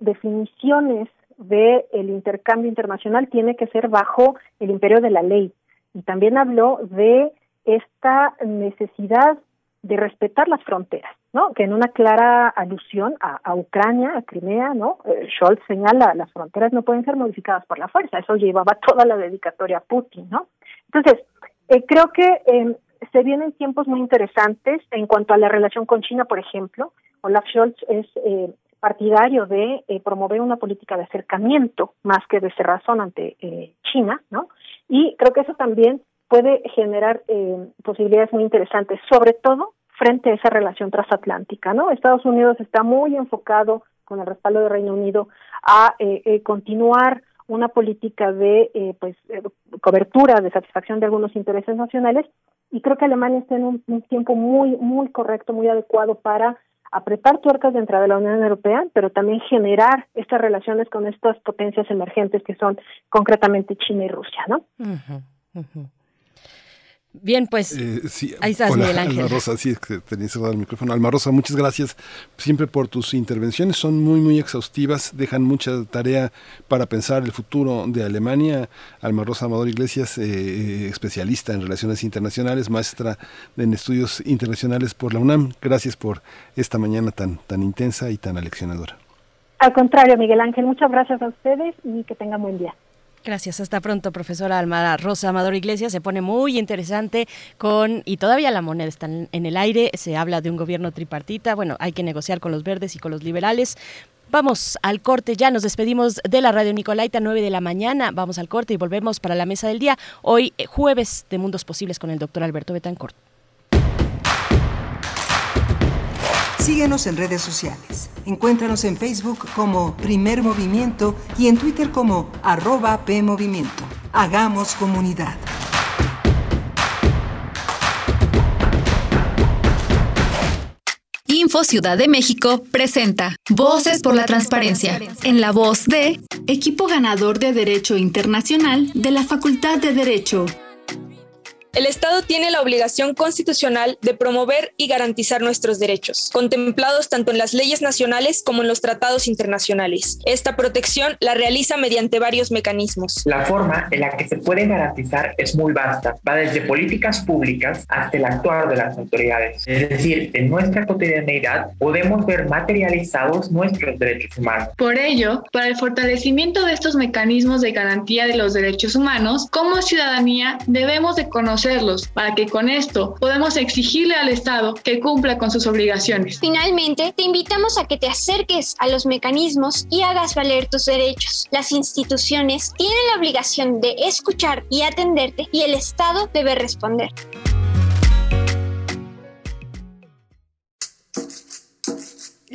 definiciones de el intercambio internacional tiene que ser bajo el imperio de la ley. Y también habló de esta necesidad de respetar las fronteras, ¿no? Que en una clara alusión a, Ucrania, a Crimea, ¿no? Eh, Scholz señala las fronteras no pueden ser modificadas por la fuerza. Eso llevaba toda la dedicatoria a Putin, ¿no? Entonces, eh, creo que eh, se vienen tiempos muy interesantes en cuanto a la relación con China, por ejemplo. Olaf Scholz es eh, partidario de eh, promover una política de acercamiento más que de cerrazón ante eh, China, ¿no? Y creo que eso también puede generar eh, posibilidades muy interesantes, sobre todo frente a esa relación transatlántica, ¿no? Estados Unidos está muy enfocado con el respaldo del Reino Unido a continuar una política de pues cobertura, de satisfacción de algunos intereses nacionales y creo que Alemania está en un tiempo muy muy correcto, muy adecuado para apretar tuercas dentro de la Unión Europea, pero también generar estas relaciones con estas potencias emergentes que son concretamente China y Rusia, ¿no? Bien, pues eh, ahí estás, Miguel Ángel. Alma Rosa, sí, que tenía cerrado el micrófono. Alma Rosa, muchas gracias siempre por tus intervenciones. Son muy, muy exhaustivas, dejan mucha tarea para pensar el futuro de Alemania. Alma Rosa Amador Iglesias, eh, eh, especialista en relaciones internacionales, maestra en estudios internacionales por la UNAM. Gracias por esta mañana tan, tan intensa y tan aleccionadora. Al contrario, Miguel Ángel, muchas gracias a ustedes y que tengan buen día. Gracias, hasta pronto, profesora Almada Rosa Amador Iglesias. Se pone muy interesante con, y todavía la moneda está en el aire, se habla de un gobierno tripartita, bueno, hay que negociar con los verdes y con los liberales. Vamos al corte, ya nos despedimos de la radio Nicolaita, 9 de la mañana. Vamos al corte y volvemos para la mesa del día. Hoy, eh, jueves de Mundos Posibles con el doctor Alberto Betancourt. Síguenos en redes sociales. Encuéntranos en Facebook como Primer Movimiento y en Twitter como arroba PMovimiento. Hagamos comunidad. Info Ciudad de México presenta Voces por la Transparencia, en la voz de equipo ganador de Derecho Internacional de la Facultad de Derecho. El Estado tiene la obligación constitucional de promover y garantizar nuestros derechos, contemplados tanto en las leyes nacionales como en los tratados internacionales. Esta protección la realiza mediante varios mecanismos. La forma en la que se puede garantizar es muy vasta. Va desde políticas públicas hasta el actuar de las autoridades. Es decir, en nuestra cotidianeidad podemos ver materializados nuestros derechos humanos. Por ello, para el fortalecimiento de estos mecanismos de garantía de los derechos humanos, como ciudadanía debemos de conocer para que con esto podamos exigirle al Estado que cumpla con sus obligaciones. Finalmente, te invitamos a que te acerques a los mecanismos y hagas valer tus derechos. Las instituciones tienen la obligación de escuchar y atenderte y el Estado debe responder.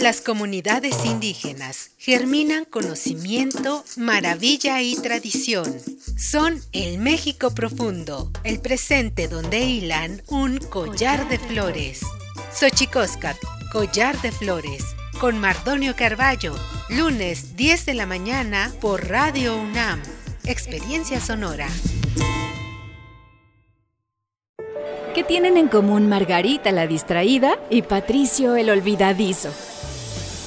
Las comunidades indígenas germinan conocimiento, maravilla y tradición. Son el México profundo, el presente donde hilan un collar de flores. Xochicóscat, collar de flores, con Mardonio Carballo, lunes 10 de la mañana por Radio UNAM. Experiencia sonora. ¿Qué tienen en común Margarita la distraída y Patricio el olvidadizo?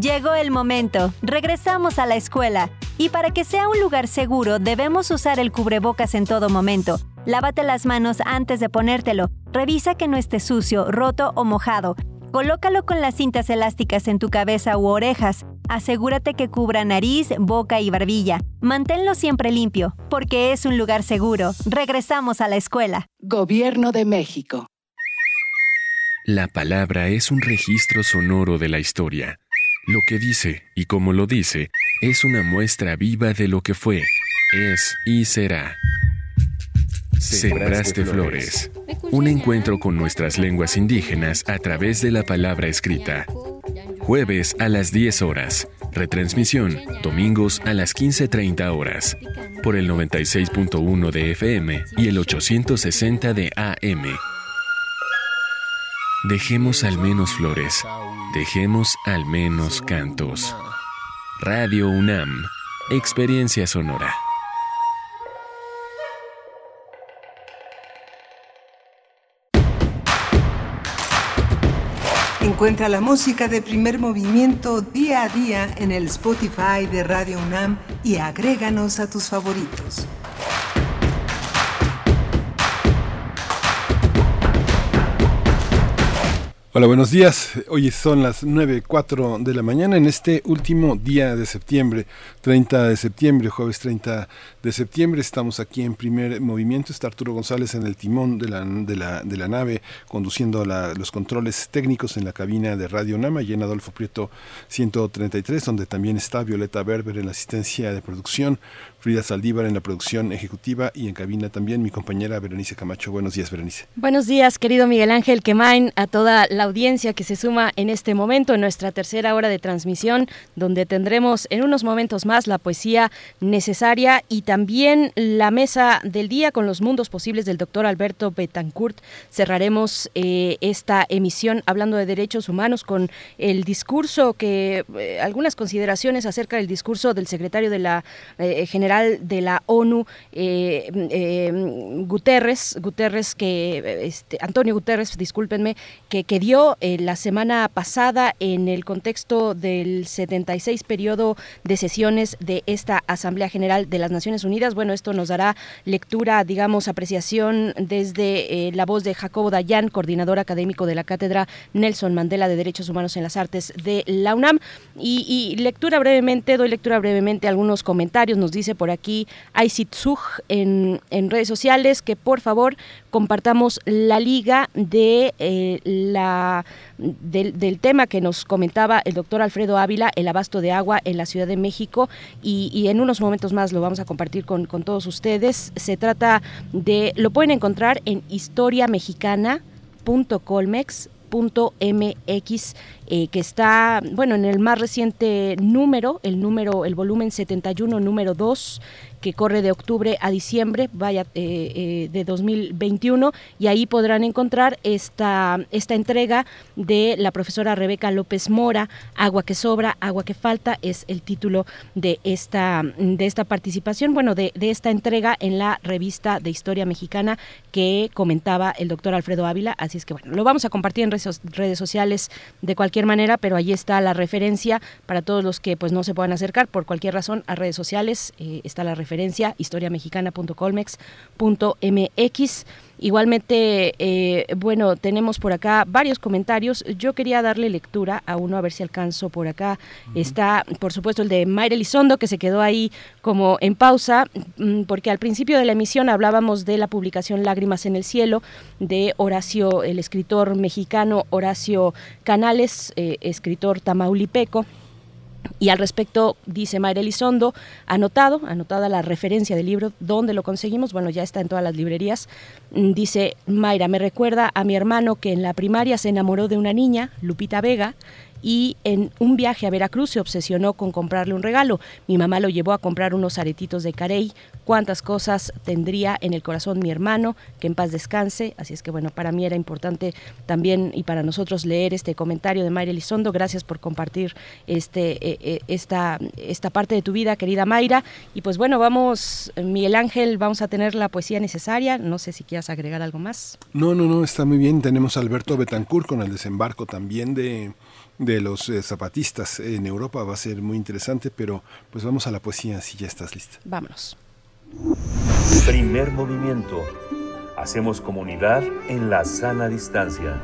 Llegó el momento. Regresamos a la escuela. Y para que sea un lugar seguro, debemos usar el cubrebocas en todo momento. Lávate las manos antes de ponértelo. Revisa que no esté sucio, roto o mojado. Colócalo con las cintas elásticas en tu cabeza u orejas. Asegúrate que cubra nariz, boca y barbilla. Manténlo siempre limpio, porque es un lugar seguro. Regresamos a la escuela. Gobierno de México. La palabra es un registro sonoro de la historia lo que dice y como lo dice es una muestra viva de lo que fue, es y será. Sembraste Flores. Un encuentro con nuestras lenguas indígenas a través de la palabra escrita. Jueves a las 10 horas. Retransmisión, domingos a las 15.30 horas. Por el 96.1 de FM y el 860 de AM. Dejemos al menos flores Dejemos al menos cantos. Radio UNAM, Experiencia Sonora. Encuentra la música de primer movimiento día a día en el Spotify de Radio UNAM y agréganos a tus favoritos. Hola, buenos días. Hoy son las 9.04 de la mañana en este último día de septiembre, 30 de septiembre, jueves 30 de septiembre. Estamos aquí en primer movimiento. Está Arturo González en el timón de la, nave, conduciendo los controles técnicos en la cabina de Radio Nama y en Adolfo Prieto 133, donde también está Violeta Berber en la asistencia de producción. Frida Saldívar en la producción ejecutiva y en cabina también mi compañera Berenice Camacho. Buenos días, Berenice. Buenos días, querido Miguel Ángel Quemain, a toda la audiencia que se suma en este momento, en nuestra tercera hora de transmisión, donde tendremos en unos momentos más la poesía necesaria y también la mesa del día con los mundos posibles del doctor Alberto Betancourt. Cerraremos eh, esta emisión hablando de derechos humanos con el discurso que, eh, algunas consideraciones acerca del discurso del secretario de la eh, de la ONU, Guterres, Guterres que, este, Antonio Guterres, discúlpenme, que, que dio la semana pasada en el contexto del 76 periodo de sesiones de esta Asamblea General de las Naciones Unidas. Bueno, esto nos dará lectura, digamos, apreciación desde la voz de Jacobo Dayan, coordinador académico de la Cátedra Nelson Mandela de Derechos Humanos en las Artes de la UNAM. Y, lectura brevemente, doy lectura brevemente algunos comentarios. Nos dice por aquí Aisitzug en, en redes sociales que por favor compartamos la liga de eh, la del, tema que nos comentaba el doctor Alfredo Ávila, el abasto de agua en la Ciudad de México y, en unos momentos más lo vamos a compartir con, todos ustedes. Se trata de, lo pueden encontrar en historiamexicana.colmex .mx eh, que está, bueno, en el más reciente número, el número, el volumen 71, número 2, que corre de octubre a diciembre, vaya, eh, eh, de 2021, y ahí podrán encontrar esta, esta entrega de la profesora Rebeca López Mora, Agua que sobra, agua que falta, es el título de esta, de esta participación, bueno, de, esta entrega en la revista de Historia Mexicana que comentaba el doctor Alfredo Ávila, así es que bueno, lo vamos a compartir en redes sociales de cualquier manera, pero ahí está la referencia para todos los que pues no se puedan acercar por cualquier razón a redes sociales, eh, está la referencia historiamexicana.colmex.mx. Igualmente, eh, bueno, tenemos por acá varios comentarios. Yo quería darle lectura a uno, a ver si alcanzo por acá. Está, por supuesto, el de Mayra Elizondo, que se quedó ahí como en pausa, mm, porque al principio de la emisión hablábamos de la publicación Lágrimas en el Cielo de Horacio, el escritor mexicano Horacio Canales, eh, escritor tamaulipeco Y al respecto, dice Mayra Elizondo, anotado, anotada la referencia del libro, ¿dónde lo conseguimos? Bueno, ya está en todas las librerías. Mm, dice Mayra, me recuerda a mi hermano que en la primaria se enamoró de una niña, Lupita Vega, y en un viaje a Veracruz se obsesionó con comprarle un regalo. Mi mamá lo llevó a comprar unos aretitos de carey. Cuántas cosas tendría en el corazón mi hermano, que en paz descanse. Así es que bueno, para mí era importante también y para nosotros leer este comentario de Mayra Elizondo. Gracias por compartir este, eh, eh, esta, esta parte de tu vida, querida Mayra. Y pues bueno, vamos, Miguel Ángel, vamos a tener la poesía necesaria. No sé si quieras agregar algo más. No, no, no, está muy bien. Tenemos a Alberto Betancourt con el desembarco también de de los eh, zapatistas en Europa va a ser muy interesante, pero pues vamos a la poesía si ya estás lista. Vámonos. Primer movimiento. Hacemos comunidad en la sana distancia.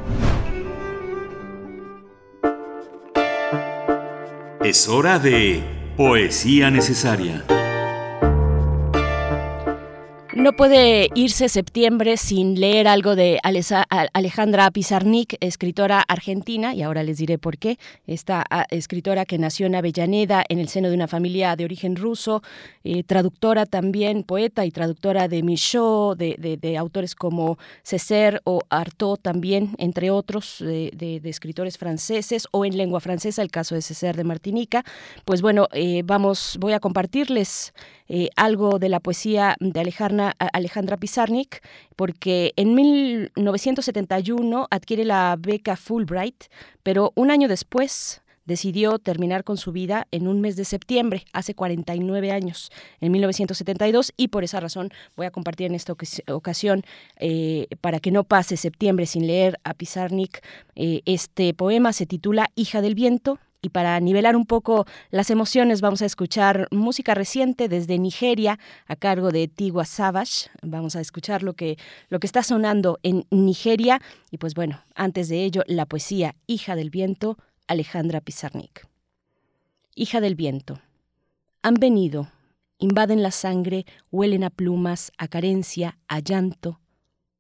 Es hora de poesía necesaria. No puede irse septiembre sin leer algo de Alejandra Pizarnik, escritora argentina, y ahora les diré por qué. Esta escritora que nació en Avellaneda, en el seno de una familia de origen ruso, eh, traductora también, poeta y traductora de Michaud, de, autores como Césaire o Artaud también, entre otros, de, escritores franceses, o en lengua francesa, el caso de Césaire de Martinica. Pues bueno, eh, vamos, voy a compartirles eh, algo de la poesía de Alejandra, Alejandra Pizarnik, porque en 1971 adquiere la beca Fulbright, pero un año después decidió terminar con su vida en un mes de septiembre, hace 49 años, en 1972, y por esa razón voy a compartir en esta ocasión, eh, para que no pase septiembre sin leer a Pizarnik, eh, este poema se titula Hija del Viento, y para nivelar un poco las emociones vamos a escuchar música reciente desde Nigeria a cargo de Tigua Savage. Vamos a escuchar lo que, lo que está sonando en Nigeria y pues bueno, antes de ello la poesía Hija del Viento, Alejandra Pizarnik. Hija del Viento. Han venido, invaden la sangre, huelen a plumas, a carencia, a llanto,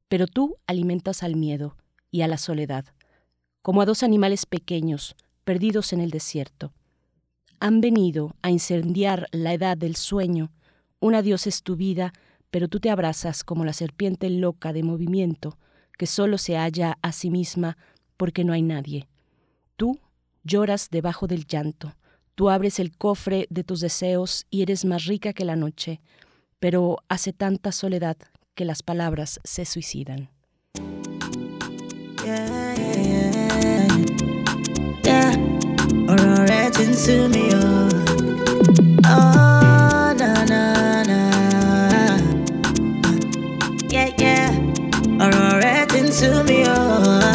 pero tú alimentas al miedo y a la soledad, como a dos animales pequeños, perdidos en el desierto. Han venido a incendiar la edad del sueño. Una diosa es tu vida, pero tú te abrazas como la serpiente loca de movimiento que solo se halla a sí misma porque no hay nadie. Tú lloras debajo del llanto, tú abres el cofre de tus deseos y eres más rica que la noche, pero hace tanta soledad que las palabras se suicidan. Ti ń sú mi o. Oh, na, na, na. Yeah, yeah. ọ̀rọ̀ rẹ ti ń sú mi.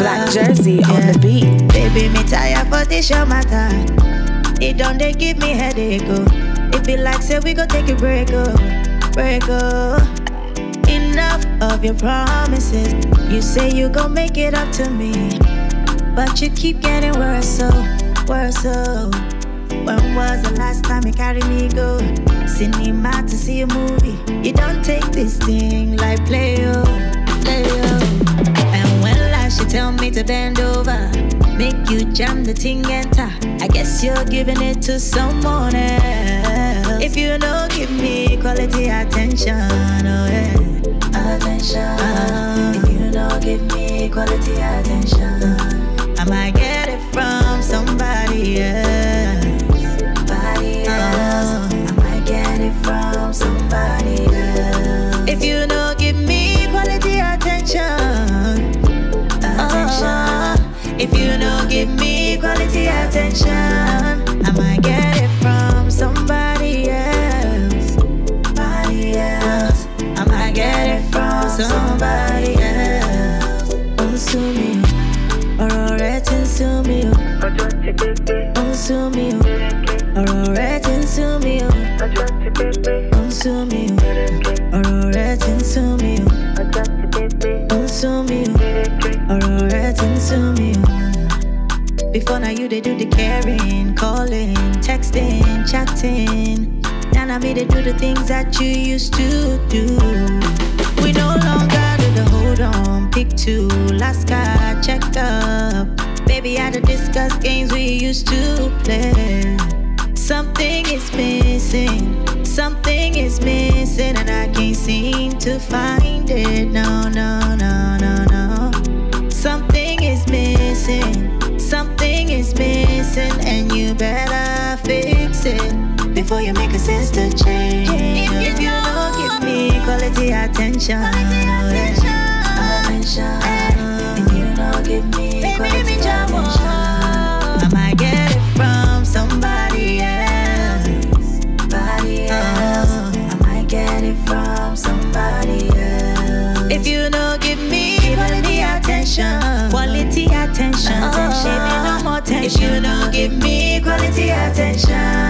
Black jersey yeah. on the beat. Baby, me tired for this your matter. It don't they give me headache, oh. It be like say we go take a break, oh, break, oh. Enough of your promises. You say you gon' make it up to me, but you keep getting worse, so. Worse, oh. When was the last time you carried me go? Cinema to see a movie. You don't take this thing like play, oh, play, oh. And when last you tell me to bend over, make you jam the thing enter. I guess you're giving it to someone else. If you don't give me quality attention, oh yeah. Attention. Uh, if you don't give me quality attention, somebody else. Somebody else. I might get it from somebody else. If you don't give me quality attention, attention. Uh, if you give me quality attention, I might get it from somebody else. Somebody else. I might get it from somebody else. Consume ń sú mi o. Ó sú mi o, ọ̀rọ̀ rẹ ti ń sú mi oh. o. Oh. Oh. Before now you they do the caring, calling, texting, chatting. Now now me they do the things that you used to do. We no longer do the hold on, pick two, last guy, check up. Baby, I to discuss games we used to play. Something is missing, something is missing, and I can't seem to find it. No, no, no, no, no. Something is missing, something is missing, and you better fix it before you make a sister change. If you don't give me quality attention, attention, attention. If you don't give me quality attention, I might get it from somebody else. Somebody else. I might get it from somebody else. If you don't give me quality attention, attention. If you don't give me quality attention,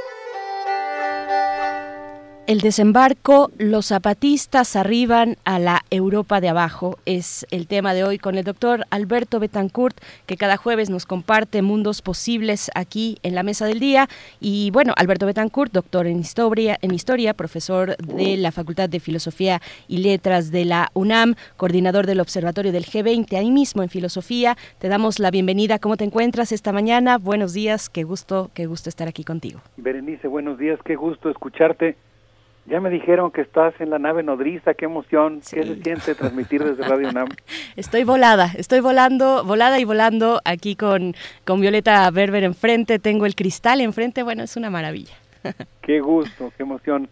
El desembarco, los zapatistas arriban a la Europa de abajo, es el tema de hoy con el doctor Alberto Betancourt, que cada jueves nos comparte mundos posibles aquí en la mesa del día. Y bueno, Alberto Betancourt, doctor en historia, profesor de la Facultad de Filosofía y Letras de la UNAM, coordinador del Observatorio del G20, ahí mismo en filosofía. Te damos la bienvenida. ¿Cómo te encuentras esta mañana? Buenos días, qué gusto, qué gusto estar aquí contigo. Berenice, buenos días, qué gusto escucharte. Ya me dijeron que estás en la nave nodriza, qué emoción, qué se siente transmitir desde Radio UNAM. Estoy volada, estoy volando, volada y volando aquí con, con Violeta Berber enfrente, tengo el cristal enfrente, bueno, es una maravilla. Qué gusto, qué emoción.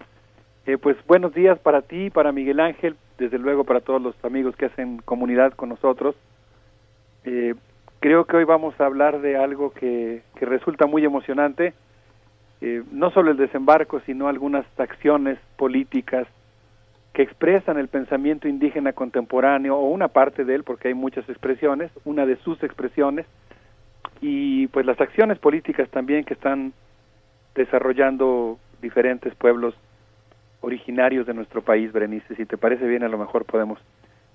Eh, pues buenos días para ti, para Miguel Ángel, desde luego para todos los amigos que hacen comunidad con nosotros. Eh, creo que hoy vamos a hablar de algo que, que resulta muy emocionante, eh, no solo el desembarco, sino algunas acciones políticas que expresan el pensamiento indígena contemporáneo o una parte de él, porque hay muchas expresiones, una de sus expresiones, y pues las acciones políticas también que están desarrollando diferentes pueblos originarios de nuestro país, Berenice. Si te parece bien, a lo mejor podemos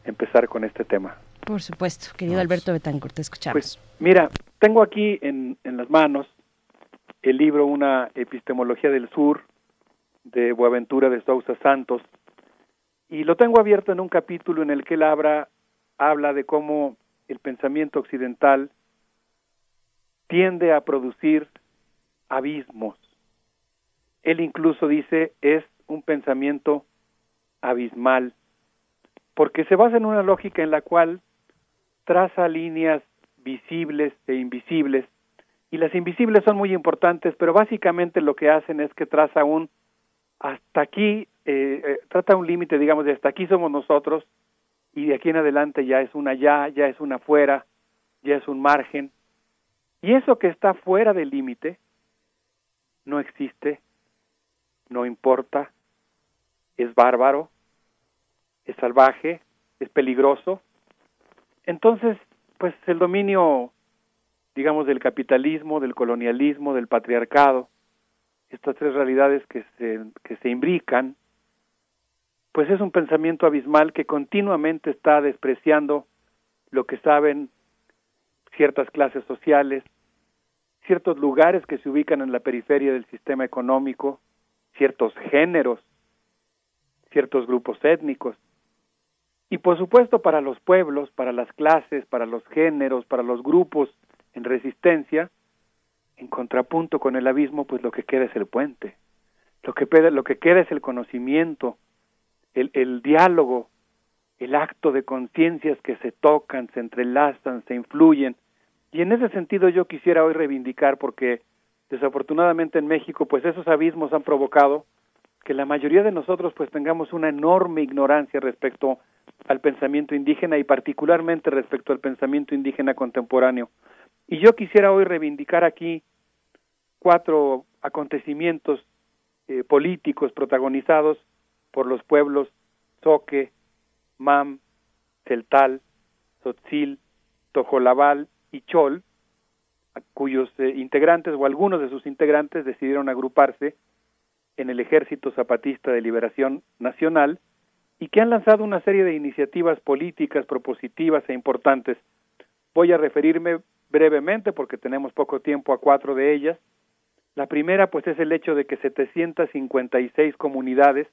empezar con este tema. Por supuesto, querido Alberto Betancourt, te escuchamos. Pues mira, tengo aquí en, en las manos el libro Una epistemología del sur de Boaventura de Sousa Santos y lo tengo abierto en un capítulo en el que él habla, habla de cómo el pensamiento occidental tiende a producir abismos. Él incluso dice es un pensamiento abismal, porque se basa en una lógica en la cual traza líneas visibles e invisibles y las invisibles son muy importantes, pero básicamente lo que hacen es que traza un hasta aquí, eh, eh, trata un límite, digamos, de hasta aquí somos nosotros y de aquí en adelante ya es una ya, ya es una fuera, ya es un margen. Y eso que está fuera del límite no existe, no importa, es bárbaro, es salvaje, es peligroso. Entonces, pues el dominio digamos, del capitalismo, del colonialismo, del patriarcado, estas tres realidades que se, que se imbrican, pues es un pensamiento abismal que continuamente está despreciando lo que saben ciertas clases sociales, ciertos lugares que se ubican en la periferia del sistema económico, ciertos géneros, ciertos grupos étnicos. Y por supuesto para los pueblos, para las clases, para los géneros, para los grupos en resistencia, en contrapunto con el abismo, pues lo que queda es el puente. Lo que, lo que queda es el conocimiento, el, el diálogo, el acto de conciencias que se tocan, se entrelazan, se influyen. Y en ese sentido yo quisiera hoy reivindicar, porque desafortunadamente en México, pues esos abismos han provocado que la mayoría de nosotros pues tengamos una enorme ignorancia respecto al pensamiento indígena y particularmente respecto al pensamiento indígena contemporáneo. Y yo quisiera hoy reivindicar aquí cuatro acontecimientos eh, políticos protagonizados por los pueblos Soque, Mam, Celtal, Sotzil, Tojolabal y Chol, cuyos eh, integrantes o algunos de sus integrantes decidieron agruparse en el Ejército Zapatista de Liberación Nacional y que han lanzado una serie de iniciativas políticas propositivas e importantes. Voy a referirme brevemente porque tenemos poco tiempo a cuatro de ellas. La primera pues es el hecho de que 756 comunidades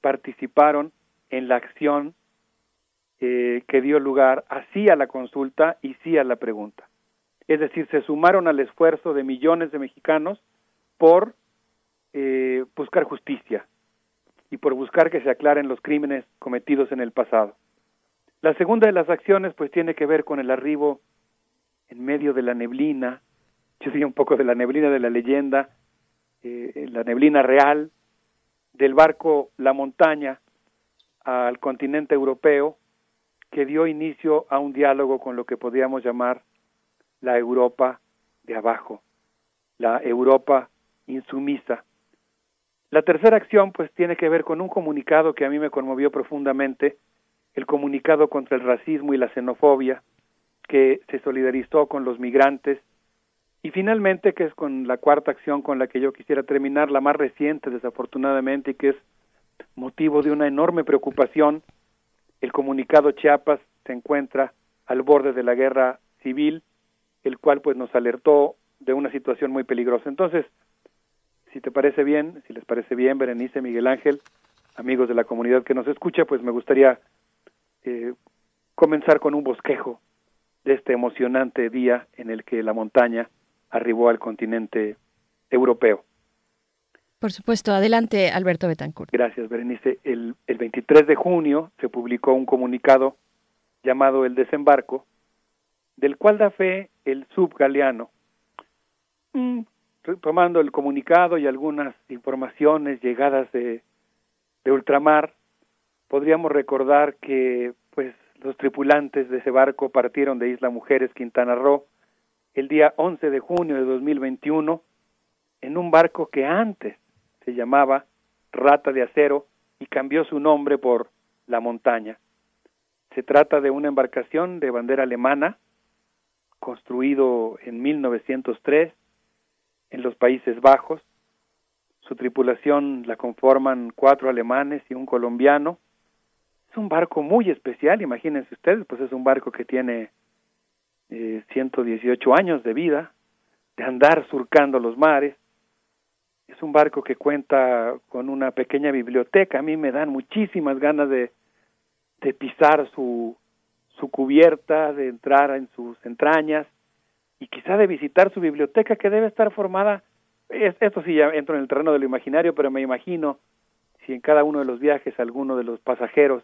participaron en la acción eh, que dio lugar así a la consulta y sí a la pregunta. Es decir, se sumaron al esfuerzo de millones de mexicanos por eh, buscar justicia y por buscar que se aclaren los crímenes cometidos en el pasado. La segunda de las acciones pues tiene que ver con el arribo en medio de la neblina, yo diría un poco de la neblina de la leyenda, eh, la neblina real, del barco La Montaña al continente europeo, que dio inicio a un diálogo con lo que podríamos llamar la Europa de abajo, la Europa insumisa. La tercera acción pues tiene que ver con un comunicado que a mí me conmovió profundamente, el comunicado contra el racismo y la xenofobia, que se solidarizó con los migrantes y finalmente, que es con la cuarta acción con la que yo quisiera terminar, la más reciente desafortunadamente y que es motivo de una enorme preocupación, el comunicado Chiapas se encuentra al borde de la guerra civil, el cual pues nos alertó de una situación muy peligrosa. Entonces, si te parece bien, si les parece bien, Berenice, Miguel Ángel, amigos de la comunidad que nos escucha, pues me gustaría eh, comenzar con un bosquejo de este emocionante día en el que la montaña arribó al continente europeo. Por supuesto, adelante Alberto Betancourt. Gracias, Berenice. El, el 23 de junio se publicó un comunicado llamado El Desembarco, del cual da fe el subgaleano. Mm, tomando el comunicado y algunas informaciones llegadas de, de ultramar, podríamos recordar que los tripulantes de ese barco partieron de Isla Mujeres, Quintana Roo, el día 11 de junio de 2021 en un barco que antes se llamaba Rata de Acero y cambió su nombre por La Montaña. Se trata de una embarcación de bandera alemana, construido en 1903 en los Países Bajos. Su tripulación la conforman cuatro alemanes y un colombiano. Es un barco muy especial, imagínense ustedes, pues es un barco que tiene 118 eh, años de vida, de andar surcando los mares. Es un barco que cuenta con una pequeña biblioteca. A mí me dan muchísimas ganas de, de pisar su, su cubierta, de entrar en sus entrañas y quizá de visitar su biblioteca que debe estar formada. esto sí ya entro en el terreno de lo imaginario, pero me imagino si en cada uno de los viajes alguno de los pasajeros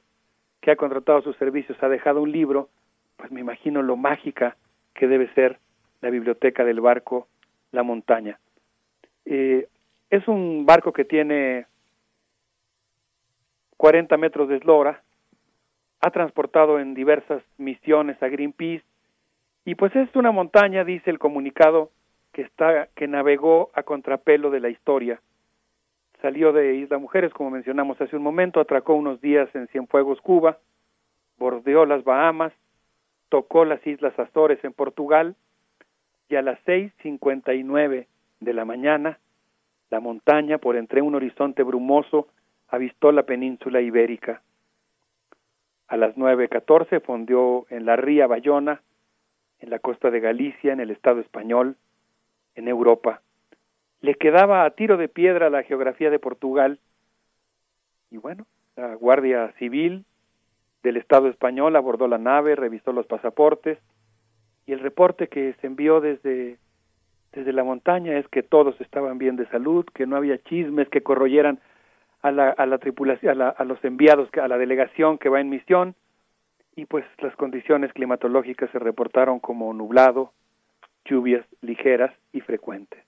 que ha contratado sus servicios ha dejado un libro, pues me imagino lo mágica que debe ser la biblioteca del barco La Montaña. Eh, es un barco que tiene 40 metros de eslora, ha transportado en diversas misiones a Greenpeace y pues es una montaña, dice el comunicado, que está que navegó a contrapelo de la historia. Salió de Isla Mujeres, como mencionamos hace un momento, atracó unos días en Cienfuegos, Cuba, bordeó las Bahamas, tocó las Islas Azores en Portugal y a las seis cincuenta y nueve de la mañana la montaña por entre un horizonte brumoso avistó la península ibérica. A las nueve catorce fondió en la ría Bayona, en la costa de Galicia, en el Estado español, en Europa. Le quedaba a tiro de piedra la geografía de Portugal y bueno, la Guardia Civil del Estado español abordó la nave, revisó los pasaportes y el reporte que se envió desde, desde la montaña es que todos estaban bien de salud, que no había chismes que corroyeran a la, a la tripulación, a, a los enviados, a la delegación que va en misión y pues las condiciones climatológicas se reportaron como nublado, lluvias ligeras y frecuentes.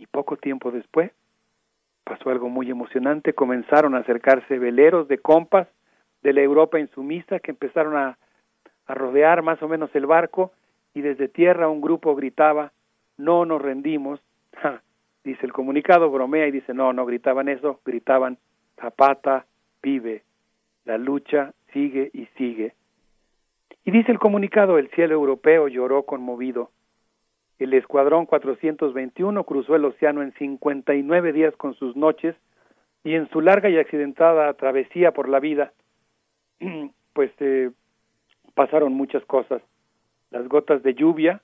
Y poco tiempo después pasó algo muy emocionante, comenzaron a acercarse veleros de compas de la Europa insumisa que empezaron a, a rodear más o menos el barco y desde tierra un grupo gritaba, no nos rendimos. dice el comunicado, bromea y dice, no, no gritaban eso, gritaban, Zapata vive, la lucha sigue y sigue. Y dice el comunicado, el cielo europeo lloró conmovido. El escuadrón 421 cruzó el océano en 59 días con sus noches y en su larga y accidentada travesía por la vida, pues eh, pasaron muchas cosas. Las gotas de lluvia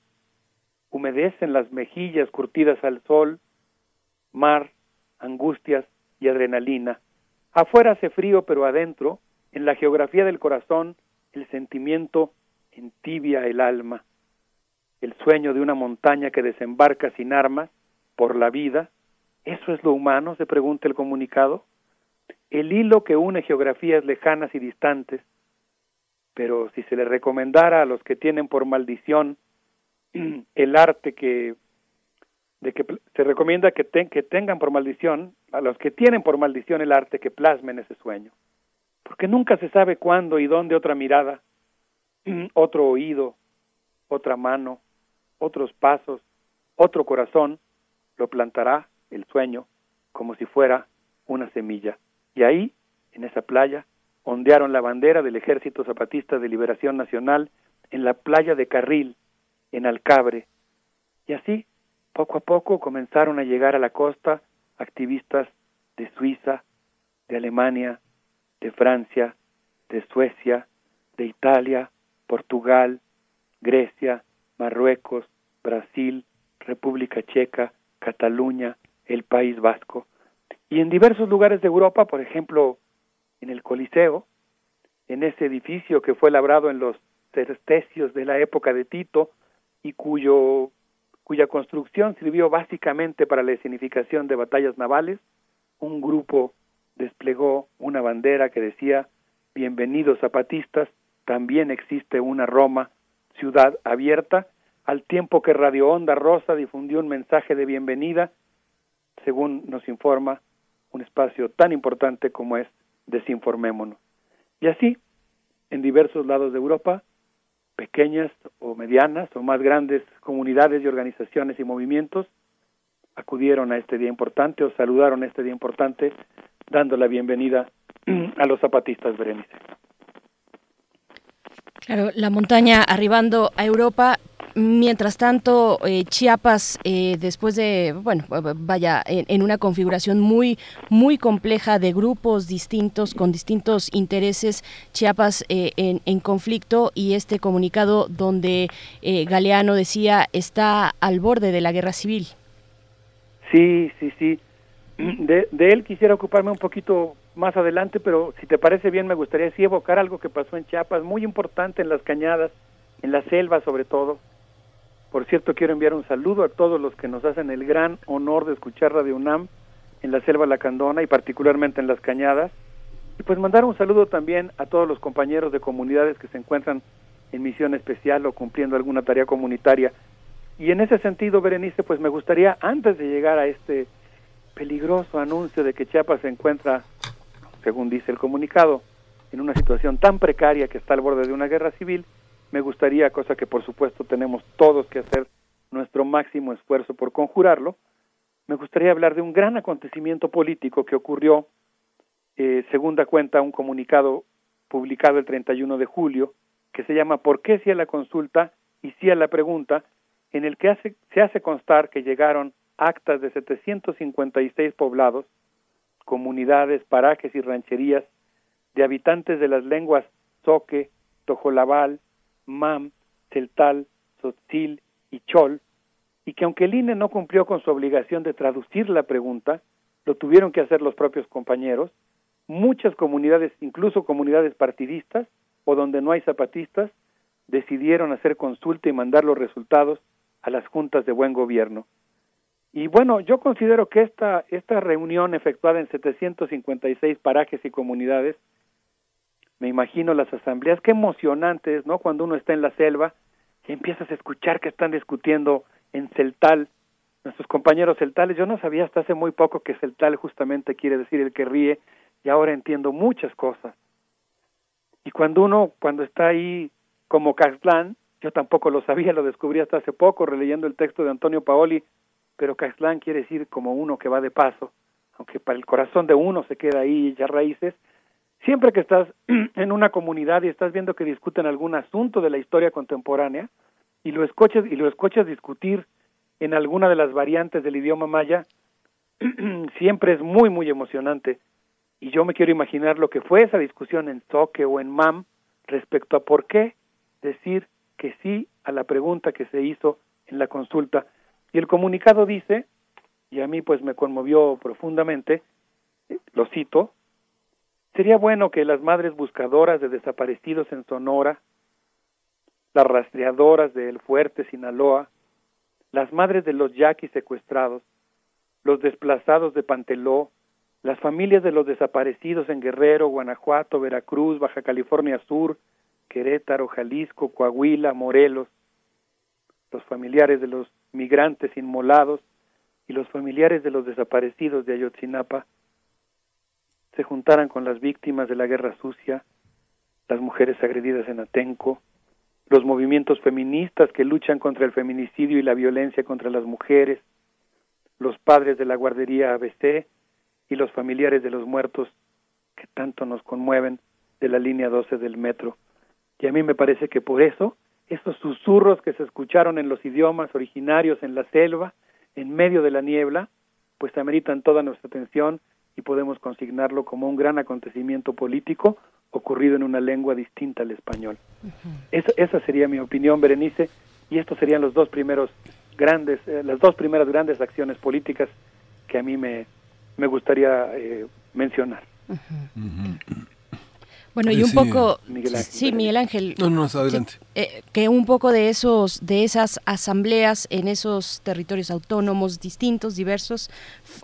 humedecen las mejillas curtidas al sol, mar, angustias y adrenalina. Afuera hace frío, pero adentro, en la geografía del corazón, el sentimiento entibia el alma. El sueño de una montaña que desembarca sin armas por la vida, ¿eso es lo humano? se pregunta el comunicado. El hilo que une geografías lejanas y distantes, pero si se le recomendara a los que tienen por maldición el arte que de que se recomienda que, que tengan por maldición, a los que tienen por maldición el arte, que plasmen ese sueño. Porque nunca se sabe cuándo y dónde otra mirada, otro oído, otra mano, otros pasos, otro corazón, lo plantará el sueño como si fuera una semilla. Y ahí, en esa playa, ondearon la bandera del Ejército Zapatista de Liberación Nacional en la playa de Carril, en Alcabre. Y así, poco a poco, comenzaron a llegar a la costa activistas de Suiza, de Alemania, de Francia, de Suecia, de Italia, Portugal, Grecia, Marruecos, Brasil, República Checa, Cataluña, el País Vasco. Y en diversos lugares de Europa, por ejemplo, en el Coliseo, en ese edificio que fue labrado en los terstecios de la época de Tito, y cuyo, cuya construcción sirvió básicamente para la escenificación de batallas navales, un grupo desplegó una bandera que decía Bienvenidos zapatistas, también existe una Roma, ciudad abierta, al tiempo que Radio Onda Rosa difundió un mensaje de bienvenida, según nos informa un espacio tan importante como es Desinformémonos. Y así, en diversos lados de Europa, pequeñas o medianas o más grandes comunidades y organizaciones y movimientos acudieron a este día importante o saludaron este día importante dando la bienvenida a los zapatistas Berenice. Claro, la montaña arribando a Europa Mientras tanto, eh, Chiapas, eh, después de, bueno, vaya, en, una configuración muy, muy compleja de grupos distintos, con distintos intereses, Chiapas eh, en, conflicto y este comunicado donde Galeano decía está al borde de la guerra civil. Sí, sí, sí. De él quisiera ocuparme un poquito más adelante, pero si te parece bien, me gustaría sí evocar algo que pasó en Chiapas, muy importante en las cañadas, en la selva sobre todo por cierto, quiero enviar un saludo a todos los que nos hacen el gran honor de escuchar Radio UNAM en la Selva Lacandona y particularmente en las Cañadas. Y pues mandar un saludo también a todos los compañeros de comunidades que se encuentran en misión especial o cumpliendo alguna tarea comunitaria. Y en ese sentido, Berenice, pues me gustaría, antes de llegar a este peligroso anuncio de que Chiapas se encuentra, según dice el comunicado, en una situación tan precaria que está al borde de una guerra civil, me gustaría, cosa que por supuesto tenemos todos que hacer nuestro máximo esfuerzo por conjurarlo, me gustaría hablar de un gran acontecimiento político que ocurrió, eh, según cuenta un comunicado publicado el 31 de julio, que se llama ¿Por qué si a la consulta y si a la pregunta? en el que se hace constar que llegaron actas de 756 poblados, comunidades, parajes y rancherías de habitantes de las lenguas Soque, Tojolabal, MAM, CELTAL, SOTZIL y CHOL, y que aunque el INE no cumplió con su obligación de traducir la pregunta, lo tuvieron que hacer los propios compañeros, muchas comunidades, incluso comunidades partidistas o donde no hay zapatistas, decidieron hacer consulta y mandar los resultados a las juntas de buen gobierno. Y bueno, yo considero que esta, esta reunión efectuada en 756 parajes y comunidades me imagino las asambleas, qué emocionantes, ¿no? Cuando uno está en la selva y empiezas a escuchar que están discutiendo en Celtal, nuestros compañeros celtales, yo no sabía hasta hace muy poco que Celtal justamente quiere decir el que ríe, y ahora entiendo muchas cosas. Y cuando uno, cuando está ahí como Caxlán, yo tampoco lo sabía, lo descubrí hasta hace poco releyendo el texto de Antonio Paoli, pero Caxlán quiere decir como uno que va de paso, aunque para el corazón de uno se queda ahí ya raíces, siempre que estás en una comunidad y estás viendo que discuten algún asunto de la historia contemporánea y lo escuchas y lo escuchas discutir en alguna de las variantes del idioma maya, siempre es muy muy emocionante y yo me quiero imaginar lo que fue esa discusión en Soque o en MAM respecto a por qué decir que sí a la pregunta que se hizo en la consulta. Y el comunicado dice, y a mí pues me conmovió profundamente, lo cito, sería bueno que las madres buscadoras de desaparecidos en Sonora, las rastreadoras de El Fuerte, Sinaloa, las madres de los yaquis secuestrados, los desplazados de Panteló, las familias de los desaparecidos en Guerrero, Guanajuato, Veracruz, Baja California Sur, Querétaro, Jalisco, Coahuila, Morelos, los familiares de los migrantes inmolados y los familiares de los desaparecidos de Ayotzinapa se juntaran con las víctimas de la guerra sucia, las mujeres agredidas en Atenco, los movimientos feministas que luchan contra el feminicidio y la violencia contra las mujeres, los padres de la guardería ABC y los familiares de los muertos que tanto nos conmueven de la línea 12 del metro. Y a mí me parece que por eso esos susurros que se escucharon en los idiomas originarios en la selva, en medio de la niebla, pues ameritan toda nuestra atención y podemos consignarlo como un gran acontecimiento político ocurrido en una lengua distinta al español. esa sería mi opinión, Berenice, y estos serían los dos primeros grandes, eh, las dos primeras grandes acciones políticas que a mí me, me gustaría eh, mencionar. Bueno, y un poco, sí, Miguel Ángel. No, no, adelante. Eh, que un poco de esos, de esas asambleas en esos territorios autónomos distintos, diversos,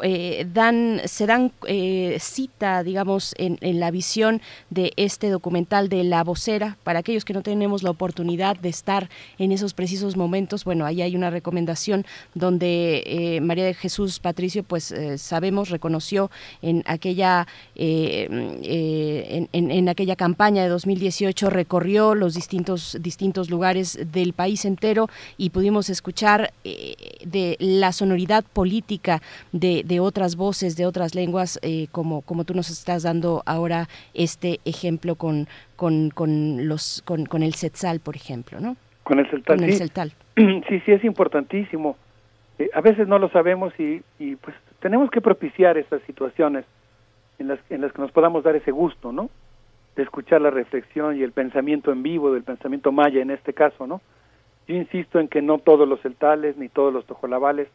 eh, dan, se dan eh, cita, digamos, en, en, la visión de este documental de La Vocera. Para aquellos que no tenemos la oportunidad de estar en esos precisos momentos, bueno, ahí hay una recomendación donde María de Jesús Patricio, pues sabemos, reconoció en aquella, en, en, en aquella aquella campaña de 2018 recorrió los distintos, distintos lugares del país entero y pudimos escuchar eh, de la sonoridad política de, de, otras voces, de otras lenguas, eh, como, como tú nos estás dando ahora este ejemplo con, con, con los, con, con el Setzal, por ejemplo, ¿no? Con el Celtal, con el Celtal. Sí, sí, es importantísimo. Eh, a veces no lo sabemos y, y pues tenemos que propiciar estas situaciones en las, en las que nos podamos dar ese gusto, ¿no? De escuchar la reflexión y el pensamiento en vivo del pensamiento maya en este caso, ¿no? Yo insisto en que no todos los celtales ni todos los tojolabales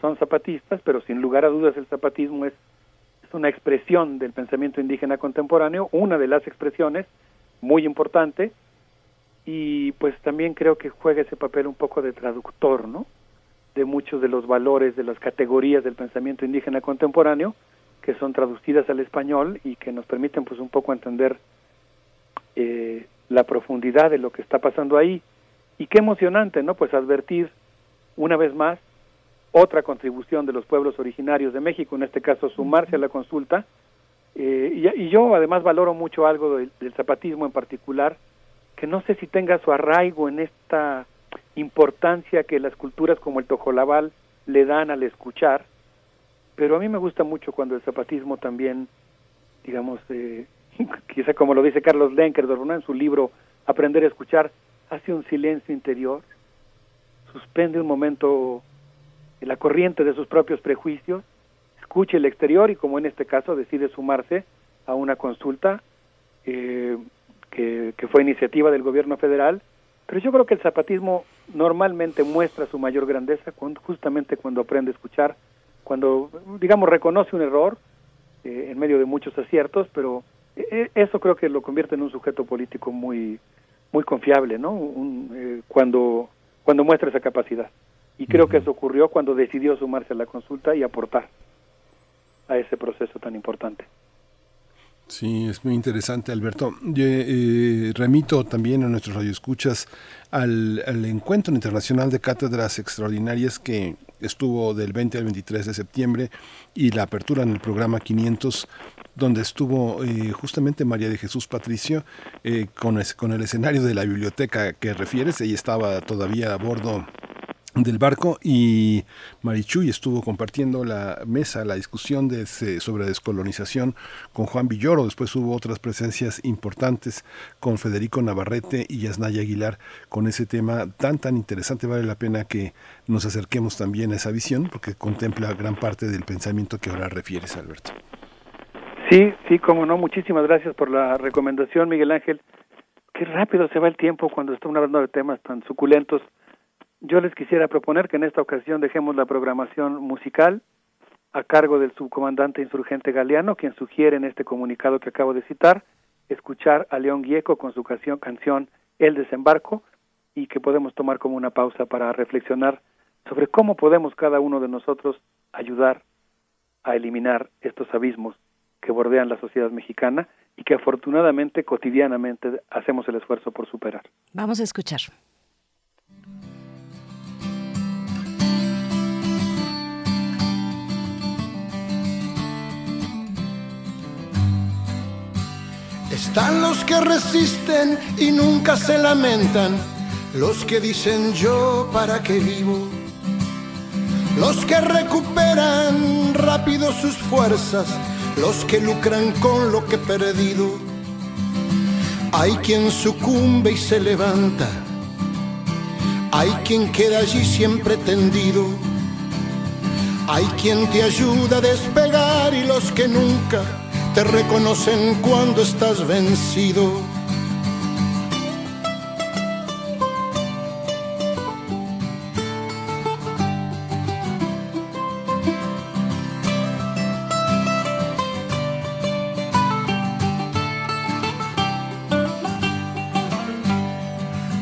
son zapatistas, pero sin lugar a dudas el zapatismo es, es una expresión del pensamiento indígena contemporáneo, una de las expresiones muy importante, y pues también creo que juega ese papel un poco de traductor, ¿no? De muchos de los valores, de las categorías del pensamiento indígena contemporáneo, que son traducidas al español y que nos permiten pues un poco entender eh, la profundidad de lo que está pasando ahí. Y qué emocionante, ¿no? Pues advertir una vez más otra contribución de los pueblos originarios de México, en este caso sumarse a la consulta. Eh, y, yo además valoro mucho algo del, zapatismo en particular, que no sé si tenga su arraigo en esta importancia que las culturas como el tojolabal le dan al escuchar, pero a mí me gusta mucho cuando el zapatismo también, digamos, eh, quizá como lo dice Carlos Lenker en su libro Aprender a escuchar, hace un silencio interior, suspende un momento la corriente de sus propios prejuicios, escuche el exterior y como en este caso decide sumarse a una consulta eh, que, fue iniciativa del gobierno federal, pero yo creo que el zapatismo normalmente muestra su mayor grandeza cuando, justamente cuando aprende a escuchar, cuando digamos reconoce un error eh, en medio de muchos aciertos, pero eso creo que lo convierte en un sujeto político muy muy confiable, ¿no? Eh, cuando cuando muestra esa capacidad. Y creo que eso ocurrió cuando decidió sumarse a la consulta y aportar a ese proceso tan importante. Sí, es muy interesante, Alberto. Yo, eh, remito también a nuestros radioescuchas al, Encuentro Internacional de Cátedras Extraordinarias que estuvo del 20 al 23 de septiembre y la apertura en el programa 500 donde estuvo eh, justamente María de Jesús Patricio eh, con, con el escenario de la biblioteca que refieres. Ella estaba todavía a bordo del barco y Marichuy estuvo compartiendo la mesa, la discusión de, sobre descolonización con Juan Villoro. Después hubo otras presencias importantes con Federico Navarrete y Yasnaya Aguilar con ese tema tan tan interesante. Vale la pena que nos acerquemos también a esa visión porque contempla gran parte del pensamiento que ahora refieres, Alberto. Sí, sí, como no. Muchísimas gracias por la recomendación, Miguel Ángel. Qué rápido se va el tiempo cuando está hablando de temas tan suculentos yo les quisiera proponer que en esta ocasión dejemos la programación musical a cargo del subcomandante insurgente Galeano, quien sugiere en este comunicado que acabo de citar escuchar a León Gieco con su canción, canción El desembarco y que podemos tomar como una pausa para reflexionar sobre cómo podemos cada uno de nosotros ayudar a eliminar estos abismos que bordean la sociedad mexicana y que afortunadamente cotidianamente hacemos el esfuerzo por superar. Vamos a escuchar. Están los que resisten y nunca se lamentan, los que dicen yo para qué vivo, los que recuperan rápido sus fuerzas, los que lucran con lo que he perdido. Hay quien sucumbe y se levanta, hay quien queda allí siempre tendido. Hay quien te ayuda a despegar y los que nunca te reconocen cuando estás vencido.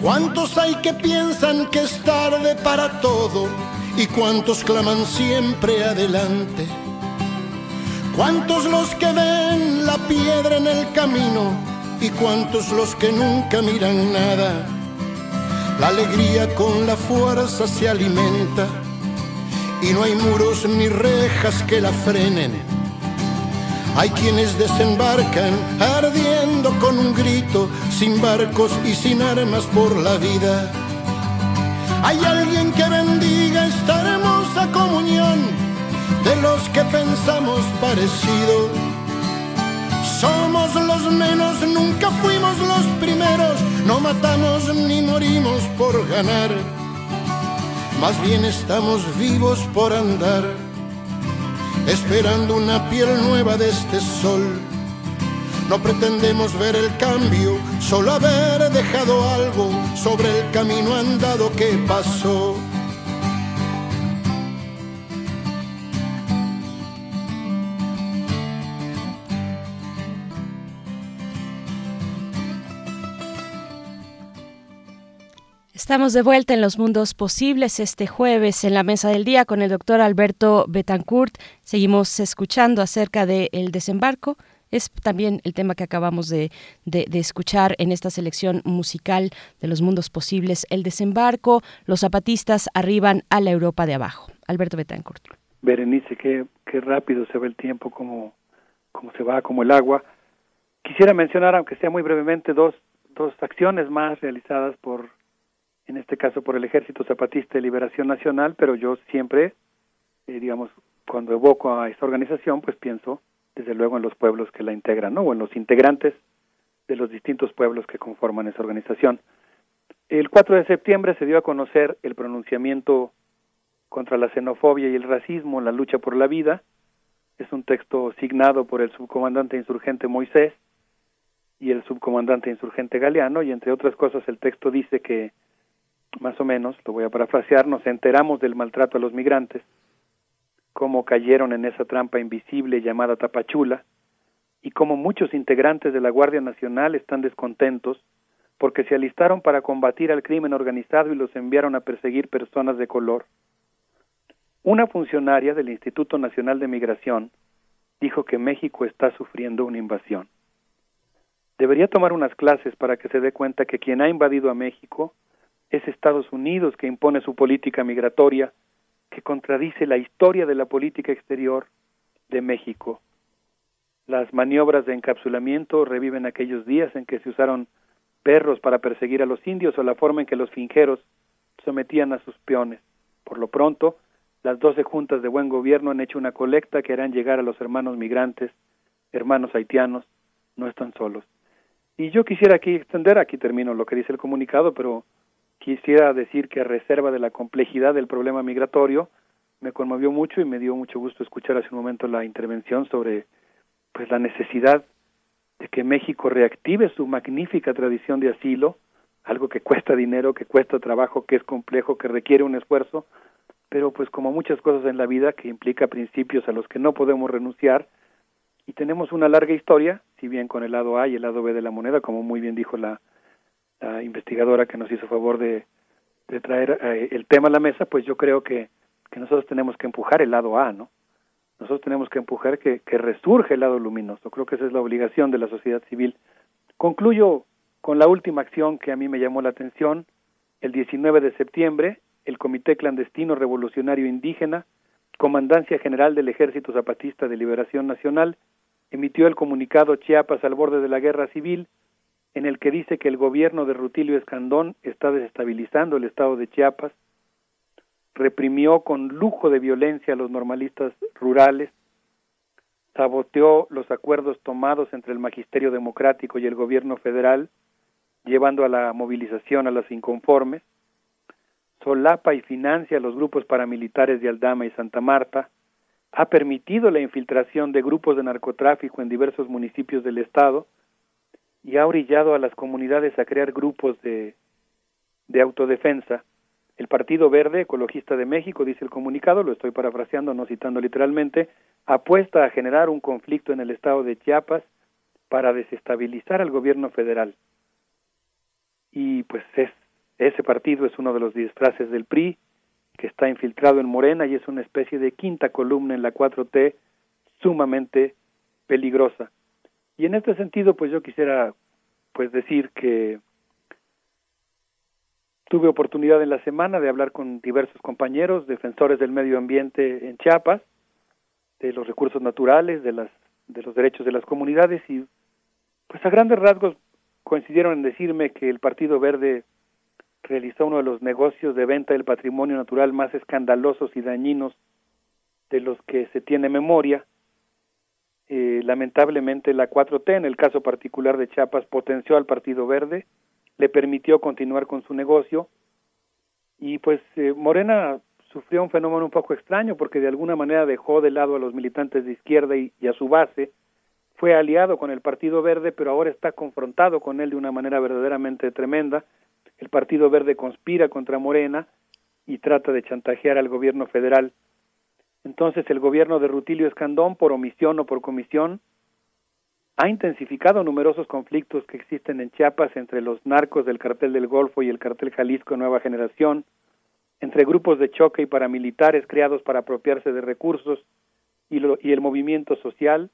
¿Cuántos hay que piensan que es tarde para todo? ¿Y cuántos claman siempre adelante? ¿Cuántos los que ven la piedra en el camino y cuántos los que nunca miran nada? La alegría con la fuerza se alimenta y no hay muros ni rejas que la frenen. Hay quienes desembarcan ardiendo con un grito, sin barcos y sin armas por la vida. Hay alguien que bendiga esta hermosa comunión de los que pensamos parecido. Somos los menos, nunca fuimos los primeros, no matamos ni morimos por ganar, más bien estamos vivos por andar, esperando una piel nueva de este sol. No pretendemos ver el cambio, solo haber dejado algo sobre el camino andado que pasó. Estamos de vuelta en los mundos posibles este jueves en la mesa del día con el doctor Alberto Betancourt. Seguimos escuchando acerca del el desembarco. Es también el tema que acabamos de, de, escuchar en esta selección musical de los mundos posibles. El desembarco, los zapatistas arriban a la Europa de abajo. Alberto Betancourt. Berenice, qué, qué rápido se ve el tiempo, como, como se va, como el agua. Quisiera mencionar, aunque sea muy brevemente, dos, dos acciones más realizadas por en este caso por el Ejército Zapatista de Liberación Nacional, pero yo siempre, eh, digamos, cuando evoco a esta organización, pues pienso desde luego en los pueblos que la integran, ¿no? O en los integrantes de los distintos pueblos que conforman esa organización. El 4 de septiembre se dio a conocer el pronunciamiento contra la xenofobia y el racismo la lucha por la vida. Es un texto signado por el subcomandante insurgente Moisés y el subcomandante insurgente Galeano, y entre otras cosas el texto dice que más o menos, lo voy a parafrasear, nos enteramos del maltrato a los migrantes, cómo cayeron en esa trampa invisible llamada Tapachula, y cómo muchos integrantes de la Guardia Nacional están descontentos porque se alistaron para combatir al crimen organizado y los enviaron a perseguir personas de color. Una funcionaria del Instituto Nacional de Migración dijo que México está sufriendo una invasión. Debería tomar unas clases para que se dé cuenta que quien ha invadido a México es Estados Unidos que impone su política migratoria que contradice la historia de la política exterior de México. Las maniobras de encapsulamiento reviven aquellos días en que se usaron perros para perseguir a los indios o la forma en que los finjeros sometían a sus peones. Por lo pronto, las 12 juntas de buen gobierno han hecho una colecta que harán llegar a los hermanos migrantes, hermanos haitianos, no están solos. Y yo quisiera aquí extender, aquí termino lo que dice el comunicado, pero quisiera decir que reserva de la complejidad del problema migratorio, me conmovió mucho y me dio mucho gusto escuchar hace un momento la intervención sobre pues la necesidad de que México reactive su magnífica tradición de asilo, algo que cuesta dinero, que cuesta trabajo, que es complejo, que requiere un esfuerzo, pero pues como muchas cosas en la vida que implica principios a los que no podemos renunciar y tenemos una larga historia, si bien con el lado A y el lado B de la moneda, como muy bien dijo la, investigadora que nos hizo favor de, traer eh, el tema a la mesa, pues yo creo que, que nosotros tenemos que empujar el lado A, ¿no? Nosotros tenemos que empujar que, que resurge el lado luminoso. Creo que esa es la obligación de la sociedad civil. Concluyo con la última acción que a mí me llamó la atención. El 19 de septiembre, el Comité Clandestino Revolucionario Indígena, Comandancia General del Ejército Zapatista de Liberación Nacional, emitió el comunicado Chiapas al borde de la guerra civil, en el que dice que el gobierno de Rutilio Escandón está desestabilizando el estado de Chiapas, reprimió con lujo de violencia a los normalistas rurales, saboteó los acuerdos tomados entre el magisterio democrático y el gobierno federal, llevando a la movilización a los inconformes, solapa y financia a los grupos paramilitares de Aldama y Santa Marta, ha permitido la infiltración de grupos de narcotráfico en diversos municipios del estado y ha orillado a las comunidades a crear grupos de, de autodefensa. El Partido Verde Ecologista de México, dice el comunicado, lo estoy parafraseando, no citando literalmente, apuesta a generar un conflicto en el estado de Chiapas para desestabilizar al gobierno federal. Y pues es, ese partido es uno de los disfraces del PRI, que está infiltrado en Morena y es una especie de quinta columna en la 4T sumamente peligrosa. Y en este sentido, pues yo quisiera pues decir que tuve oportunidad en la semana de hablar con diversos compañeros, defensores del medio ambiente en Chiapas, de los recursos naturales, de las de los derechos de las comunidades y pues a grandes rasgos coincidieron en decirme que el Partido Verde realizó uno de los negocios de venta del patrimonio natural más escandalosos y dañinos de los que se tiene memoria. Eh, lamentablemente la 4T, en el caso particular de Chiapas, potenció al Partido Verde, le permitió continuar con su negocio y pues eh, Morena sufrió un fenómeno un poco extraño porque de alguna manera dejó de lado a los militantes de izquierda y a su base, fue aliado con el Partido Verde, pero ahora está confrontado con él de una manera verdaderamente tremenda el Partido Verde conspira contra Morena y trata de chantajear al gobierno federal. Entonces el gobierno de Rutilio Escandón, por omisión o por comisión, ha intensificado numerosos conflictos que existen en Chiapas entre los narcos del cartel del Golfo y el cartel Jalisco Nueva Generación, entre grupos de choque y paramilitares creados para apropiarse de recursos y, y el movimiento social,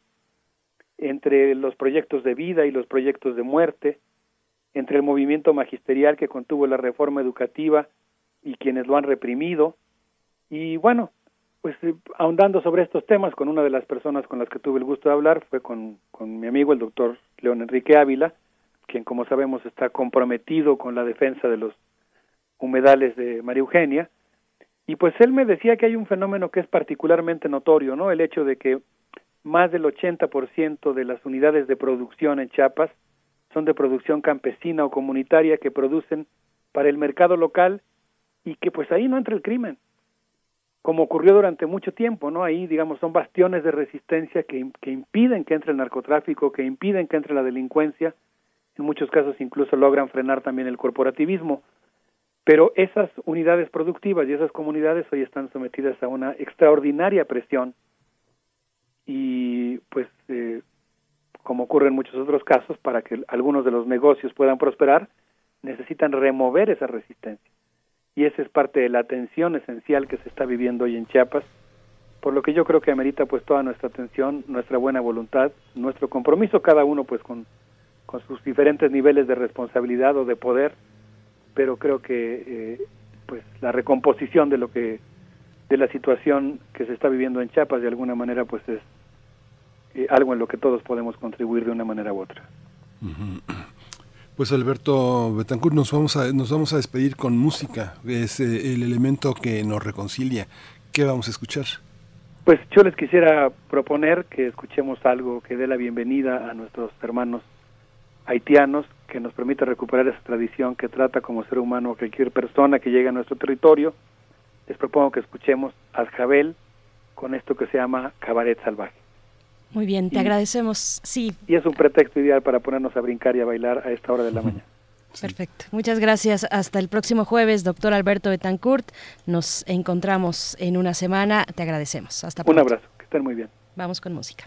entre los proyectos de vida y los proyectos de muerte, entre el movimiento magisterial que contuvo la reforma educativa y quienes lo han reprimido. Y bueno, pues eh, ahondando sobre estos temas con una de las personas con las que tuve el gusto de hablar fue con, con mi amigo el doctor León Enrique Ávila, quien como sabemos está comprometido con la defensa de los humedales de María Eugenia. Y pues él me decía que hay un fenómeno que es particularmente notorio, ¿no? El hecho de que más del 80% de las unidades de producción en Chiapas son de producción campesina o comunitaria que producen para el mercado local y que pues ahí no entra el crimen, como ocurrió durante mucho tiempo, ¿no? Ahí, digamos, son bastiones de resistencia que, que impiden que entre el narcotráfico, que impiden que entre la delincuencia, en muchos casos incluso logran frenar también el corporativismo. Pero esas unidades productivas y esas comunidades hoy están sometidas a una extraordinaria presión y pues eh, como ocurre en muchos otros casos, para que algunos de los negocios puedan prosperar, necesitan remover esa resistencia. Y esa es parte de la tensión esencial que se está viviendo hoy en Chiapas, por lo que yo creo que amerita pues toda nuestra atención, nuestra buena voluntad, nuestro compromiso cada uno pues con, con sus diferentes niveles de responsabilidad o de poder, pero creo que eh, pues la recomposición de lo que de la situación que se está viviendo en Chiapas de alguna manera pues es algo en lo que todos podemos contribuir de una manera u otra. Pues Alberto Betancourt, nos vamos a, nos vamos a despedir con música, es eh, el elemento que nos reconcilia. ¿Qué vamos a escuchar? Pues yo les quisiera proponer que escuchemos algo que dé la bienvenida a nuestros hermanos haitianos, que nos permita recuperar esa tradición que trata como ser humano a cualquier persona que llegue a nuestro territorio. Les propongo que escuchemos a Jabel con esto que se llama Cabaret Salvaje. Muy bien, te agradecemos. Sí. Y es un pretexto ideal para ponernos a brincar y a bailar a esta hora de la mañana. Perfecto. Muchas gracias. Hasta el próximo jueves, doctor Alberto Betancourt. Nos encontramos en una semana. Te agradecemos. Hasta pronto. Un abrazo. Que estén muy bien. Vamos con música.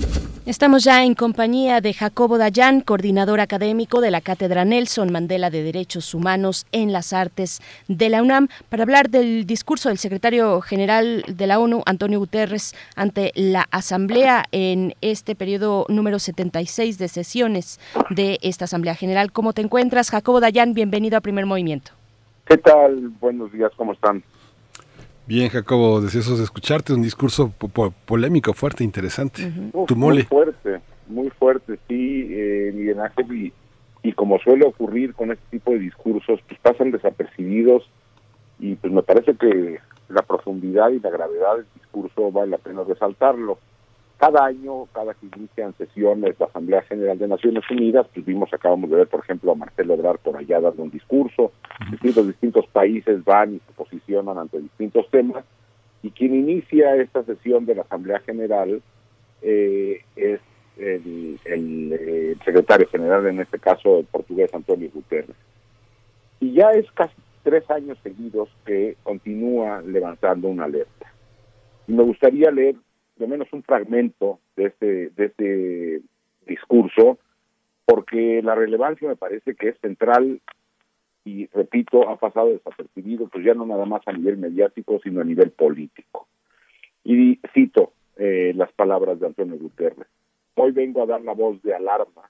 Estamos ya en compañía de Jacobo Dayan, coordinador académico de la Cátedra Nelson Mandela de Derechos Humanos en las Artes de la UNAM, para hablar del discurso del secretario general de la ONU, Antonio Guterres, ante la Asamblea en este periodo número 76 de sesiones de esta Asamblea General. ¿Cómo te encuentras, Jacobo Dayan? Bienvenido a Primer Movimiento. ¿Qué tal? Buenos días, ¿cómo están? Bien, Jacobo, deseosos de escucharte, un discurso polémico, fuerte, interesante. tu mole. Muy fuerte, muy fuerte, sí, eh, Miguel Ángel, y, y como suele ocurrir con este tipo de discursos, pues pasan desapercibidos y pues me parece que la profundidad y la gravedad del discurso vale la pena resaltarlo. Cada año, cada que inician sesiones la Asamblea General de Naciones Unidas, pues vimos, acabamos de ver, por ejemplo, a Marcelo Ebrard por allá dando un discurso, distintos, distintos países van y se posicionan ante distintos temas, y quien inicia esta sesión de la Asamblea General eh, es el, el, eh, secretario general, en este caso el portugués Antonio Guterres. Y ya es casi tres años seguidos que continúa levantando una alerta. Y me gustaría leer de menos un fragmento de este, de este discurso, porque la relevancia me parece que es central y repito, ha pasado desapercibido, pues ya no nada más a nivel mediático, sino a nivel político. Y cito eh, las palabras de Antonio Guterres. Hoy vengo a dar la voz de alarma.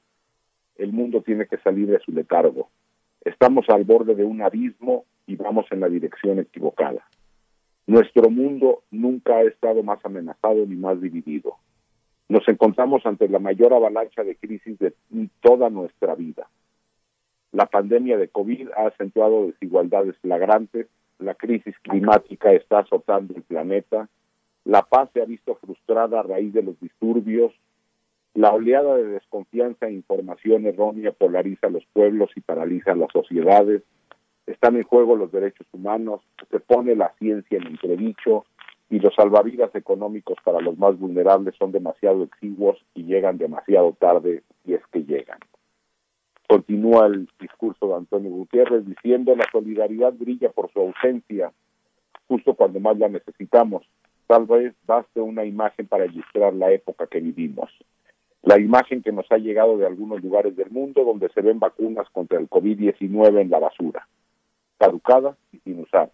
El mundo tiene que salir de su letargo. Estamos al borde de un abismo y vamos en la dirección equivocada. Nuestro mundo nunca ha estado más amenazado ni más dividido. Nos encontramos ante la mayor avalancha de crisis de toda nuestra vida. La pandemia de COVID ha acentuado desigualdades flagrantes, la crisis climática está azotando el planeta, la paz se ha visto frustrada a raíz de los disturbios, La oleada de desconfianza e información errónea polariza los pueblos y paraliza las sociedades. Están en juego los derechos humanos, se pone la ciencia en entredicho y los salvavidas económicos para los más vulnerables son demasiado exiguos y llegan demasiado tarde si es que llegan. Continúa el discurso de Antonio Gutiérrez diciendo la solidaridad brilla por su ausencia justo cuando más la necesitamos. Tal vez baste una imagen para ilustrar la época que vivimos. La imagen que nos ha llegado de algunos lugares del mundo donde se ven vacunas contra el COVID-19 en la basura, caducadas y sin usar.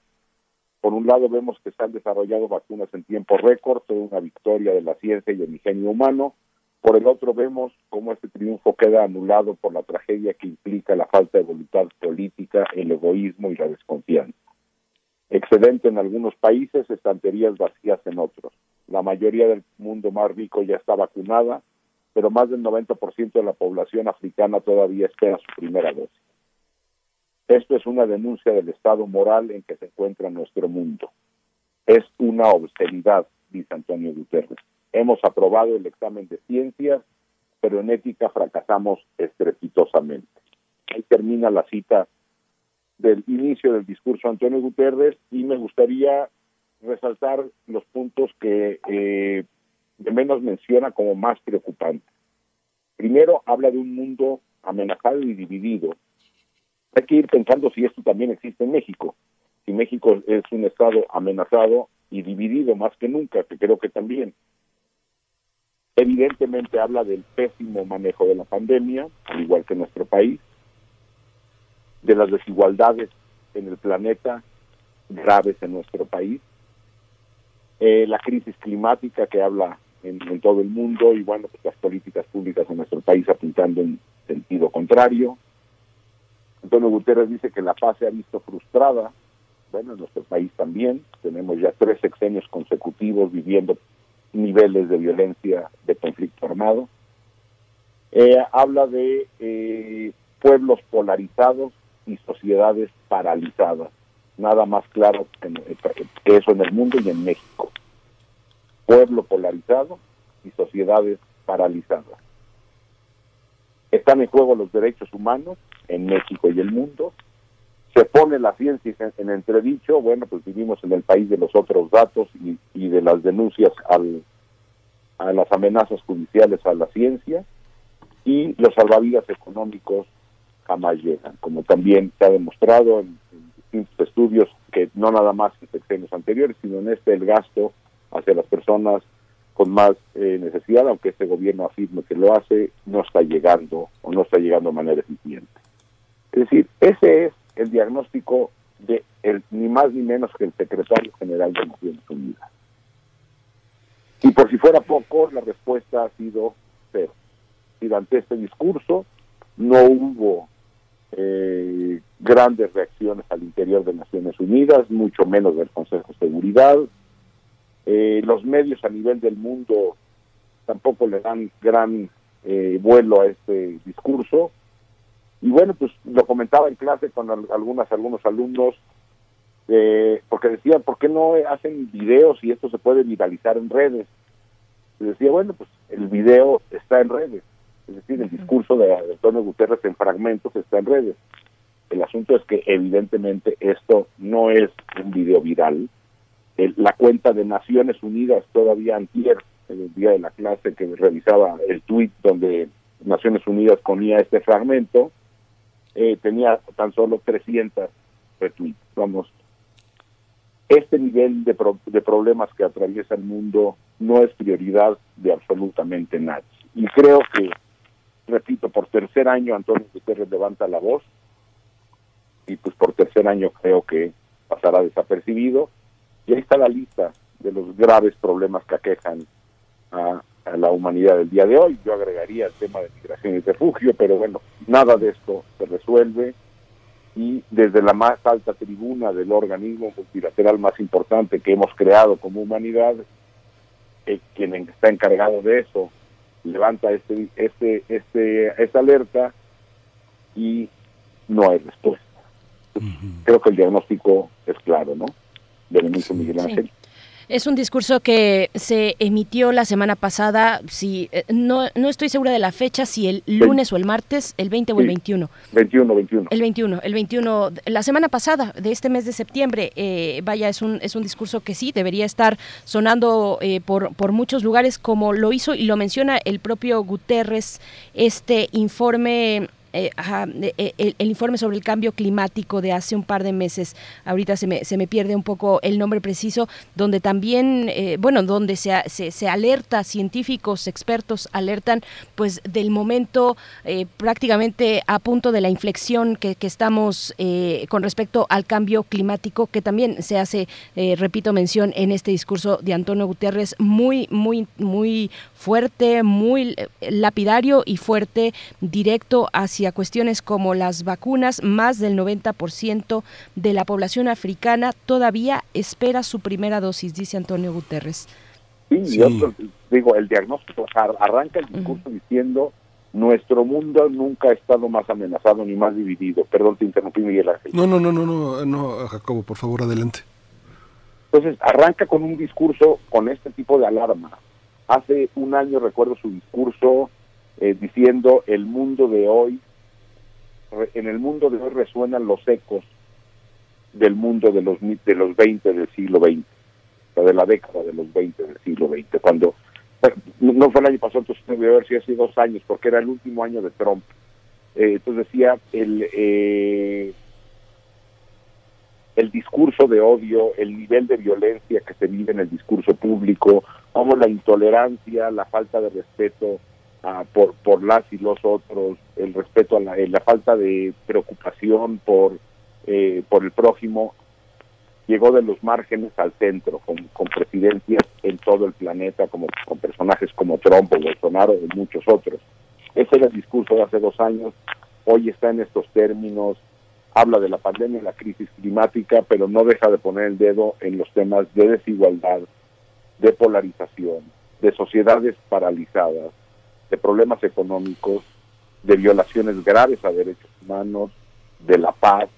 Por un lado vemos que se han desarrollado vacunas en tiempo récord, toda una victoria de la ciencia y el ingenio humano, por el otro vemos cómo este triunfo queda anulado por la tragedia que implica la falta de voluntad política, el egoísmo y la desconfianza. Excedente en algunos países, estanterías vacías en otros. La mayoría del mundo más rico ya está vacunada, pero más del 90% de la población africana todavía espera su primera dosis. Esto es una denuncia del estado moral en que se encuentra nuestro mundo. Es una obscenidad, dice Antonio Guterres. Hemos aprobado el examen de ciencias, pero en ética fracasamos estrepitosamente. Ahí termina la cita del inicio del discurso de Antonio Guterres y me gustaría resaltar los puntos que eh, de menos menciona como más preocupantes. Primero, habla de un mundo amenazado y dividido. Hay que ir pensando si esto también existe en México. Si México es un Estado amenazado y dividido más que nunca, que creo que también. Evidentemente habla del pésimo manejo de la pandemia, al igual que nuestro país, de las desigualdades en el planeta graves en nuestro país, eh, la crisis climática que habla en, todo el mundo y bueno, pues las políticas públicas en nuestro país apuntando en sentido contrario. Antonio Guterres dice que la paz se ha visto frustrada, bueno, en nuestro país también, tenemos ya tres sexenios consecutivos viviendo niveles de violencia de conflicto armado. Eh, habla de eh, pueblos polarizados y sociedades paralizadas. Nada más claro que eso en el mundo y en México. Pueblo polarizado y sociedades paralizadas. Están en juego los derechos humanos en México y el mundo. Se pone la ciencia en entredicho. Bueno, pues vivimos en el país de los otros datos y, y de las denuncias al, a las amenazas judiciales a la ciencia y los salvavidas económicos jamás llegan, como también se ha demostrado en, distintos estudios que no nada más en sexenios anteriores, sino en este el gasto hacia las personas con más eh, necesidad, aunque este gobierno afirme que lo hace, no está llegando o no está llegando de manera eficiente. Es decir, ese es el diagnóstico de el, ni más ni menos que el secretario general de Naciones Unidas. Y por si fuera poco, la respuesta ha sido cero. Durante este discurso no hubo eh, grandes reacciones al interior de Naciones Unidas, mucho menos del Consejo de Seguridad. Eh, los medios a nivel del mundo tampoco le dan gran eh, vuelo a este discurso. Y bueno, pues lo comentaba en clase con algunas algunos alumnos, porque decían, ¿por qué no hacen videos y esto se puede viralizar en redes? Y decía, bueno, pues el video está en redes, es decir, el discurso de Antonio Guterres en fragmentos está en redes. El asunto es que evidentemente esto no es un video viral. La cuenta de Naciones Unidas todavía antier, en el día de la clase que revisaba el tweet donde Naciones Unidas ponía este fragmento, eh, tenía tan solo 300 retweets. Vamos, este nivel de, de problemas que atraviesa el mundo no es prioridad de absolutamente nadie. Y creo que, repito, por tercer año Antonio Guterres levanta la voz y pues por tercer año creo que pasará desapercibido. Y ahí está la lista de los graves problemas que aquejan a, a la humanidad del día de hoy. Yo agregaría el tema de migración y refugio, pero bueno, nada de esto se resuelve y desde la más alta tribuna del organismo multilateral más importante que hemos creado como humanidad, eh, quien está encargado de eso levanta este, este, este, esta alerta y no hay respuesta. Creo que el diagnóstico es claro, ¿no? Miguel Ángel. Es un discurso que se emitió la semana pasada, si eh, no, no estoy segura de la fecha, si el lunes o el martes, el 20 o el 21. 21, 21. El 21, el 21, la semana pasada de este mes de septiembre. Eh, vaya, es un, es un discurso que sí debería estar sonando eh, por, por muchos lugares, como lo hizo y lo menciona el propio Guterres, este informe eh, eh, el, informe sobre el cambio climático de hace un par de meses, ahorita se me, se me pierde un poco el nombre preciso, donde también, eh, bueno, donde se, se, alerta, científicos, expertos alertan pues del momento prácticamente a punto de la inflexión que, que estamos con respecto al cambio climático, que también se hace, repito, mención en este discurso de Antonio Guterres, muy, muy, muy fuerte, muy lapidario y fuerte, directo hacia cuestiones como las vacunas, más del 90% de la población africana todavía espera su primera dosis, dice Antonio Guterres. Sí, Yo, digo, el diagnóstico arranca el discurso diciendo nuestro mundo nunca ha estado más amenazado ni más dividido. Perdón, te interrumpí, Miguel Ángel. No, no, no, no, no, no, Jacobo, por favor, adelante. Entonces, arranca con un discurso con este tipo de alarma. Hace un año recuerdo su discurso eh, diciendo el mundo de hoy en el mundo de hoy resuenan los ecos del mundo de los de los 20 del siglo XX, o de la década de los 20 del siglo XX, cuando no fue el año pasado, entonces debe haber sido hace dos años, porque era el último año de Trump. Eh, entonces decía el eh, el discurso de odio, el nivel de violencia que se vive en el discurso público, como la intolerancia, la falta de respeto por, por las y los otros, el respeto a la, eh, la falta de preocupación por, eh, por el prójimo, llegó de los márgenes al centro, con, con presidencias en todo el planeta, como con personajes como Trump o Bolsonaro y muchos otros. Ese era el discurso de hace dos años, hoy está en estos términos, habla de la pandemia, la crisis climática, pero no deja de poner el dedo en los temas de desigualdad, de polarización, de sociedades paralizadas, de problemas económicos, de violaciones graves a derechos humanos, de la paz,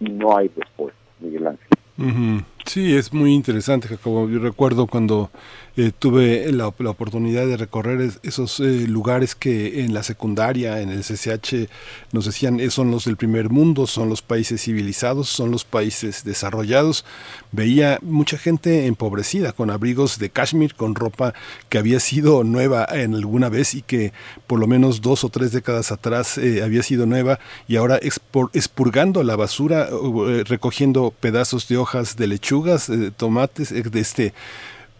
y no hay respuesta, Miguel Ángel. Sí, es muy interesante, Jacobo. Yo recuerdo cuando eh, tuve la, oportunidad de recorrer esos eh, lugares que en la secundaria, en el CCH, nos decían eh, son los del primer mundo, son los países civilizados, son los países desarrollados. Veía mucha gente empobrecida, con abrigos de cashmere, con ropa que había sido nueva en alguna vez y que por lo menos dos o tres décadas atrás había sido nueva y ahora expurgando la basura, recogiendo pedazos de hojas de lechugas, tomates, de este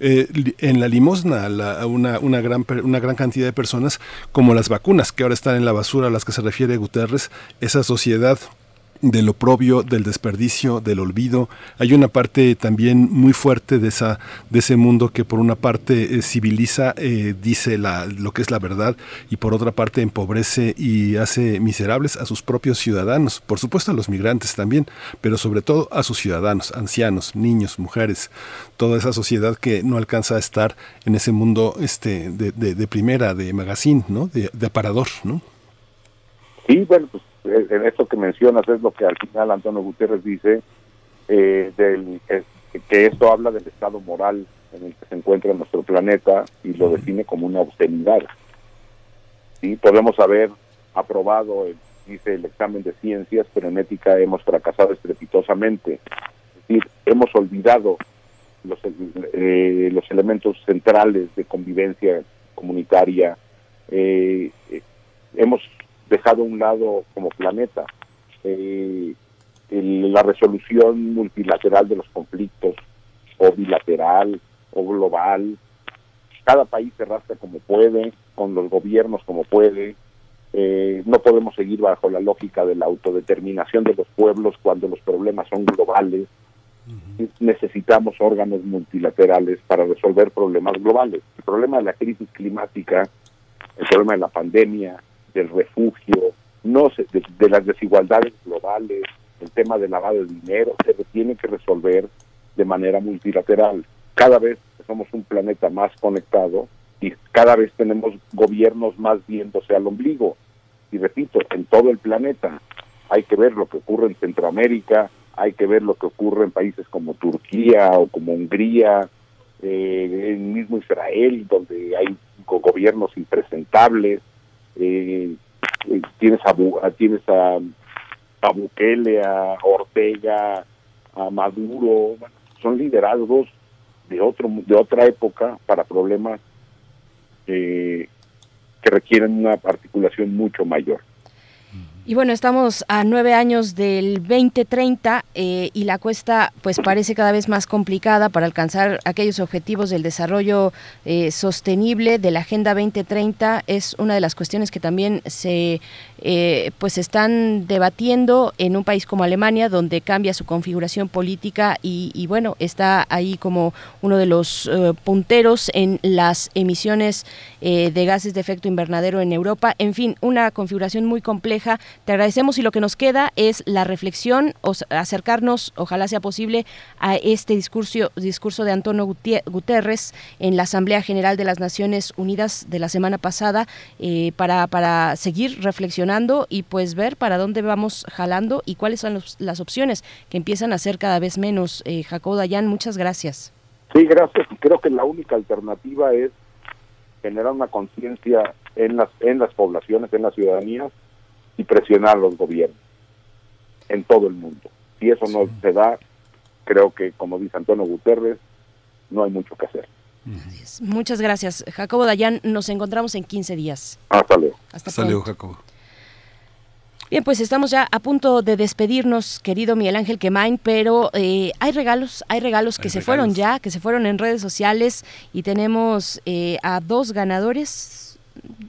eh, en la limosna una, una, gran, una gran cantidad de personas, como las vacunas que ahora están en la basura a las que se refiere Guterres, esa sociedad del oprobio, del desperdicio, del olvido. Hay una parte también muy fuerte de esa de ese mundo que por una parte eh, civiliza, eh, dice la, lo que es la verdad y por otra parte empobrece y hace miserables a sus propios ciudadanos, por supuesto a los migrantes también, pero sobre todo a sus ciudadanos, ancianos, niños, mujeres, toda esa sociedad que no alcanza a estar en ese mundo este de, de, primera, de magazine, ¿no? de, aparador, ¿no? Sí, bueno, pues en esto que mencionas es lo que al final Antonio Gutiérrez dice, eh, del, que esto habla del estado moral en el que se encuentra nuestro planeta y lo define como una austeridad. ¿Sí? Podemos haber aprobado, el, dice el examen de ciencias, pero en ética hemos fracasado estrepitosamente. Es decir, hemos olvidado los, eh, los elementos centrales de convivencia comunitaria. Eh, hemos dejado a un lado como planeta eh, la resolución multilateral de los conflictos, o bilateral, o global. Cada país se rasca como puede, con los gobiernos como puede. Eh, no podemos seguir bajo la lógica de la autodeterminación de los pueblos cuando los problemas son globales. Necesitamos órganos multilaterales para resolver problemas globales. El problema de la crisis climática, el problema de la pandemia, del refugio, no de, las desigualdades globales, el tema del lavado de dinero, se tiene que resolver de manera multilateral. Cada vez somos un planeta más conectado y cada vez tenemos gobiernos más viéndose al ombligo. Y repito, en todo el planeta hay que ver lo que ocurre en Centroamérica, hay que ver lo que ocurre en países como Turquía o como Hungría, eh, el mismo Israel, donde hay gobiernos impresentables, eh, eh, tienes a, tienes a, Bukele, a Ortega, a Maduro, son liderazgos de otro de otra época para problemas que requieren una articulación mucho mayor. Y bueno, estamos a nueve años del 2030 eh, y la cuesta pues parece cada vez más complicada para alcanzar aquellos objetivos del desarrollo eh, sostenible de la Agenda 2030. Es una de las cuestiones que también se eh, pues están debatiendo en un país como Alemania, donde cambia su configuración política y, y bueno, está ahí como uno de los punteros en las emisiones de gases de efecto invernadero en Europa. En fin, una configuración muy compleja te agradecemos y lo que nos queda es la reflexión, o acercarnos, ojalá sea posible, a este discurso, discurso de Antonio Guterres en la Asamblea General de las Naciones Unidas de la semana pasada eh, para, para seguir reflexionando y pues ver para dónde vamos jalando y cuáles son las opciones que empiezan a ser cada vez menos. Eh, Dayan, muchas gracias. Sí, gracias. Creo que la única alternativa es generar una conciencia en las, en las poblaciones, en las ciudadanías, y presionar a los gobiernos en todo el mundo. Si eso no se da, creo que, como dice Antonio Guterres, no hay mucho que hacer. Muchas gracias, Jacobo Dayan. Nos encontramos en 15 días. Hasta luego. Hasta, luego, Jacobo. Bien, pues estamos ya a punto de despedirnos, querido Miguel Ángel Quemain, pero eh, hay regalos, hay regalos que se fueron ya, que se fueron en redes sociales y tenemos eh, a dos ganadores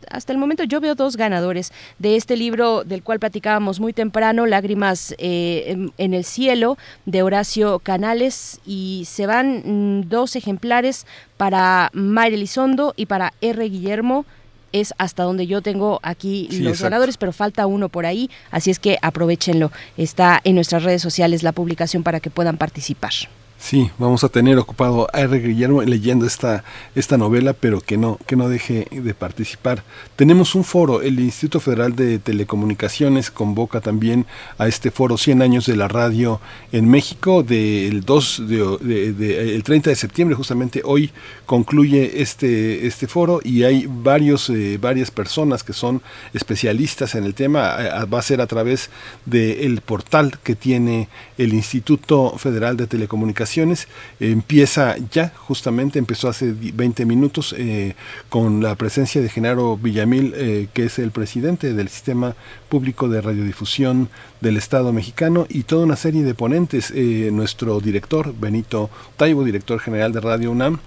hasta el momento yo veo dos ganadores de este libro del cual platicábamos muy temprano, Lágrimas eh, en, el cielo, de Horacio Canales, y se van mm, dos ejemplares para Mayra Elizondo y para R. Guillermo es hasta donde yo tengo aquí los ganadores, pero falta uno por ahí, así es que aprovechenlo. Está en nuestras redes sociales la publicación para que puedan participar. Sí, vamos a tener ocupado a R. Guillermo leyendo esta, esta novela, pero que no, que no deje de participar. Tenemos un foro, el Instituto Federal de Telecomunicaciones convoca también a este foro 100 años de la radio en México del 2 de, el 30 de septiembre, justamente hoy concluye este, este foro y hay varios, eh, varias personas que son especialistas en el tema. Va a ser a través del portal que tiene el Instituto Federal de Telecomunicaciones empieza ya, justamente empezó hace 20 minutos eh, con la presencia de Genaro Villamil, eh, que es el presidente del Sistema Público de Radiodifusión del Estado mexicano y toda una serie de ponentes. Eh, nuestro director, Benito Taibo, director general de Radio UNAM,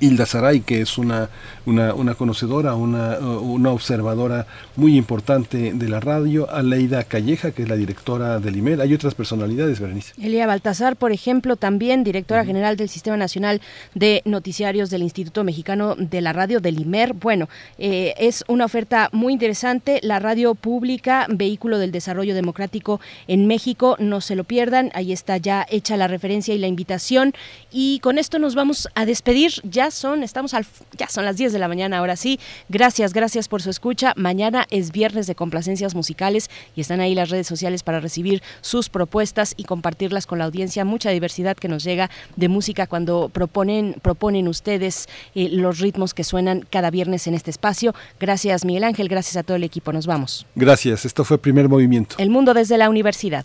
Hilda Saray, que es una, una, una conocedora, una, una, observadora muy importante de la radio, Aleida Calleja, que es la directora del IMER. Hay otras personalidades, Berenice. Elia Baltasar, por ejemplo, también directora general del Sistema Nacional de Noticiarios del Instituto Mexicano de la Radio, del IMER. Bueno, eh, es una oferta muy interesante. La radio pública, vehículo del desarrollo democrático en México, no se lo pierdan. Ahí está ya hecha la referencia y la invitación. Y con esto nos vamos a despedir. Ya son, estamos al, ya son las 10 de la mañana, ahora sí. Gracias, gracias por su escucha. Mañana es viernes de complacencias musicales y están ahí las redes sociales para recibir sus propuestas y compartirlas con la audiencia. Mucha diversidad que nos llega de música cuando proponen, proponen ustedes eh, los ritmos que suenan cada viernes en este espacio. Gracias, Miguel Ángel, gracias a todo el equipo. Nos vamos. Gracias, esto fue Primer Movimiento. El mundo desde la universidad.